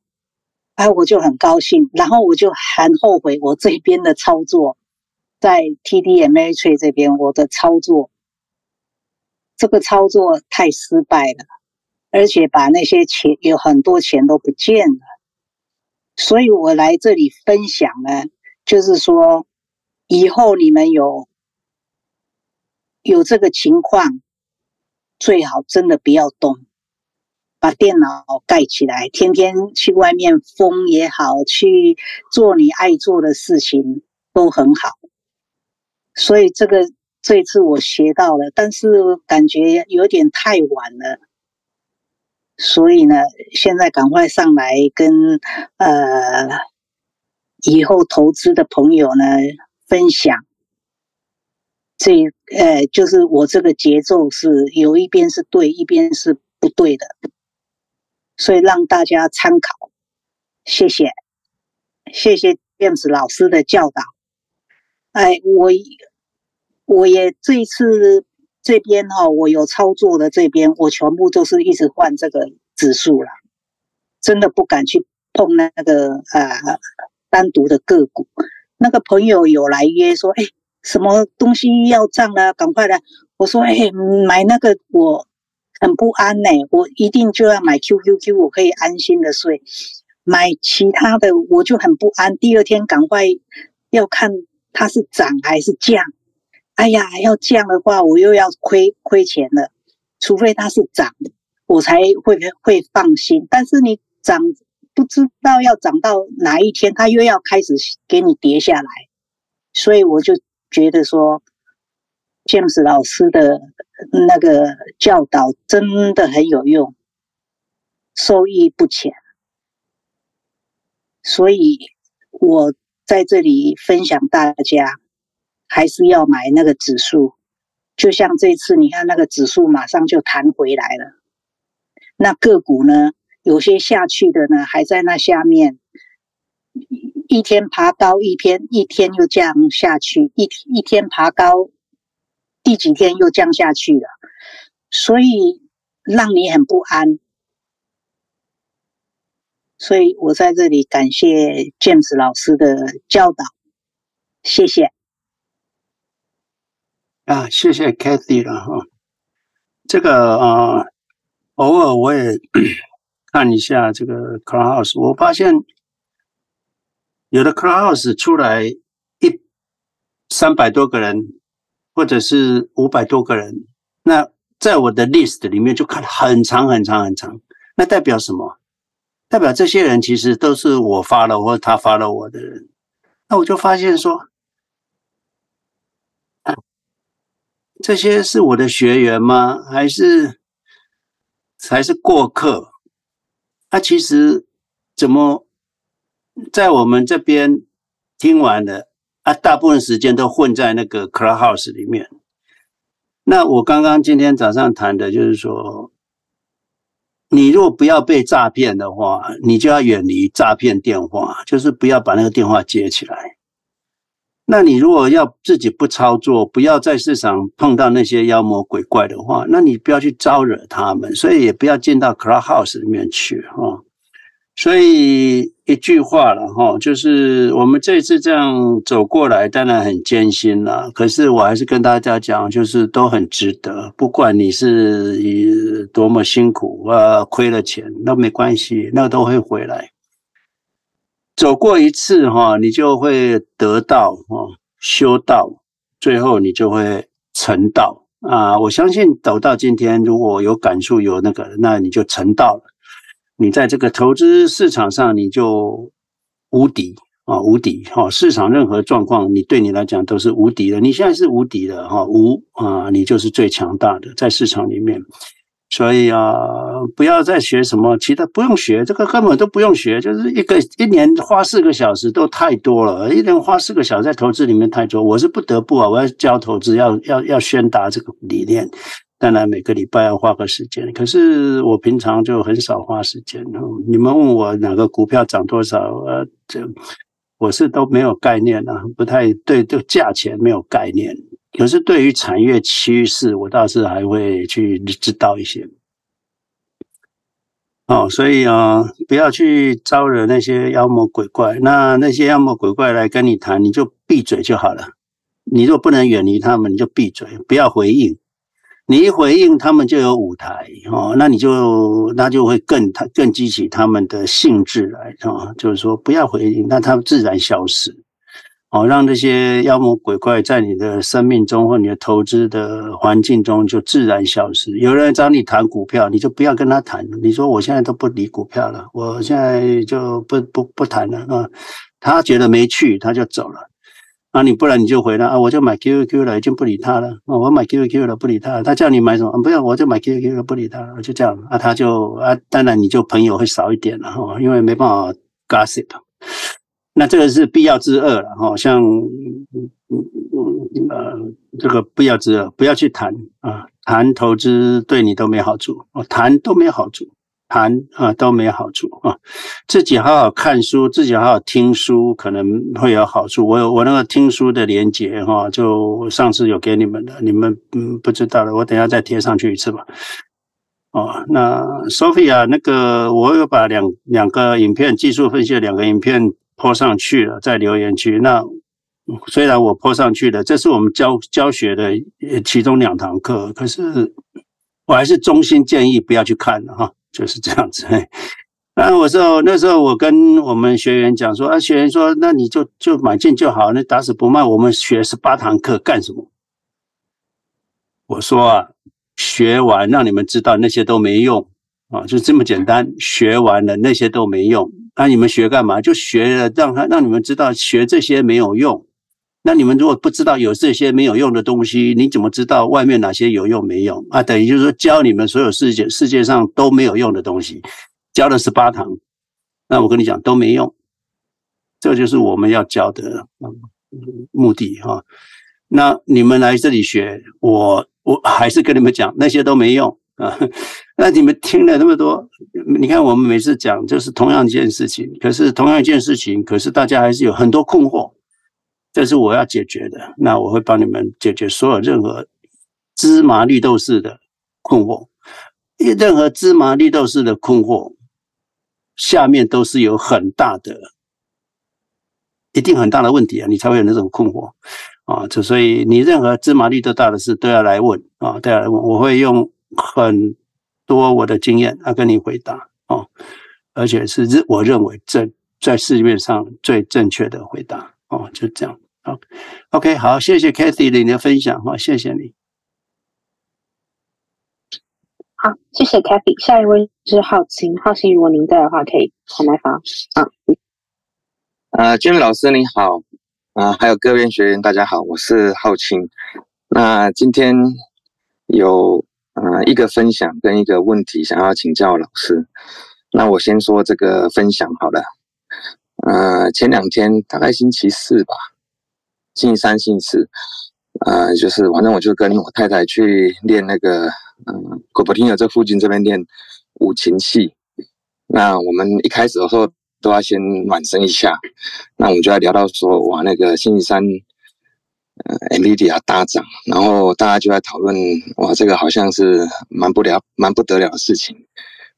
Speaker 9: 哎，我就很高兴，然后我就很后悔我这边的操作，在 tdma 这边我的操作。这个操作太失败了，而且把那些钱有很多钱都不见了，所以我来这里分享呢，就是说，以后你们有有这个情况，最好真的不要动，把电脑盖起来，天天去外面疯也好，去做你爱做的事情都很好，所以这个。这次我学到了，但是感觉有点太晚了，所以呢，现在赶快上来跟呃以后投资的朋友呢分享。这呃就是我这个节奏是有一边是对，一边是不对的，所以让大家参考。谢谢，谢谢 James 老师的教导。哎，我。我也这一次这边哈，我有操作的这边，我全部都是一直换这个指数了，真的不敢去碰那个呃单独的个股。那个朋友有来约说，哎，什么东西要涨了，赶快来。我说，哎，买那个我很不安呢，我一定就要买 QQQ，我可以安心的睡。买其他的我就很不安，第二天赶快要看它是涨还是降。哎呀，要降的话，我又要亏亏钱了。除非它是涨，我才会会放心。但是你涨，不知道要涨到哪一天，它又要开始给你跌下来。所以我就觉得说，James 老师的那个教导真的很有用，受益不浅。所以我在这里分享大家。还是要买那个指数，就像这次你看那个指数马上就弹回来了。那个股呢，有些下去的呢还在那下面，一天爬高，一天一天又降下去，一一天爬高，第几天又降下去了，所以让你很不安。所以我在这里感谢 James 老师的教导，谢谢。
Speaker 1: 啊，谢谢 Cathy 了哈。这个啊、偶尔我也 <coughs> 看一下这个 Clubhouse，我发现有的 Clubhouse 出来一三百多个人，或者是五百多个人，那在我的 list 里面就看很长很长很长。那代表什么？代表这些人其实都是我发了或他发了我的人。那我就发现说。这些是我的学员吗？还是还是过客？他、其实怎么在我们这边听完了啊？大部分时间都混在那个 Clubhouse 里面。那我刚刚今天早上谈的就是说，你如果不要被诈骗的话，你就要远离诈骗电话，就是不要把那个电话接起来。那你如果要自己不操作，不要在市场碰到那些妖魔鬼怪的话，那你不要去招惹他们，所以也不要进到 Clubhouse 里面去哈。所以一句话了哈，就是我们这次这样走过来，当然很艰辛了。可是我还是跟大家讲，就是都很值得。不管你是多么辛苦啊，亏了钱那没关系，那都会回来。走过一次哈，你就会得到哈，修道，最后你就会成道啊！我相信走到今天，如果有感触有那个，那你就成道了。你在这个投资市场上，你就无敌啊，无敌哈！市场任何状况，你对你来讲都是无敌的。你现在是无敌的哈，无啊，你就是最强大的在市场里面。所以啊，不要再学什么其他，不用学这个，根本都不用学。就是一个一年花四个小时都太多了，一年花四个小时在投资里面太多。我是不得不啊，我要教投资，要要要宣达这个理念。当然每个礼拜要花个时间，可是我平常就很少花时间。你们问我哪个股票涨多少，呃，这我是都没有概念啊，不太对这个价钱没有概念。可是对于产业趋势，我倒是还会去知道一些。哦，所以啊，不要去招惹那些妖魔鬼怪。那那些妖魔鬼怪来跟你谈，你就闭嘴就好了。你若不能远离他们，你就闭嘴，不要回应。你一回应，他们就有舞台哦，那你就那就会更他更激起他们的兴致来啊，就是说不要回应，那他们自然消失。哦，让这些妖魔鬼怪在你的生命中或你的投资的环境中就自然消失。有人找你谈股票，你就不要跟他谈。你说我现在都不理股票了，我现在就不不不谈了啊。他觉得没趣，他就走了。啊，你不然你就回来啊，我就买 QQ 了，已经不理他了。啊，我买 QQ 了，不理他。他叫你买什么？不要，我就买 QQ 了，不理他了。就这样啊，他就啊，当然你就朋友会少一点了哈，因为没办法 gossip。那这个是必要之恶了哈，像呃这个必要之恶，不要去谈啊，谈投资对你都没好处，哦，谈都没好处，谈啊都没好处啊，自己好好看书，自己好好听书，可能会有好处。我有我那个听书的连接哈，就上次有给你们的，你们嗯不知道了，我等下再贴上去一次吧。哦，那 Sophia 那个我有把两两个影片技术分析的两个影片。泼上去了，在留言区。那虽然我泼上去了，这是我们教教学的其中两堂课，可是我还是衷心建议不要去看了哈，就是这样子。那 <laughs> 我说那时候我跟我们学员讲说，啊，学员说，那你就就买进就好，那打死不卖。我们学十八堂课干什么？我说啊，学完让你们知道那些都没用啊，就这么简单。学完了那些都没用。那、啊、你们学干嘛？就学了，让他让你们知道学这些没有用。那你们如果不知道有这些没有用的东西，你怎么知道外面哪些有用没用啊？等于就是说教你们所有世界世界上都没有用的东西，教了十八堂，那我跟你讲都没用。这就是我们要教的目的哈。那你们来这里学，我我还是跟你们讲那些都没用。啊，<laughs> 那你们听了那么多，你看我们每次讲就是同样一件事情，可是同样一件事情，可是大家还是有很多困惑，这是我要解决的。那我会帮你们解决所有任何芝麻绿豆式的困惑，任何芝麻绿豆式的困惑，下面都是有很大的，一定很大的问题啊，你才会有那种困惑啊。就所以你任何芝麻绿豆大的事都要来问啊，都要来问，我会用。很多我的经验，要跟你回答哦，而且是认我认为这在市面上最正确的回答哦，就这样。好，OK，好，谢谢 Cathy 你的分享哈，谢谢你。
Speaker 5: 好，谢谢 Cathy。下一位是浩清，浩清，如果您在的话，可以开麦发。啊，
Speaker 10: 呃，Jim 老师你好，啊、呃，还有各位学员大家好，我是浩清。那今天有。呃，一个分享跟一个问题想要请教老师。那我先说这个分享好了。呃，前两天大概星期四吧，星期三、星期四，呃，就是反正我就跟我太太去练那个，嗯、呃，果不听的这附近这边练五禽戏。那我们一开始的时候都要先暖身一下。那我们就要聊到说，哇，那个星期三呃，NVIDIA 大涨，然后大家就在讨论，哇，这个好像是蛮不了、蛮不得了的事情。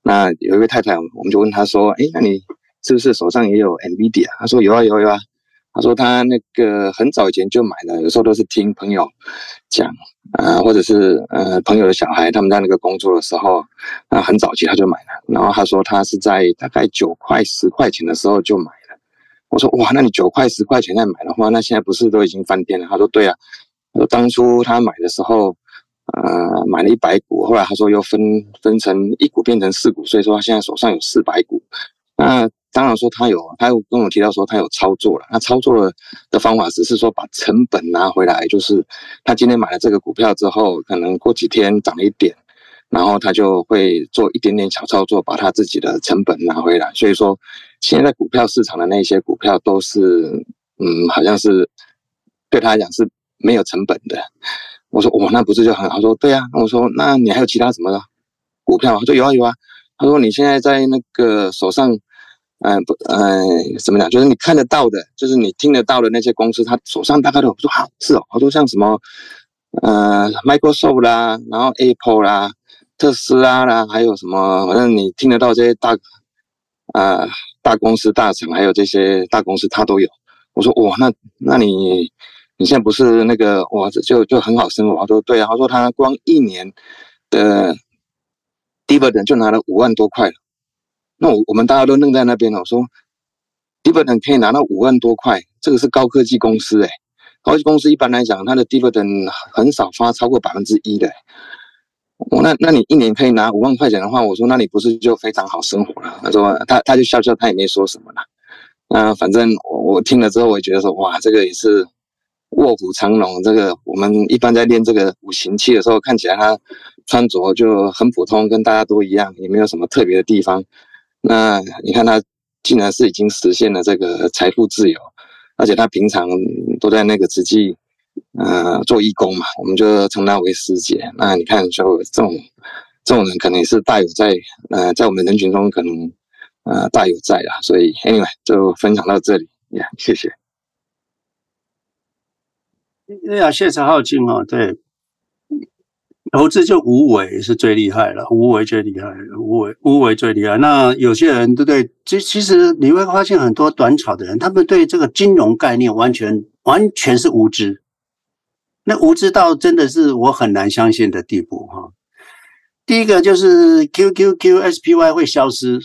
Speaker 10: 那有一位太太，我们就问她说，哎，那你是不是手上也有 NVIDIA？她说有啊，有啊，有啊。他说他那个很早以前就买了，有时候都是听朋友讲，呃，或者是呃朋友的小孩他们在那个工作的时候，那很早期他就买了。然后他说他是在大概九块、十块钱的时候就买了。我说哇，那你九块十块钱再买的话，那现在不是都已经翻天了？他说对啊，他说当初他买的时候，呃，买了一百股，后来他说又分分成一股变成四股，所以说他现在手上有四百股。那当然说他有，他又跟我提到说他有操作了。那操作的的方法只是说把成本拿回来，就是他今天买了这个股票之后，可能过几天涨了一点。然后他就会做一点点小操作，把他自己的成本拿回来。所以说，现在股票市场的那些股票都是，嗯，好像是对他来讲是没有成本的。我说，哦，那不是就很好？他说，对啊。我说，那你还有其他什么股票？他说有啊有啊。他说你现在在那个手上，嗯、不，嗯、怎么讲？就是你看得到的，就是你听得到的那些公司，他手上大概都有。我说好，是哦。他说像什么，呃，Microsoft 啦，然后 Apple 啦。特斯拉啦，还有什么？反正你听得到这些大，啊、大公司、大厂，还有这些大公司，他都有。我说哇，那那你你现在不是那个哇，就就很好生活？他说对啊，他说他光一年的 dividend 就拿了五万多块了。那我我们大家都愣在那边了。我说 dividend 可以拿到五万多块，这个是高科技公司诶、高科技公司一般来讲，它的 dividend 很少发超过百分之一的、我那那你一年可以拿五万块钱的话，我说那你不是就非常好生活了？他说他他就笑笑，他也没说什么了。嗯，反正我我听了之后，我也觉得说哇，这个也是卧虎藏龙。这个我们一般在练这个五行气的时候，看起来他穿着就很普通，跟大家都一样，也没有什么特别的地方。那你看他竟然是已经实现了这个财富自由，而且他平常都在那个慈济。呃，做义工嘛，我们就称他为师姐。那你看，就这种这种人，可能也是大有在呃，在我们人群中可能呃大有在啦。所以，anyway，就分享到这里呀谢谢。
Speaker 1: 对呀，谢谢浩庆哦。对，投资就无为是最厉害了，无为最厉害，无为无为最厉害。那有些人对不对？其其实你会发现很多短炒的人，他们对这个金融概念完全完全是无知。那无知到真的是我很难相信的地步哈。第一个就是 QQQSPY 会消失，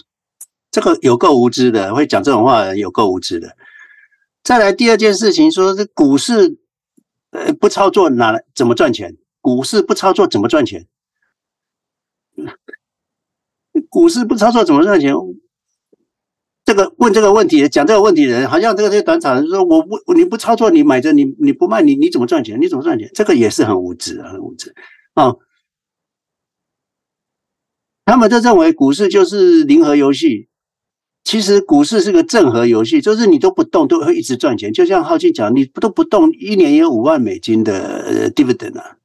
Speaker 1: 这个有够无知的，会讲这种话的有够无知的。再来第二件事情，说这股市呃不操作哪怎么赚钱？股市不操作怎么赚钱？股市不操作怎么赚钱？这个问这个问题，讲这个问题的人，好像这个这些短炒人说，我不你不操作，你买着你你不卖，你你怎么赚钱？你怎么赚钱？这个也是很无知，很无知啊、他们都认为股市就是零和游戏，其实股市是个正和游戏，就是你都不动都会一直赚钱。就像浩庆讲，你不都不动，一年也有五万美金的 dividend 啊，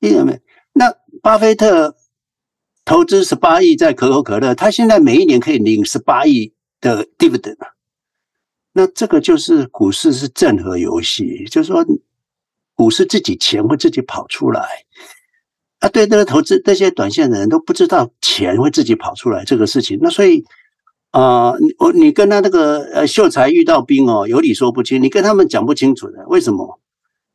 Speaker 1: 一点没。那巴菲特投资十八亿在可口可乐，他现在每一年可以领十八亿。的 dividend，那这个就是股市是正和游戏，就是说股市自己钱会自己跑出来啊。对那个投资那些短线的人都不知道钱会自己跑出来这个事情，那所以啊，我、你跟他那个呃秀才遇到兵哦，有理说不清，你跟他们讲不清楚的，为什么？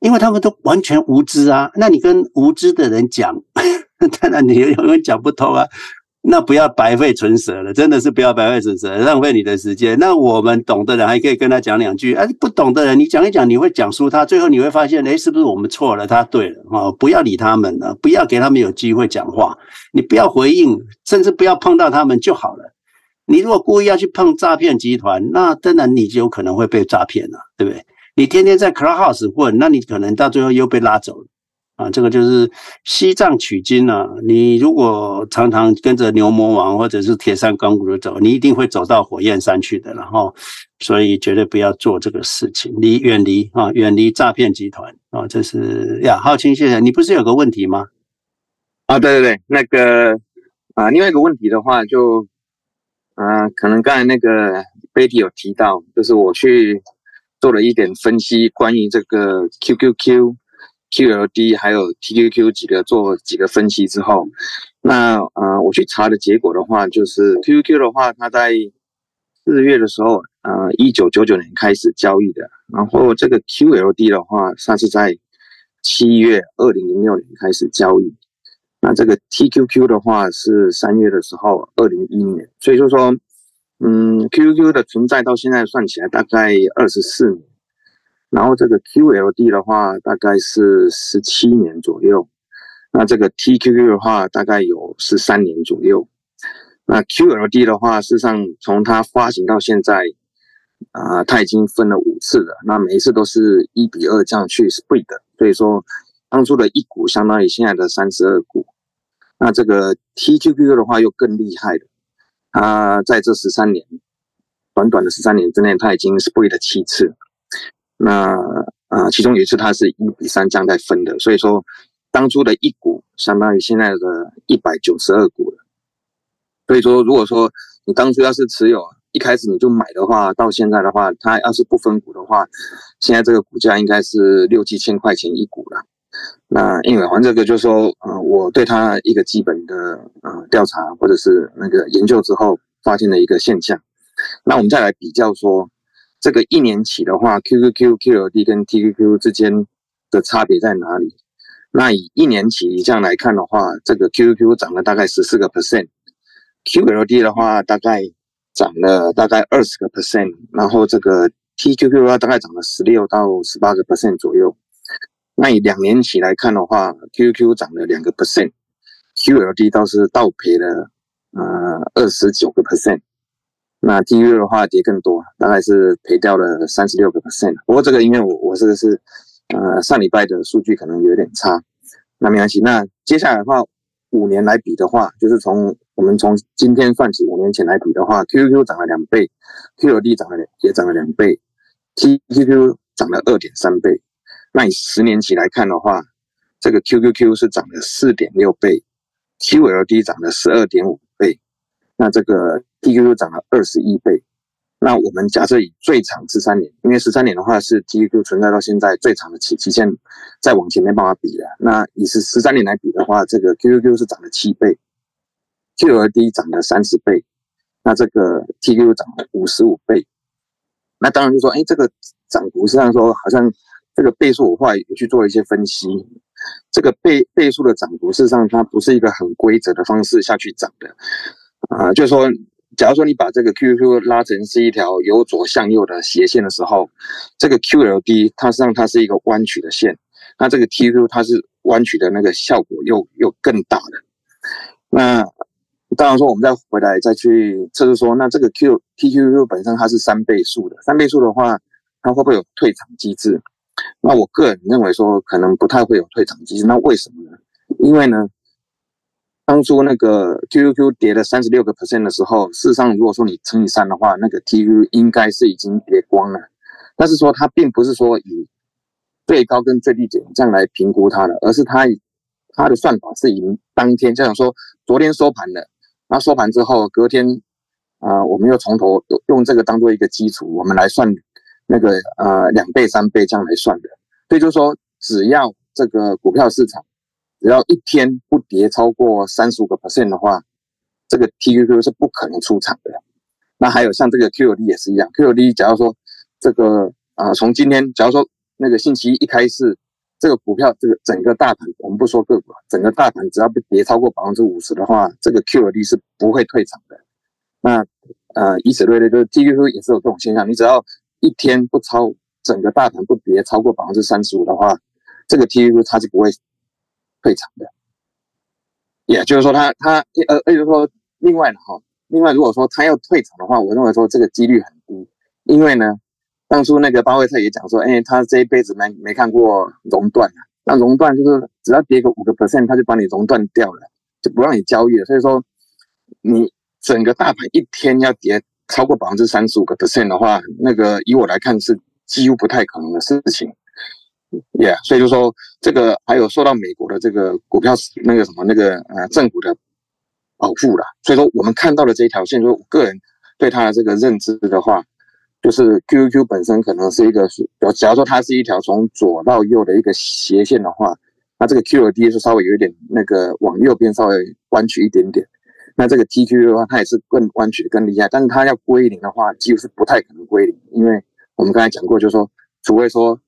Speaker 1: 因为他们都完全无知啊。那你跟无知的人讲，<laughs> 当然你永远讲不通啊。那不要白费唇舌了，真的是不要白费唇舌，浪费你的时间。那我们懂的人还可以跟他讲两句，哎，不懂的人你讲一讲，你会讲输他，最后你会发现，哎，是不是我们错了？他对了啊，不要理他们了，不要给他们有机会讲话，你不要回应，甚至不要碰到他们就好了。你如果故意要去碰诈骗集团，那当然你就有可能会被诈骗了，对不对？你天天在 Clubhouse 混，那你可能到最后又被拉走了。啊，这个就是西藏取经啊！你如果常常跟着牛魔王或者是铁扇公主走，你一定会走到火焰山去的。然后，所以绝对不要做这个事情，离远离啊，远离诈骗集团啊！这是呀，浩清先生，你不是有个问题吗？
Speaker 10: 啊，对对对，那个啊，另外一个问题的话就，啊，可能刚才那个 Betty 有提到，就是我去做了一点分析，关于这个 QQQ、QLD 还有 TQQ 几个做几个分析之后，那呃我去查的结果的话，就是 QQQ 的话，它在四月的时候，呃一九九九年开始交易的，然后这个 QLD 的话，它是在七月二零零六年开始交易。那这个 TQQ 的话是三月的时候，二零一一年，所以就说，嗯，QQQ 的存在到现在算起来大概二十四年，然后这个 QLD 的话大概是十七年左右，那这个 TQQ 的话大概有十三年左右，那 QLD 的话，事实上从它发行到现在，啊、它已经分了五次了，那每一次都是一比二这样去 split 的，所以说当初的一股相当于现在的三十二股。那这个 TQQ 的话又更厉害了，他在这十三年，短短的十三年之内，他已经 split 了七次。那呃，其中有一次它是一比三这样在分的，所以说当初的一股相当于现在的一百九十二股了。所以说，如果说你当初要是持有，一开始你就买的话，到现在的话，它要是不分股的话，现在这个股价应该是六七千块钱一股了。那因为还这个就是说，呃，我对他一个基本的呃调查或者是那个研究之后，发现了一个现象。那我们再来比较说，这个一年期的话，QQQ、QLD 跟 TQQ 之间的差别在哪里？那以一年期这样来看的话，这个 QQQ 涨了大概十四个 percent，QLD 的话大概涨了大概二十个 percent，然后这个 TQQ 的话大概涨了十六到十八个 percent 左右。那以两年期来看的话，QQ 涨了两个 percent，QLD 倒是倒赔了呃二十九个 percent，那 TQQ 的话跌更多，大概是赔掉了三十六个 percent。不过这个因为我我这个是呃上礼拜的数据可能有点差，那没关系。那接下来的话，五年来比的话，就是从我们从今天算起五年前来比的话，QQ 涨了两倍，QLD 涨了也涨了两倍，TQQ 涨了二点三倍。那以十年期来看的话，这个 QQQ 是涨了四点六倍，QLD 涨了十二点五倍，那这个 TQQ 涨了二十一倍。那我们假设以最长十三年，因为十三年的话是 TQQ 存在到现在最长的期期限，再往前没办法比了。那以十十三年来比的话，这个 QQQ 是涨了七倍，QLD 涨了三十倍，那这个 TQQ 涨了五十五倍。那当然就说，哎，这个涨幅实际上说好像。这个倍数我后来也去做了一些分析，这个倍倍数的涨幅，事实上它不是一个很规则的方式下去涨的，啊、就是说，假如说你把这个 QQ 拉成是一条由左向右的斜线的时候，这个 QLD 它实际上它是一个弯曲的线，那这个 TQQ 它是弯曲的那个效果又又更大的。那当然说，我们再回来再去测试说，那这个 Q TQQ 本身它是三倍数的，三倍数的话，它会不会有退场机制？那我个人认为说，可能不太会有退场机制。那为什么呢？因为呢，当初那个 QQQ 跌了三十六个 percent 的时候，事实上如果说你乘以三的话，那个 TQ 应该是已经跌光了。但是说它并不是说以最高跟最低点这样来评估它的，而是它它的算法是以当天，就像说昨天收盘的，然后收盘之后隔天啊、我们又从头用这个当做一个基础，我们来算。那个呃两倍三倍这样来算的，所以就是说，只要这个股票市场只要一天不跌超过三十五个 percent 的话，这个 TQQ 是不可能出场的。那还有像这个 QLD 也是一样，QLD 假如说这个啊、呃、从今天假如说那个星期一开市，这个股票这个整个大盘我们不说个股，整个大盘只要不跌超过百分之五十的话，这个 QLD 是不会退场的。那呃以此类推，就是 TQQ 也是有这种现象，你只要一天不超整个大盘不跌超过百分之三十五的话，这个 TQQ 它是不会退场的。也、就是说它，它呃，也就是说，另外的哈，另外如果说它要退场的话，我认为说这个几率很低，因为呢，当初那个巴菲特也讲说，哎，他这一辈子没没看过熔断啊，那熔断就是只要跌个五个 percent，他就把你熔断掉了，就不让你交易了。所以说，你整个大盘一天要跌。超过百分之三十五个 percent 的话，那个以我来看是几乎不太可能的事情，yeah，所以就说这个还有受到美国的这个股票那个什么那个呃政府的保护啦，所以说我们看到的这一条线，就是我个人对它的这个认知的话，就是 QQQ 本身可能是一个，假如说它是一条从左到右的一个斜线的话，那这个 QLD 是稍微有一点那个往右边稍微弯曲一点点。那这个 TQ 的话，它也是更弯曲更厉害，但是它要归零的话，几乎是不太可能归零，因为我们刚才讲过，就是说，除非说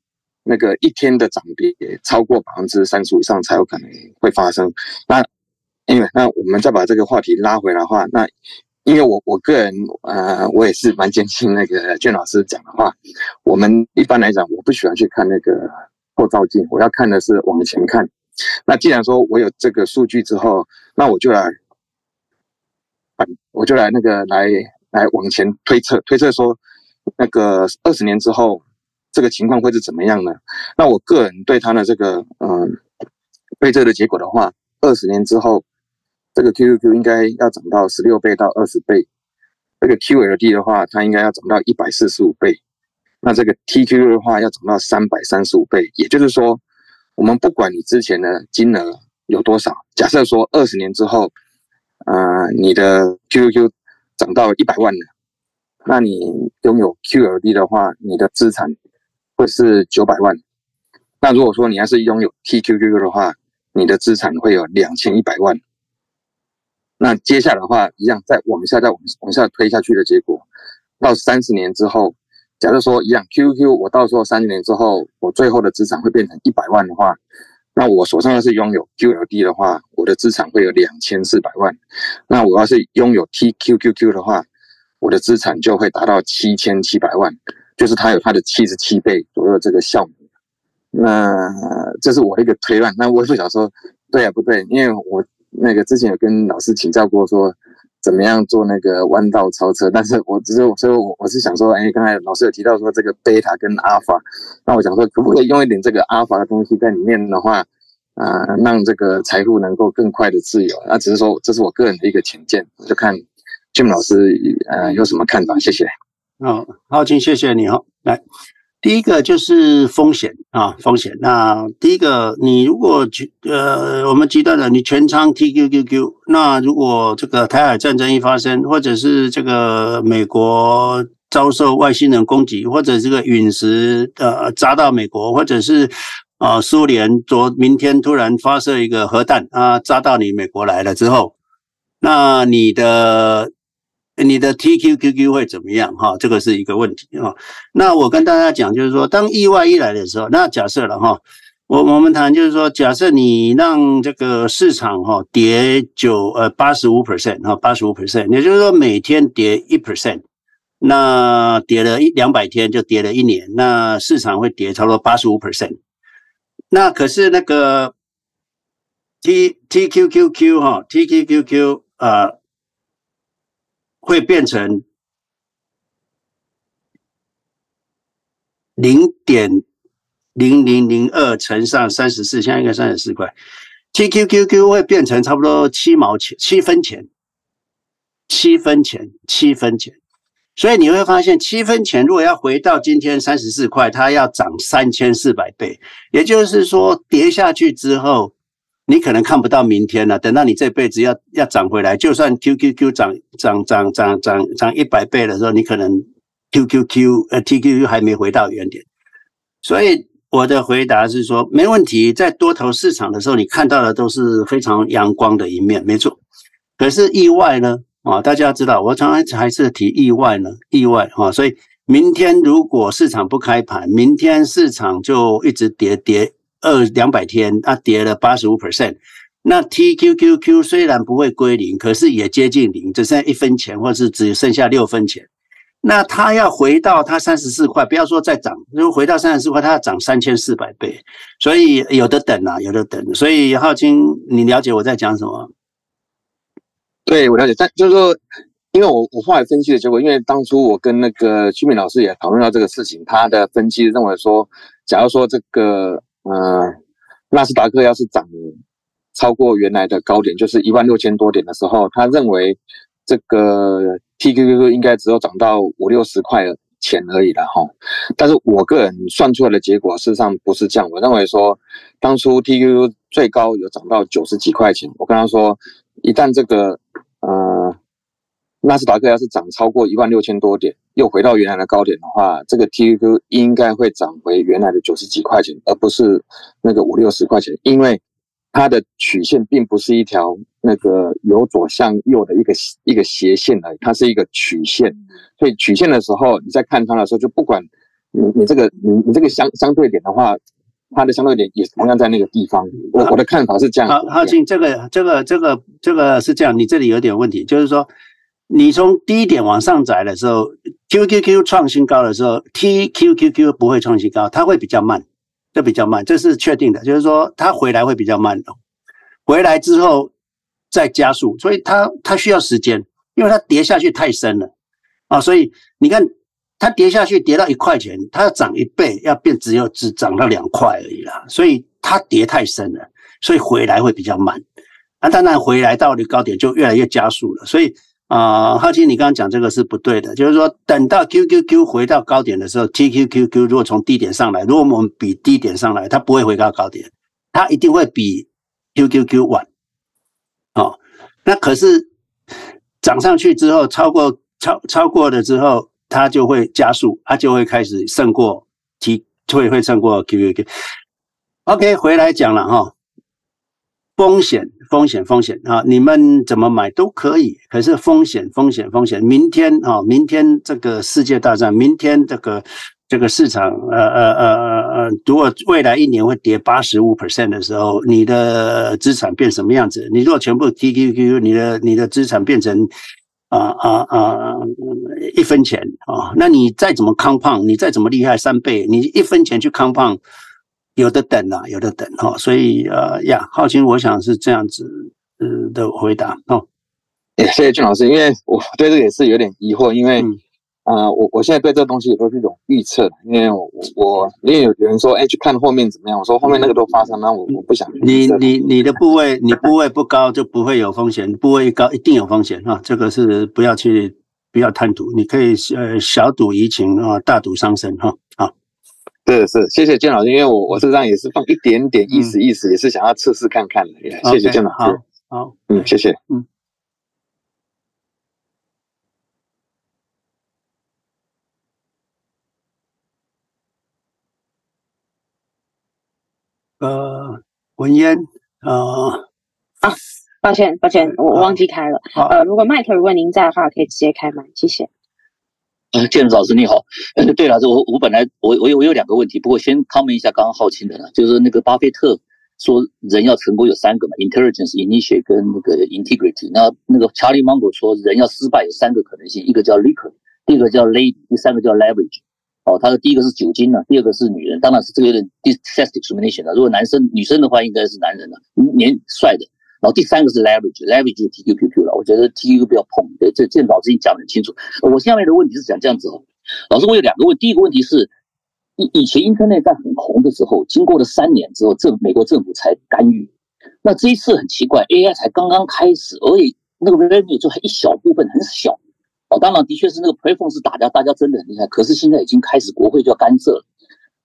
Speaker 10: 那个一天的涨跌超过百分之三十以上，才有可能会发生。那因为那我们再把这个话题拉回来的话，那因为我我个人呃，我也是蛮坚信那个卷老师讲的话，我们一般来讲，我不喜欢去看那个后照镜，我要看的是往前看。那既然说我有这个数据之后，那我就来。我就来那个来来往前推测，推测说那个二十年之后这个情况会是怎么样呢？那我个人对他的这个嗯推测的结果的话，二十年之后这个 QQQ 应该要涨到十六倍到二十倍，这个 QLD 的话它应该要涨到一百四十五倍，那这个 TQQ 的话要涨到三百三十五倍。也就是说，我们不管你之前的金额有多少，假设说二十年之后。呃，你的 QQQ 涨到一百万了，那你拥有 QLD 的话，你的资产会是九百万。那如果说你要是拥有 TQQQ 的话，你的资产会有两千一百万。那接下来的话，一样再往下再往往下推下去的结果，到三十年之后，假设说一样 QQQ，我到时候三十年之后，我最后的资产会变成一百万的话。那我手上要是拥有 QLD 的话，我的资产会有两千四百万。那我要是拥有 TQQQ 的话，我的资产就会达到七千七百万，就是它有它的七十七倍左右这个效能。那这是我的一个推断。那我也不想说对啊不对，因为我那个之前有跟老师请教过，说怎么样做那个弯道超车，但是我只是所以我我是想说，哎，刚才老师有提到说这个贝塔跟阿尔法，那我想说可不可以用一点这个阿尔法的东西在里面的话。啊、让这个财富能够更快的自由，那只是说这是我个人的一个浅见，就看 Jim 老师呃有什么看法，谢谢。
Speaker 1: 哦，好，请谢谢你哈。来，第一个就是风险啊，风险。那第一个，你如果呃我们极端的，你全仓 TQQQ，那如果这个台海战争一发生，或者是这个美国遭受外星人攻击，或者这个陨石呃砸到美国，或者是。啊，苏联昨明天突然发射一个核弹啊，炸到你美国来了之后，那你的你的 TQQQ 会怎么样？哈，这个是一个问题啊。那我跟大家讲，就是说，当意外一来的时候，那假设了哈，我我们谈就是说，假设你让这个市场哈跌九呃八十五 percent 哈，八十五 percent，也就是说每天跌一 percent，那跌了一两百天就跌了一年，那市场会跌差不多八十五 percent。那可是那个 T T Q Q Q 哈 T Q Q Q 啊，会变成零点零零零二乘上三十四，现在应该三十四块。T Q Q Q 会变成差不多七毛钱，七分钱，七分钱，七分钱。所以你会发现，七分钱如果要回到今天三十四块，它要涨三千四百倍。也就是说，跌下去之后，你可能看不到明天了。等到你这辈子要要涨回来，就算 QQQ 涨涨涨涨涨涨一百倍的时候，你可能 QQQ 呃 TQQ 还没回到原点。所以我的回答是说，没问题，在多头市场的时候，你看到的都是非常阳光的一面，没错。可是意外呢？啊，大家知道，我常常还是提意外呢，意外哈，所以明天如果市场不开盘，明天市场就一直跌跌二两百天，它跌了八十五 percent，那 TQQQ 虽然不会归零，可是也接近零，只剩一分钱，或是只剩下六分钱。那它要回到它三十四块，不要说再涨，如果回到三十四块，它要涨三千四百倍，所以有的等啊，有的等。所以浩清，你了解我在讲什么？
Speaker 10: 对，我了解，但就是说，因为我我后来分析的结果，因为当初我跟那个居民老师也讨论到这个事情，他的分析认为说，假如说这个呃纳斯达克要是涨超过原来的高点，就是一万六千多点的时候，他认为这个 TQQQ 应该只有涨到五六十块钱而已了哈。但是我个人算出来的结果，事实上不是这样。我认为说，当初 TQQQ 最高有涨到九十几块钱，我跟他说，一旦这个呃纳斯达克要是涨超过一万六千多点，又回到原来的高点的话，这个 TQQ 应该会涨回原来的九十几块钱，而不是那个五六十块钱，因为它的曲线并不是一条那个由左向右的一个一个斜线而已，它是一个曲线。所以曲线的时候，你在看它的时候，就不管你你这个你你这个相相对点的话，它的相对点也同样在那个地方。我我的看法是这样。
Speaker 1: 好，浩庆，这个这个这个这个是这样，你这里有点问题，就是说。你从低点往上载的时候，QQQ 创新高的时候，TQQQ 不会创新高，它会比较慢，就比较慢，这是确定的。就是说它回来会比较慢的，回来之后再加速，所以它它需要时间，因为它跌下去太深了啊。所以你看它跌下去跌到一块钱，它要涨一倍，要变只有只涨到两块而已啦。所以它跌太深了，所以回来会比较慢。啊，当然回来到了高点就越来越加速了，所以。啊，浩清，你刚刚讲这个是不对的，就是说等到 QQQ 回到高点的时候，TQQQ 如果从低点上来，如果我们比低点上来，它不会回到高点，它一定会比 QQQ 晚。哦，那可是涨上去之后，超过超超过了之后，它就会加速，它就会开始胜过 T，会会胜过 QQQ。OK，回来讲了哈。风险，风险，风险啊！你们怎么买都可以，可是风险，风险，风险。明天啊，明天这个世界大战，明天这个这个市场，呃呃呃呃呃，如果未来一年会跌八十五 percent 的时候，你的资产变什么样子？你如果全部 TQQ，你的你的资产变成啊啊啊一分钱啊，那你再怎么康胖你再怎么厉害三倍，你一分钱去康胖。有的等啊，有的等哈，所以呃呀，浩清，我想是这样子呃的回答哦。
Speaker 10: 谢谢俊老师，因为我对这个也是有点疑惑，因为啊、我我现在对这个东西也都是一种预测，因为我我因为有人说哎去看后面怎么样，我说后面那个都发生，那我我不想。
Speaker 1: 你你你的部位 <laughs> 你部位不高就不会有风险，部位一高一定有风险哈，这个是不要去不要贪图，你可以呃小赌怡情啊，大赌伤身哈。
Speaker 10: 是是，谢谢建老师，因为我我身上也是放一点点意思意思，也是想要测试看看的。谢谢建老师，
Speaker 1: 好，
Speaker 10: 嗯，谢谢，
Speaker 1: 嗯。呃，文嫣，呃，
Speaker 5: 啊，抱歉抱歉，我忘记开了。呃，如果麦克如果您在的话，可以直接开麦，谢谢。
Speaker 11: 呃，建老师你好。呃，对了，这我我本来我我有我有两个问题，不过先 comment 一下刚刚浩清的了，就是那个巴菲特说人要成功有三个嘛，intelligence、initiate 跟那个 integrity。那那个 Charlie Munger 说人要失败有三个可能性，一个叫 liquor，第二个叫 lady，第三个叫 leverage。哦，他的第一个是酒精呢，第二个是女人，当然是这个有点 discrimination 了。如果男生女生的话，应该是男人了，年帅的。然后第三个是 leverage，leverage 就是 TQQQ 了。我觉得 TQQ 不要碰，对，这这老师已经讲得很清楚。我下面的问题是讲这样子哦，老师，我有两个问。第一个问题是，以以前 Internet 在很红的时候，经过了三年之后，政美国政府才干预。那这一次很奇怪，AI 才刚刚开始，而且那个 revenue 就还一小部分，很小。哦，当然的确是那个 platform 是打掉大家真的很厉害，可是现在已经开始国会就要干涉了。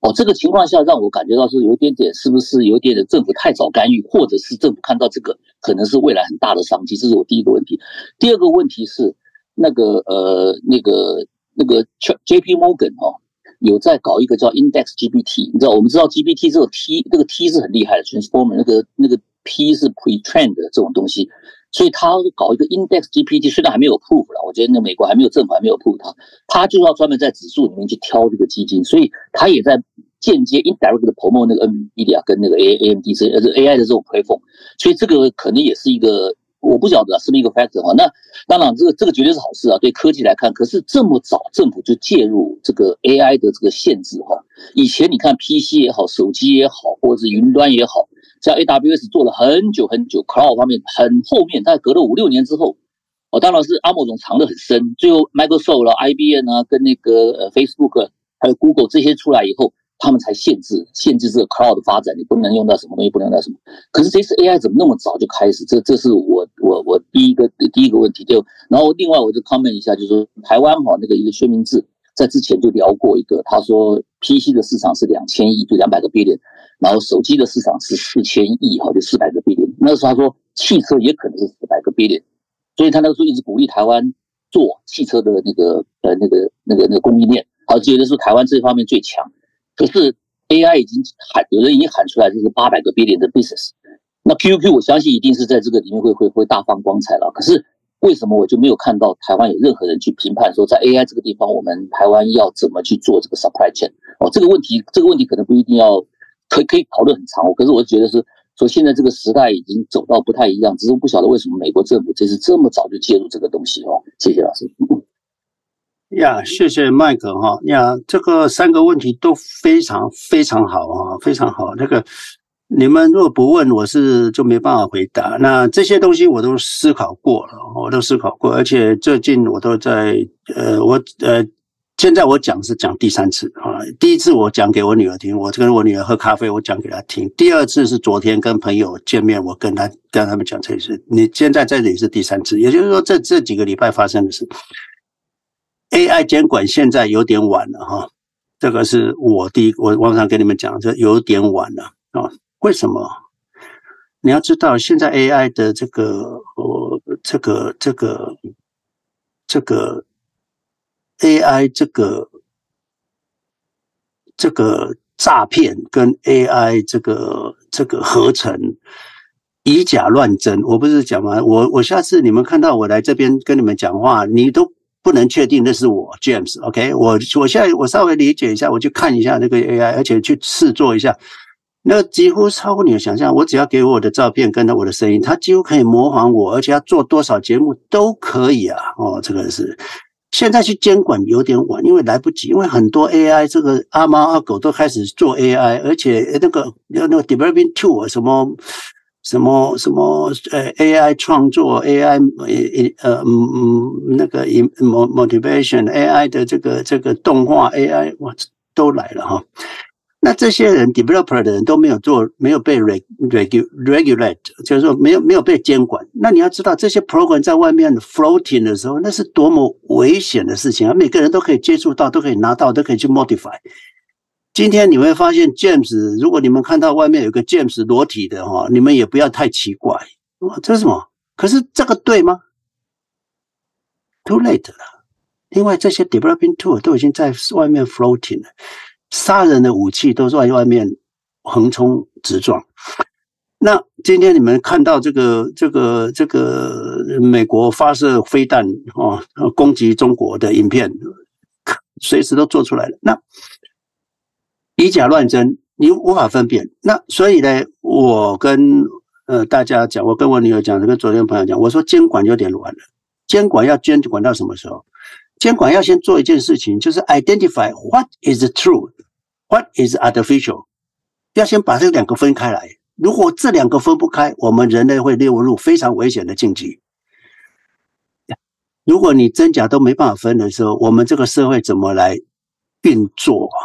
Speaker 11: 哦，这个情况下让我感觉到是有点点，是不是有点点政府太早干预，或者是政府看到这个可能是未来很大的商机？这是我第一个问题。第二个问题是，那个呃，那个那个 J P Morgan 哦，有在搞一个叫 Index GPT，你知道，我们知道 GPT 这个 T，这个 T 是很厉害的，Transformer 那个那个 P 是 Pre-trained 的这种东西。所以他搞一个 index GPT，虽然还没有 prove 了，我觉得那美国还没有政府还没有 prove 它，他就要专门在指数里面去挑这个基金，所以他也在间接 indirect 的 promo 那个 NVIDIA 跟那个 A A M D C，呃 AI 的这种 platform，所以这个可能也是一个我不晓得是不是一个 factor 哈。那当然这个这个绝对是好事啊，对科技来看。可是这么早政府就介入这个 AI 的这个限制哈，以前你看 PC 也好，手机也好，或者是云端也好。像 AWS 做了很久很久，Cloud 方面很后面，大概隔了五六年之后，哦，当然是阿莫总藏得很深。最后 Microsoft 了、IBM 啊，跟那个呃 Facebook 还有 Google 这些出来以后，他们才限制限制这个 Cloud 的发展，你不能用到什么东西，不能用到什么。可是这次 AI 怎么那么早就开始？这这是我我我第一个第一个问题。就然后另外我就 comment 一下，就是说台湾哈那个一个薛明志在之前就聊过一个，他说 PC 的市场是两千亿，就两百个 billion。然后手机的市场是四千亿，哈，就四百个 billion。那时候他说汽车也可能是四百个 billion，所以他那个时候一直鼓励台湾做汽车的那个呃那个那个那个供应链，好觉得说台湾这方面最强。可是 AI 已经喊，有人已经喊出来，就是八百个 billion 的 business。那 QQ 我相信一定是在这个里面会会会大放光彩了。可是为什么我就没有看到台湾有任何人去评判说，在 AI 这个地方，我们台湾要怎么去做这个 supply chain？哦，这个问题这个问题可能不一定要可以可以讨论很长。可是我觉得是说，现在这个时代已经走到不太一样，只是我不晓得为什么美国政府这次这么早就介入这个东西哦。谢谢老师。
Speaker 1: 呀，谢谢麦克哈呀，这个三个问题都非常非常好啊，非常好。那个。你们如果不问，我是就没办法回答。那这些东西我都思考过了，我都思考过，而且最近我都在呃，我呃，现在我讲是讲第三次啊。第一次我讲给我女儿听，我跟我女儿喝咖啡，我讲给她听。第二次是昨天跟朋友见面，我跟她跟他们讲这事。你现在在这里是第三次，也就是说这这几个礼拜发生的事。AI 监管现在有点晚了哈，这个是我第一，我网上跟你们讲，这有点晚了啊。为什么？你要知道，现在 AI 的这个呃，这个这个这个 AI 这个这个诈骗跟 AI 这个这个合成以假乱真，我不是讲吗？我我下次你们看到我来这边跟你们讲话，你都不能确定那是我 James。OK，我我现在我稍微理解一下，我去看一下那个 AI，而且去试做一下。那几乎超过你的想象。我只要给我的照片跟着我的声音，它几乎可以模仿我，而且要做多少节目都可以啊！哦，这个是现在去监管有点晚，因为来不及，因为很多 AI 这个阿猫阿狗都开始做 AI，而且那个那个 developing tool 什么什么什么呃 AI 创作 AI 呃呃嗯那个 motivation AI 的这个这个动画 AI 哇都来了哈。那这些人，developer 的人都没有做，没有被 reg regulate，就是说没有没有被监管。那你要知道，这些 program 在外面 floating 的时候，那是多么危险的事情啊！每个人都可以接触到，都可以拿到，都可以去 modify。今天你会发现，James，如果你们看到外面有个 James 裸体的哈，你们也不要太奇怪。哇，这是什么？可是这个对吗？Too late 了。另外，这些 developing tool 都已经在外面 floating 了。杀人的武器都在外面横冲直撞。那今天你们看到这个、这个、这个美国发射飞弹啊，攻击中国的影片，随时都做出来了。那以假乱真，你无法分辨。那所以呢，我跟呃大家讲，我跟我女儿讲，跟昨天朋友讲，我说监管有点乱了。监管要监管到什么时候？监管要先做一件事情，就是 identify what is the truth，what is artificial，要先把这两个分开来。如果这两个分不开，我们人类会落入非常危险的境地。如果你真假都没办法分的时候，我们这个社会怎么来运作啊？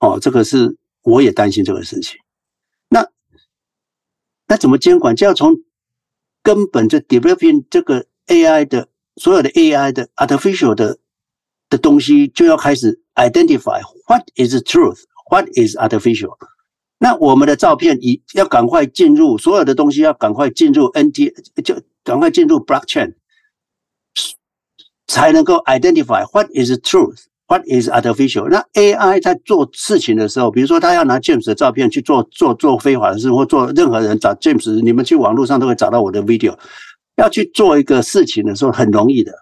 Speaker 1: 哦，这个是我也担心这个事情。那那怎么监管？就要从根本就 developing 这个 AI 的。所有的 AI 的 artificial 的的东西就要开始 identify what is the truth, what is artificial。那我们的照片一要赶快进入，所有的东西要赶快进入 NT，就赶快进入 blockchain，才能够 identify what is the truth, what is artificial。那 AI 在做事情的时候，比如说他要拿 James 的照片去做做做非法的事，或做任何人找 James，你们去网络上都会找到我的 video。要去做一个事情的时候很容易的，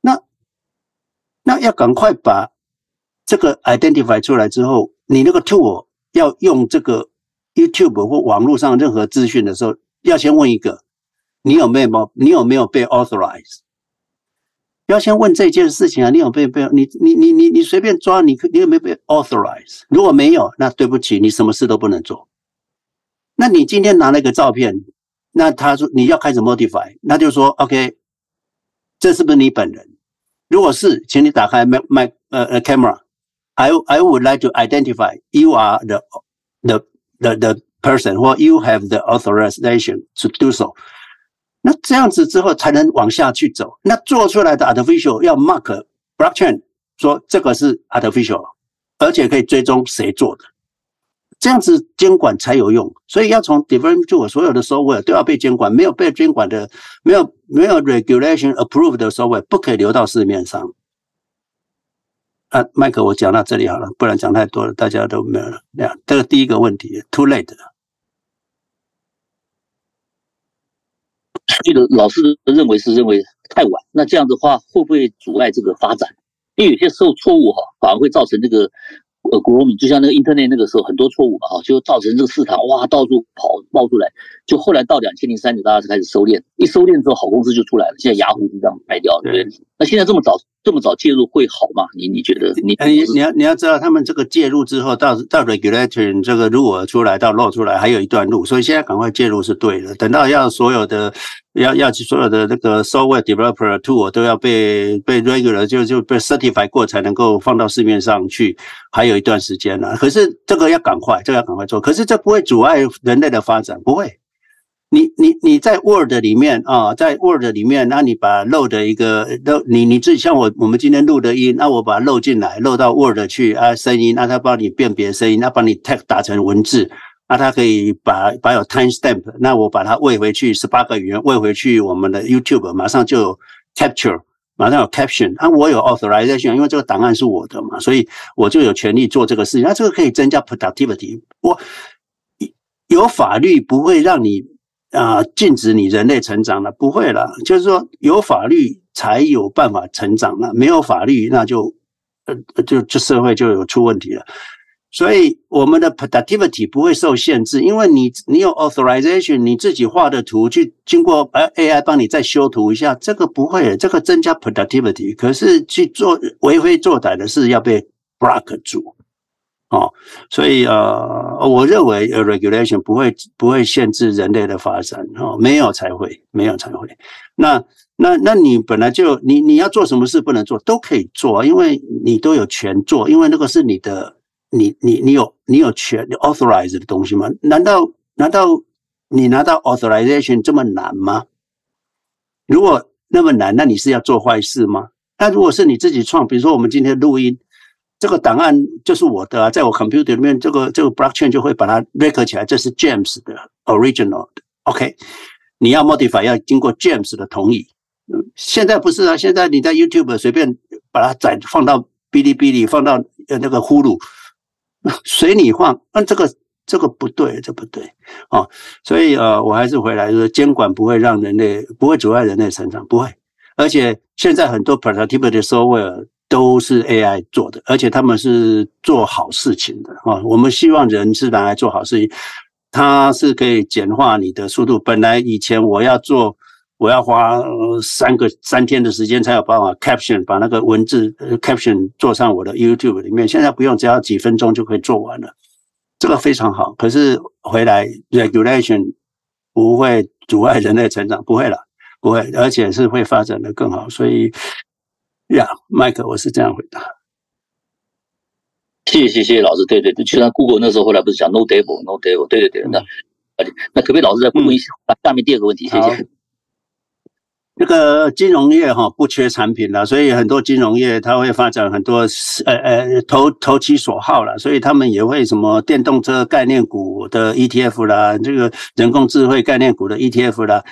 Speaker 1: 那那要赶快把这个 identify 出来之后，你那个 tool 要用这个 YouTube 或网络上任何资讯的时候，要先问一个，你有没有你有没有被 authorize？要先问这件事情啊，你有没有被你你你你你随便抓你你有没有被 authorize？如果没有，那对不起，你什么事都不能做。那你今天拿了一个照片。那他说你要开始 modify，那就说 OK，这是不是你本人？如果是，请你打开 my my 呃呃 camera。I I would like to identify you are the the the the person or you have the authorization to do so。那这样子之后才能往下去走。那做出来的 artificial 要 mark blockchain，说这个是 artificial，而且可以追踪谁做的。 这样子监管才有用。所以要从 development tool 所有的 software 都要被监管，没有被监管的，没有没有 regulation approved 的 software 不可以流到市面上。啊，麦克，我讲到这里好了，不然讲太多了，大家都没有了。这样，这个第一个问题，too late。
Speaker 11: 这个老师认为是认为太晚，那这样的话会不会阻碍这个发展？因为有些时候错误哈，反而会造成这个。呃，grooming 就像那个 internet 那个时候很多错误嘛，哈，就造成这个市场哇到处跑冒出来，就后来到两千零三年大家才开始收敛，一收敛之后好公司就出来了，现在雅虎就这样卖掉了，对不对？那现在这么早这么早介入会好吗？你你觉得？你
Speaker 1: 你你要你要知道他们这个介入之后到到 regulatory 这个如果出来到漏出来还有一段路，所以现在赶快介入是对的，等到要所有的。要要去所有的那个 software developer tool 都要被被 regular 就就被 certify 过才能够放到市面上去，还有一段时间呢。可是这个要赶快，这个要赶快做。可是这不会阻碍人类的发展，不会。你你你在 Word 里面啊，在 Word 里面，那你把漏的一个 load 你你自己像我我们今天录的音，那我把它 load 进来漏到 Word 去啊，声音，那它帮你辨别声音，那帮你 text 打成文字。那它可以把把有 time stamp，那我把它喂回去十八个语言，喂回去我们的 YouTube，马上就有 capture，马上有 caption。啊，我有 authorization，因为这个档案是我的嘛，所以我就有权利做这个事情。那这个可以增加 productivity。我有法律不会让你啊、禁止你人类成长了，不会了。就是说有法律才有办法成长了，没有法律那就呃就这社会就有出问题了。所以我们的 productivity 不会受限制，因为你你有 authorization，你自己画的图去经过呃 AI 帮你再修图一下，这个不会，这个增加 productivity。可是去做为非作歹的事要被 block 住，哦，所以呃，我认为 regulation 不会不会限制人类的发展，哦，没有才会，没有才会。那那那你本来就你你要做什么事不能做都可以做，因为你都有权做，因为那个是你的。你你你有你有权你 authorize 的东西吗？难道难道你拿到 authorization 这么难吗？如果那么难，那你是要做坏事吗？那如果是你自己创，比如说我们今天录音，这个档案就是我的啊，在我 computer 里面，这个这个 blockchain 就会把它 record 起来，这是 James 的 original 的。OK，你要 modify 要经过 James 的同意。现在不是啊，现在你在 YouTube 随便把它载放到哔哩哔哩，放到呃那个呼噜。<laughs> 随你放，那这个这个不对，这不对哦。所以呃，我还是回来说，监管不会让人类不会阻碍人类成长，不会。而且现在很多 productivity software 都是 AI 做的，而且他们是做好事情的啊。我们希望人是拿来做好事情，它是可以简化你的速度。本来以前我要做。我要花三个三天的时间才有办法 caption 把那个文字 caption 做上我的 YouTube 里面，现在不用，只要几分钟就可以做完了，这个非常好。可是回来 regulation 不会阻碍人类成长，不会了，不会，而且是会发展得更好。所以呀，麦克，我是这样回答。
Speaker 11: 谢谢谢谢老师，对对对，就像 Google 那时候后来不是讲 No Devil No Devil，对对对，那那可不可以老师再问一下下面第二个问题？谢谢。
Speaker 1: 这个金融业哈不缺产品了，所以很多金融业它会发展很多呃呃投投其所好了，所以他们也会什么电动车概念股的 ETF 啦，这个人工智慧概念股的 ETF 啦，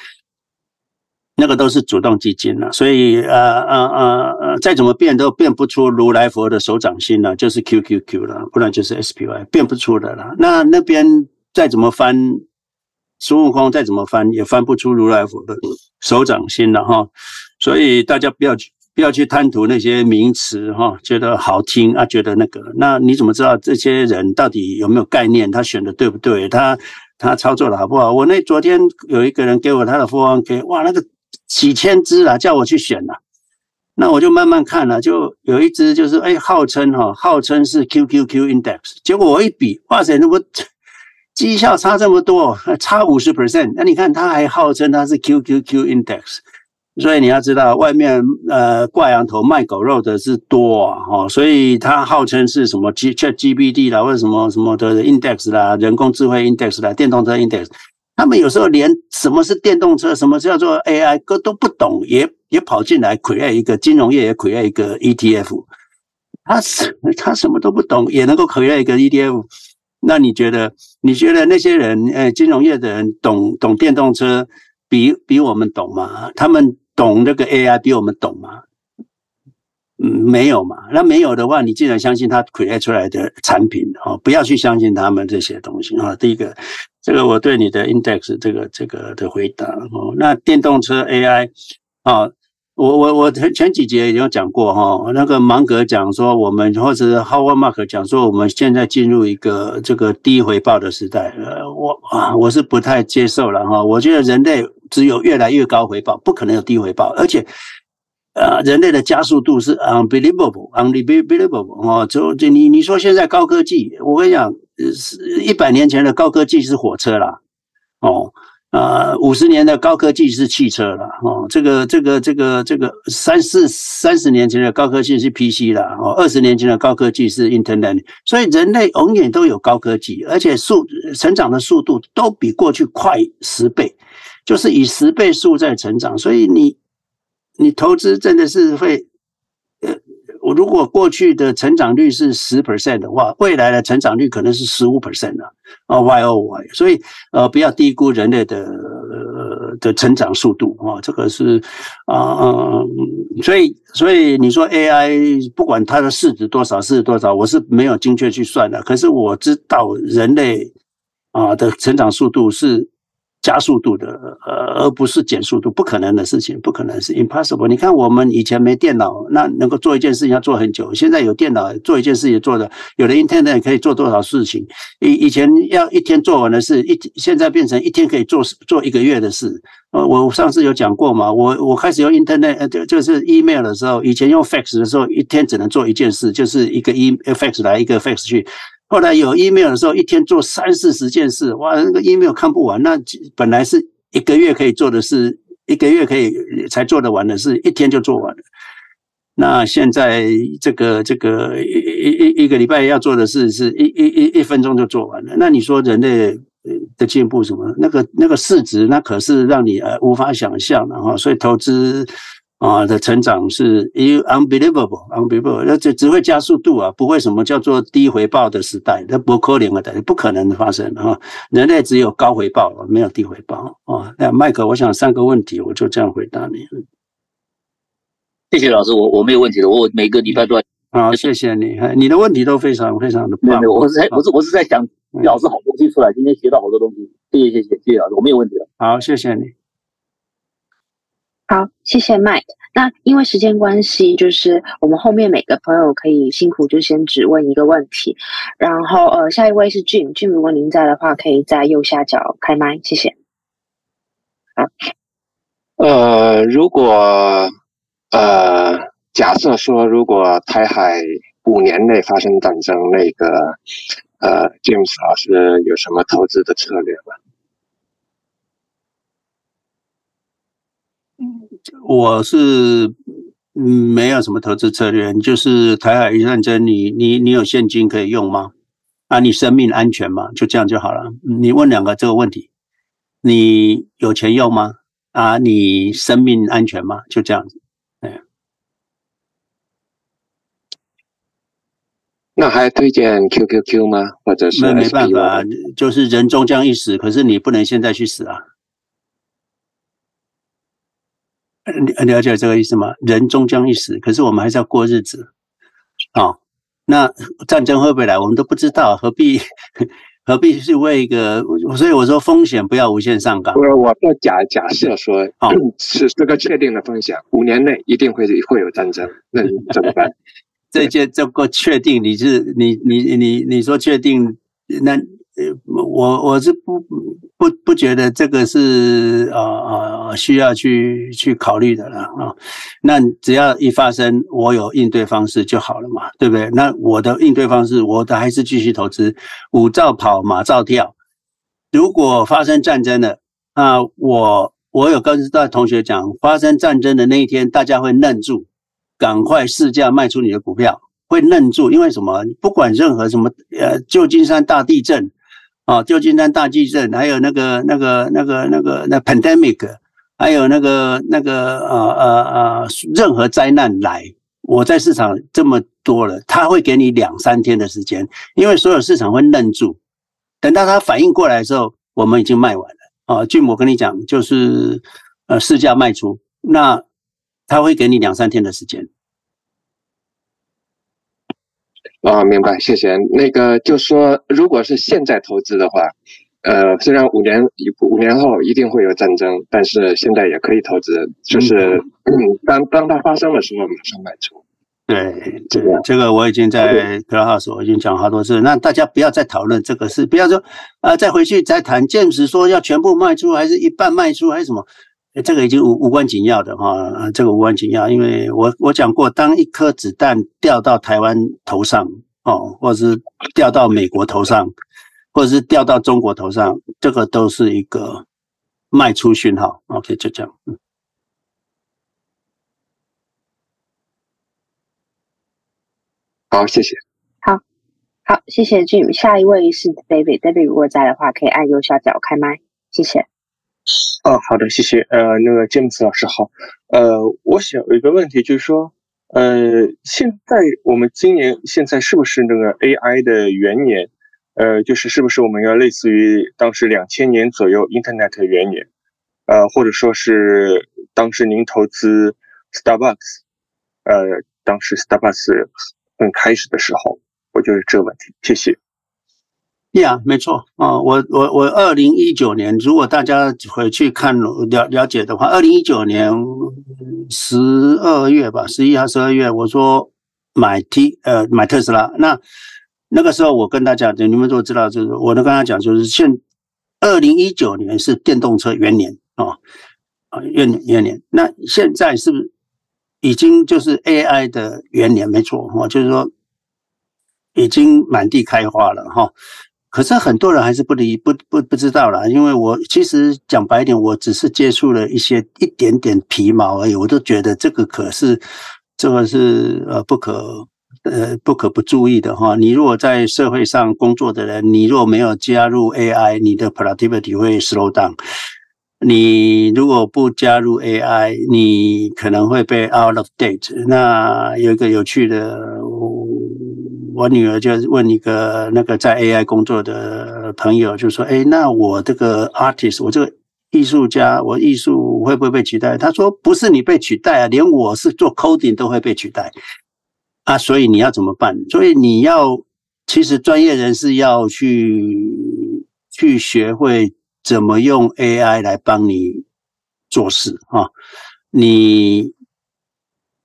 Speaker 1: 那个都是主动基金了，所以呃呃呃呃再怎么变都变不出如来佛的手掌心了，就是 QQQ 了，不然就是 SPY 变不出的了。那那边再怎么翻。孙悟空再怎么翻也翻不出如来佛的手掌心了哈，所以大家不要去不要去贪图那些名词哈，觉得好听啊，觉得那个，那你怎么知道这些人到底有没有概念？他选的对不对？他他操作的好不好？我那昨天有一个人给我他的富翁给哇，那个几千只啊，叫我去选呐，那我就慢慢看了，就有一只就是哎，号称哈，号称是 QQQ index，结果我一比，哇塞，那么。绩效差这么多，差五十 percent，那你看他还号称他是 QQQ index，所以你要知道外面呃挂羊头卖狗肉的是多啊，哈，所以他号称是什么 ChatGPT 啦，或者什么什么的 index 啦，人工智慧 index 啦，电动车 index，他们有时候连什么是电动车，什么叫做 AI 都都不懂，也也跑进来 create 一个金融业也 create 一个 ETF，他是他什么都不懂，也能够 create 一个 ETF。那你觉得？你觉得那些人，呃，金融业的人懂懂电动车比比我们懂吗？他们懂那个 AI 比我们懂吗？嗯，没有嘛。那没有的话，你既然相信他 create 出来的产品，哦，不要去相信他们这些东西啊。第一个，这个我对你的 index 这个这个的回答哦。那电动车 AI 啊。我我我前前几节也有讲过哈，那个芒格讲说我们或者是 Howard Mark 讲说我们现在进入一个这个低回报的时代，呃，我啊我是不太接受了哈，我觉得人类只有越来越高回报，不可能有低回报，而且呃人类的加速度是 unbelievable，unbelievable 哦，就就你你说现在高科技，我跟你讲，是一百年前的高科技是火车啦，哦。啊，五十年的高科技是汽车了哦，这个这个这个这个三四三十年前的高科技是 PC 了哦，二十年前的高科技是 Internet，所以人类永远都有高科技，而且速成长的速度都比过去快十倍，就是以十倍数在成长，所以你你投资真的是会。呃我如果过去的成长率是十 percent 的话，未来的成长率可能是十五 percent 了啊，Y O Y，所以呃不要低估人类的呃的成长速度啊，这个是啊、呃，所以所以你说 A I 不管它的市值多少，市值多少，我是没有精确去算的，可是我知道人类啊的成长速度是。加速度的，呃，而不是减速度，不可能的事情，不可能是 impossible。你看，我们以前没电脑，那能够做一件事情要做很久。现在有电脑，做一件事情做的，有了 internet 可以做多少事情？以以前要一天做完的事，一现在变成一天可以做做一个月的事。呃，我上次有讲过嘛，我我开始用 internet，就就是 email 的时候，以前用 fax 的时候，一天只能做一件事，就是一个 e fax 来，一个 fax 去。后来有 email 的时候，一天做三四十件事，哇，那个 email 看不完。那本来是一个月可以做的事，一个月可以才做得完的事，一天就做完了。那现在这个这个一一一个礼拜要做的事，是一一一一分钟就做完了。那你说人类的进步什么？那个那个市值，那可是让你呃无法想象的哈。所以投资。啊，的成长是 unbelievable，unbelievable，那这只会加速度啊，不会什么叫做低回报的时代，那不可能的，不可能的发生哈。人类只有高回报，没有低回报啊。那麦克，我想三个问题，我就这样回答你。
Speaker 11: 谢谢老师，我我没有问题的，我每个礼拜都要。
Speaker 1: 好，谢谢你，你的问题都非常非常的棒。
Speaker 11: 没有，我是在，我是我是在想老师好东西出来，今天学到好多东西，谢谢谢谢谢谢老师，我没有问题了。
Speaker 1: 好，谢谢你。
Speaker 5: 好，谢谢 Mike。那因为时间关系，就是我们后面每个朋友可以辛苦就先只问一个问题。然后呃，下一位是 Jim，Jim，如果您在的话，可以在右下角开麦，谢谢。
Speaker 12: 好，呃，如果呃，假设说如果台海五年内发生战争，那个呃，James 老师有什么投资的策略吗？
Speaker 1: 我是嗯，没有什么投资策略，就是台海一战争，你你你有现金可以用吗？啊，你生命安全吗？就这样就好了。你问两个这个问题，你有钱用吗？啊，你生命安全吗？就这样子。对。
Speaker 12: 那还推荐 QQQ 吗？或者是？
Speaker 1: 那没办法，就是人终将一死，可是你不能现在去死啊。你了解这个意思吗？人终将一死，可是我们还是要过日子啊、哦。那战争会不会来，我们都不知道，何必 <laughs> 何必去为一个？所以我说风险不要无限上纲。
Speaker 12: 我我说假假设说，哦，<clears throat> 是这个确定的风险，五年内一定会会有战争，那你怎么办？<laughs>
Speaker 1: 这件这个确定，你是你你你你说确定那？我我是不不不觉得这个是呃呃需要去去考虑的了啊。那只要一发生，我有应对方式就好了嘛，对不对？那我的应对方式，我的还是继续投资，舞照跑，马照跳。如果发生战争了，啊，我我有跟大同学讲，发生战争的那一天，大家会愣住，赶快市价卖出你的股票，会愣住，因为什么？不管任何什么呃，旧金山大地震。哦，旧金山大地震，还有那个、那个、那个、那个、那 pandemic，还有那个、那个呃呃呃，任何灾难来，我在市场这么多了，他会给你两三天的时间，因为所有市场会愣住，等到他反应过来的时候，我们已经卖完了啊。据我跟你讲，就是呃市价卖出，那他会给你两三天的时间。
Speaker 12: 啊，明白，谢谢。那个就说，如果是现在投资的话，呃，虽然五年五年后一定会有战争，但是现在也可以投资，就是嗯，<clears throat> 当当它发生的时候马上卖出。
Speaker 1: 对，这个这个我已经在 Clubhouse 我已经讲好多次，那大家不要再讨论这个事，不要说啊、呃，再回去再谈。James 说要全部卖出，还是一半卖出，还是什么？这个已经无无关紧要的哈，这个无关紧要，因为我我讲过，当一颗子弹掉到台湾头上哦，或者是掉到美国头上，或者是掉到中国头上，这个都是一个卖出讯号。OK，就这样，嗯。
Speaker 12: 好，谢谢。
Speaker 5: 好，好，谢谢 Jim。下一位是 David，David 如果在的话，可以按右下角开麦。谢谢。
Speaker 13: 哦，好的，谢谢。呃，那个 James 老师好。呃，我想有一个问题，就是说，呃，现在我们今年现在是不是那个 AI 的元年？呃，就是是不是我们要类似于当时两千年左右 Internet 元年？呃，或者说是当时您投资 Starbucks，呃，当时 Starbucks。很开始的时候，我就是这个问题。谢谢。
Speaker 1: 呀、yeah，没错啊，我我我二零一九年，如果大家回去看了了解的话，二零一九年十二月吧，十一号十二月，我说买 T 呃买特斯拉。那那个时候我跟大家讲，你们都知道，就是我都跟他讲，就是现二零一九年是电动车元年啊啊元元年。那现在是不是？已经就是 AI 的元年，没错哈，就是说已经满地开花了哈。可是很多人还是不理不不不知道啦，因为我其实讲白一点，我只是接触了一些一点点皮毛而已，我都觉得这个可是这个是呃不可呃不可不注意的哈。你如果在社会上工作的人，你如果没有加入 AI，你的 productivity 会 slow down。你如果不加入 AI，你可能会被 out of date。那有一个有趣的，我女儿就问一个那个在 AI 工作的朋友，就说：“哎，那我这个 artist，我这个艺术家，我艺术会不会被取代？”他说：“不是你被取代啊，连我是做 coding 都会被取代啊，所以你要怎么办？所以你要，其实专业人士要去去学会。”怎么用 AI 来帮你做事啊？你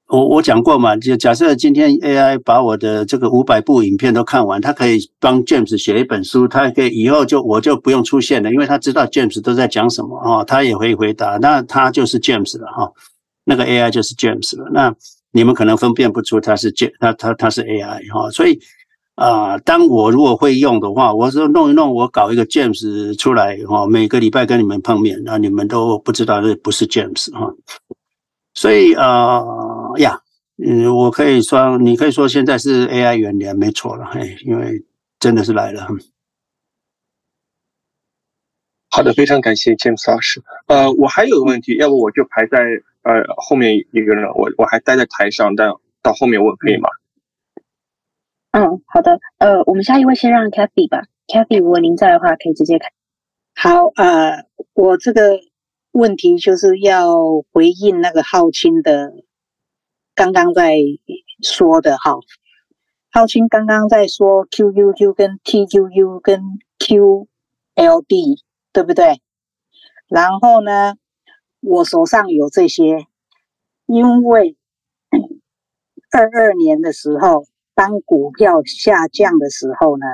Speaker 1: 我我讲过嘛，就假设今天 AI 把我的这个五百部影片都看完，他可以帮 James 写一本书，他可以以后就我就不用出现了，因为他知道 James 都在讲什么啊，他也会回答，那他就是 James 了哈，那个 AI 就是 James 了，那你们可能分辨不出他是 J，他他他是 AI 哈，所以。啊、当我如果会用的话，我说弄一弄，我搞一个 James 出来哈，每个礼拜跟你们碰面，那你们都不知道这不是 James 哈。所以啊、呀，嗯，我可以说，你可以说现在是 AI 元年，没错了，嘿，因为真的是来了。
Speaker 13: 好的，非常感谢 James 老师。呃，我还有个问题，要不我就排在呃后面一个人，我我还待在台上，但到后面问可以吗？
Speaker 5: 嗯，好的。呃，我们下一位先让 Kathy 吧。Kathy，如果您在的话，可以直接开。
Speaker 9: 好，呃，我这个问题就是要回应那个浩清的刚刚在说的哈。浩清刚刚在说 QQQ 跟 TQQ 跟 QLD，对不对？然后呢，我手上有这些，因为二二年的时候。当股票下降的时候呢，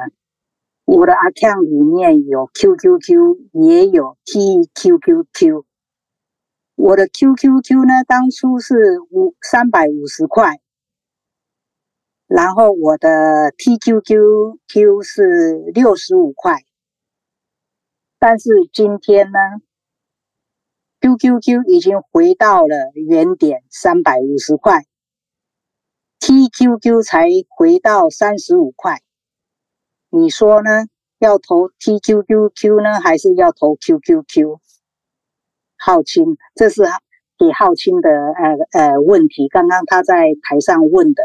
Speaker 9: 我的 account 里面有 QQQ，也有 TQQQ。我的 QQQ 呢，当初是五三百五十块，然后我的 TQQQ 是六十五块。但是今天呢，QQQ 已经回到了原点三百五十块。TQQ 才回到三十五块，你说呢？要投 TQQQ 呢，还是要投 QQQ？浩清，这是给浩清的呃呃问题。刚刚他在台上问的，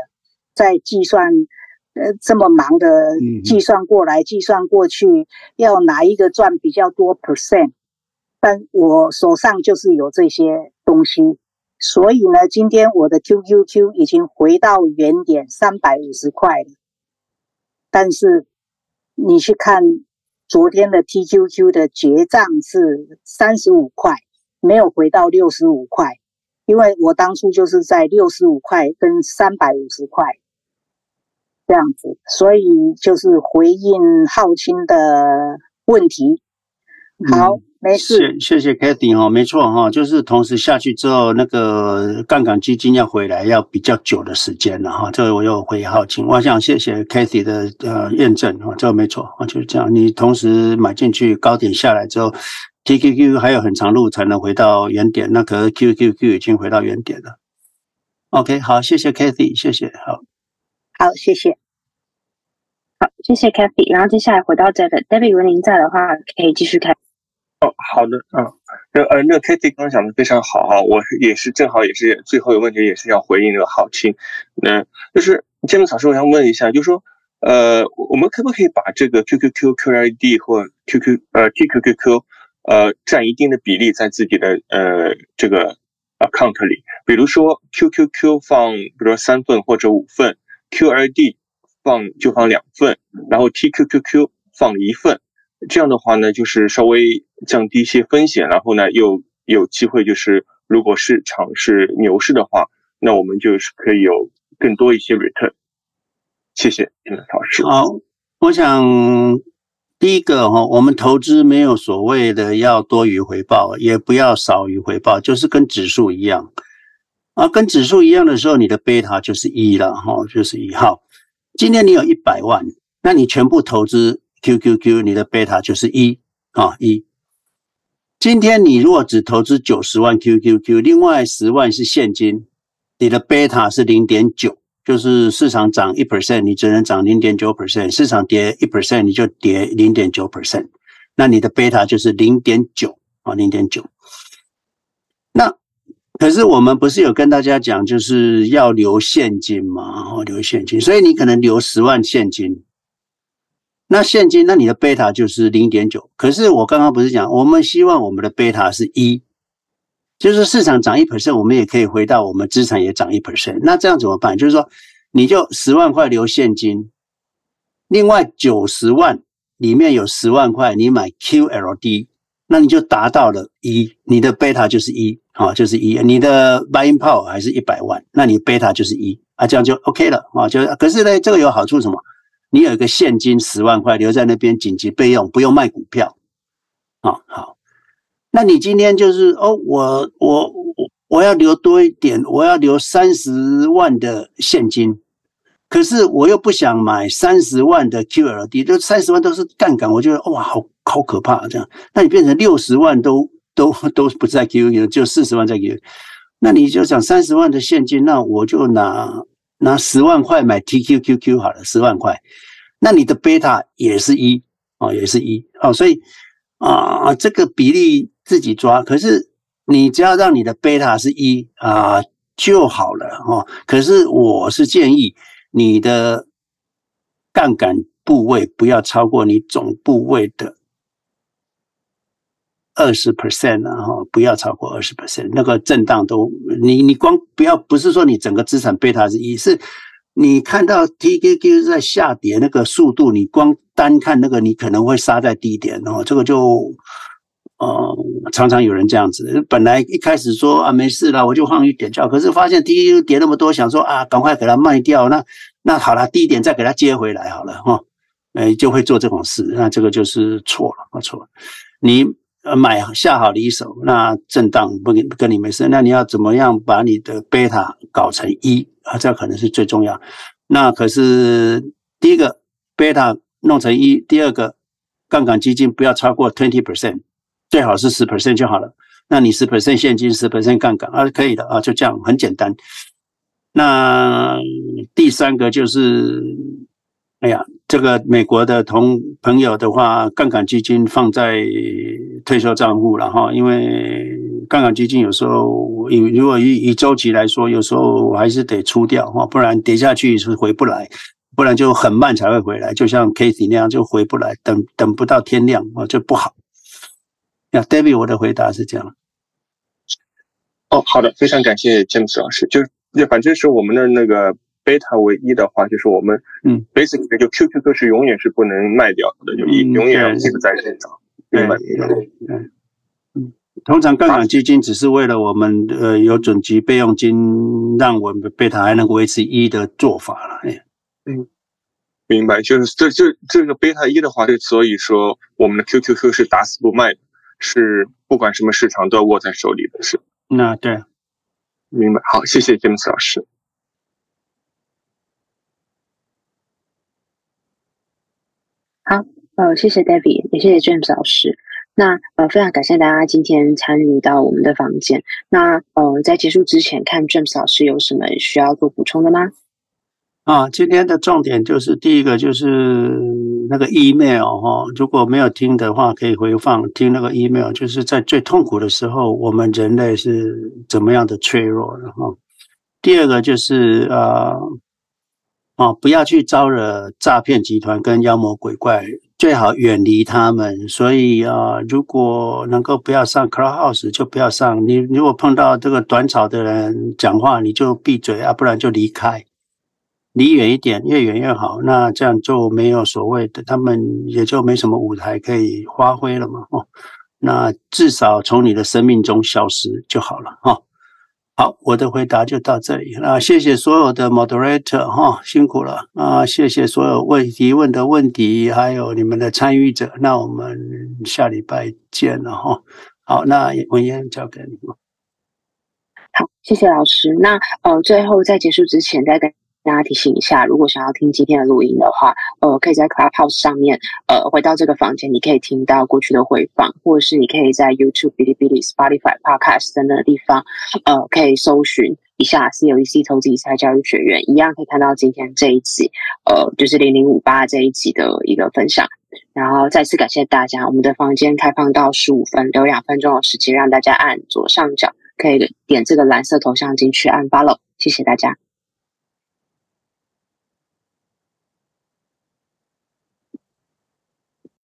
Speaker 9: 在计算呃这么忙的计算过来计算过去，要哪一个赚比较多 percent？但我手上就是有这些东西，所以呢，今天我的 QQQ 已经回到原点三百五十块了。但是你去看昨天的 TQQ 的结账是三十五块，没有回到六十五块，因为我当初就是在六十五块跟三百五十块。这样子，所以就是回应浩清的问题。好，嗯、没事。
Speaker 1: 谢谢谢 Cathy 哈，没错哈，就是同时下去之后，那个杠杆基金要回来要比较久的时间了哈。这个我又回好请，我想谢谢 Kathy 的呃验证哈，这个没错啊，就是这样。你同时买进去，高点下来之后，TQQ 还有很长路才能回到原点，那可是 QQQ 已经回到原点了。OK，好，谢谢 Kathy，谢谢，好。
Speaker 9: 好，谢谢。
Speaker 5: 好，谢谢 Kathy。然后接下来回到 David，David，如果您在的话，可以继续开。
Speaker 13: 哦，好的，嗯，那呃，那 Kathy 刚刚讲的非常好哈，我也是正好也是最后一个问题，也是要回应那个浩清。那就是建明老师，我想问一下，就是说，呃，我们可不可以把这个 QQQ、QID 或 QQ 呃 TQQQ 呃占一定的比例在自己的呃这个 account 里？比如说 QQQ 放，比如说三份或者五份，QID。放就放两份，然后 TQQQ 放一份，这样的话呢，就是稍微降低一些风险，然后呢，又有机会，就是如果市场是牛市的话，那我们就是可以有更多一些 return。谢谢，老师。
Speaker 1: 好，我想第一个哈，我们投资没有所谓的要多于回报，也不要少于回报，就是跟指数一样啊，跟指数一样的时候，你的贝塔就是一了哈，就是一号。今天你有一百万，那你全部投资 QQQ，你的贝塔就是一啊一。今天你如果只投资九十万 QQQ，另外十万是现金，你的贝塔是零点九，就是市场涨一 percent，你只能涨零点九 percent；市场跌一 percent，你就跌零点九 percent，那你的贝塔就是零点九啊，零点九。那可是我们不是有跟大家讲，就是要留现金嘛？哦，留现金，所以你可能留十万现金。那现金，那你的贝塔就是零点九。可是我刚刚不是讲，我们希望我们的贝塔是一，就是市场涨一 percent，我们也可以回到我们资产也涨一 percent。那这样怎么办？就是说，你就十万块留现金，另外九十万里面有十万块你买 QLD，那你就达到了一，你的贝塔就是一。好，就是一，你的 buying power 还是一百万，那你贝塔就是一啊，这样就 OK 了啊。就可是呢，这个有好处什么？你有一个现金十万块留在那边紧急备用，不用卖股票啊。好，那你今天就是哦，我我我我要留多一点，我要留三十万的现金，可是我又不想买三十万的 QLD，这三十万都是杠杆，我觉得哇，好好可怕这样。那你变成六十万都。都都不在 QQ，就四十万在 QQ，那你就想三十万的现金，那我就拿拿十万块买 TQQQ 好了，十万块，那你的贝塔也是一哦，也是一哦，所以啊，这个比例自己抓，可是你只要让你的贝塔是一啊就好了哦。可是我是建议你的杠杆部位不要超过你总部位的。二十 percent 啊，哈，不要超过二十 percent，那个震荡都，你你光不要，不是说你整个资产贝塔是一，是你看到 TQQ 在下跌那个速度，你光单看那个，你可能会杀在低点哦，这个就，呃，常常有人这样子，本来一开始说啊没事了，我就放一点叫，可是发现 TQQ 跌那么多，想说啊，赶快给它卖掉，那那好了，低点再给它接回来好了哈，哎，就会做这种事，那这个就是错了，错了，你。呃，买下好离手，那震荡不跟跟你没事。那你要怎么样把你的贝塔搞成一啊？这可能是最重要。那可是第一个贝塔弄成一，第二个杠杆基金不要超过 twenty percent，最好是十 percent 就好了。那你十 percent 现金，十 percent 杠杆啊，可以的啊，就这样很简单。那第三个就是。哎呀，这个美国的同朋友的话，杠杆基金放在退休账户了哈，因为杠杆基金有时候以如果以以周期来说，有时候我还是得出掉哈，不然跌下去是回不来。不然就很慢才会回来，就像 Kathy 那样就回不来，等等不到天亮啊，就不好。那 David，我的回答是这样。
Speaker 13: 哦，好的，非常感谢 James 老师。就反正是我们的那个 beta 唯一的话，就是我们嗯，basically 就 QQQ 是永远是不能卖掉的，就一永远要一直在线上。明白，明白。
Speaker 1: 嗯嗯，通常杠杆基金只是为了我们呃有准级备用金，让我们的贝塔还能维持一的做法了。哎，
Speaker 13: 嗯，明白。就是这这这个贝塔一的话，就所以说我们的 QQQ 是打死不卖的，是不管什么市场都要握在手里的是。
Speaker 1: 那对，
Speaker 13: 明白。好，谢谢詹姆斯老师。
Speaker 5: 好，呃，谢谢 David，也谢谢 James 老师。那呃，非常感谢大家今天参与到我们的房间。那呃，在结束之前，看 James 老师有什么需要做补充的吗？
Speaker 1: 啊，今天的重点就是第一个就是那个 email 哈，如果没有听的话，可以回放听那个 email，就是在最痛苦的时候，我们人类是怎么样的脆弱的哈。第二个就是啊啊，不要去招惹诈骗集团跟妖魔鬼怪，最好远离他们。所以啊，如果能够不要上 Clubhouse，就不要上。你如果碰到这个短草的人讲话，你就闭嘴啊，不然就离开。离远一点，越远越好。那这样就没有所谓的，他们也就没什么舞台可以发挥了嘛。哦，那至少从你的生命中消失就好了。哈，好，我的回答就到这里。那谢谢所有的 moderator 哈，辛苦了啊！谢谢所有问提问的问题，还有你们的参与者。那我们下礼拜见了哈。好，那文言交给你。
Speaker 5: 好，谢谢老师。那呃，最后在结束之前再跟。大家提醒一下，如果想要听今天的录音的话，呃，可以在 Clubhouse 上面，呃，回到这个房间，你可以听到过去的回放，或者是你可以在 YouTube、哔哩哔哩、Spotify、Podcast 等等的地方，呃，可以搜寻一下 CLEC 投资理财教育学院，一样可以看到今天这一集，呃，就是零零五八这一集的一个分享。然后再次感谢大家，我们的房间开放到十五分，留两分钟的时间让大家按左上角可以点这个蓝色头像进去按 Follow，谢谢大家。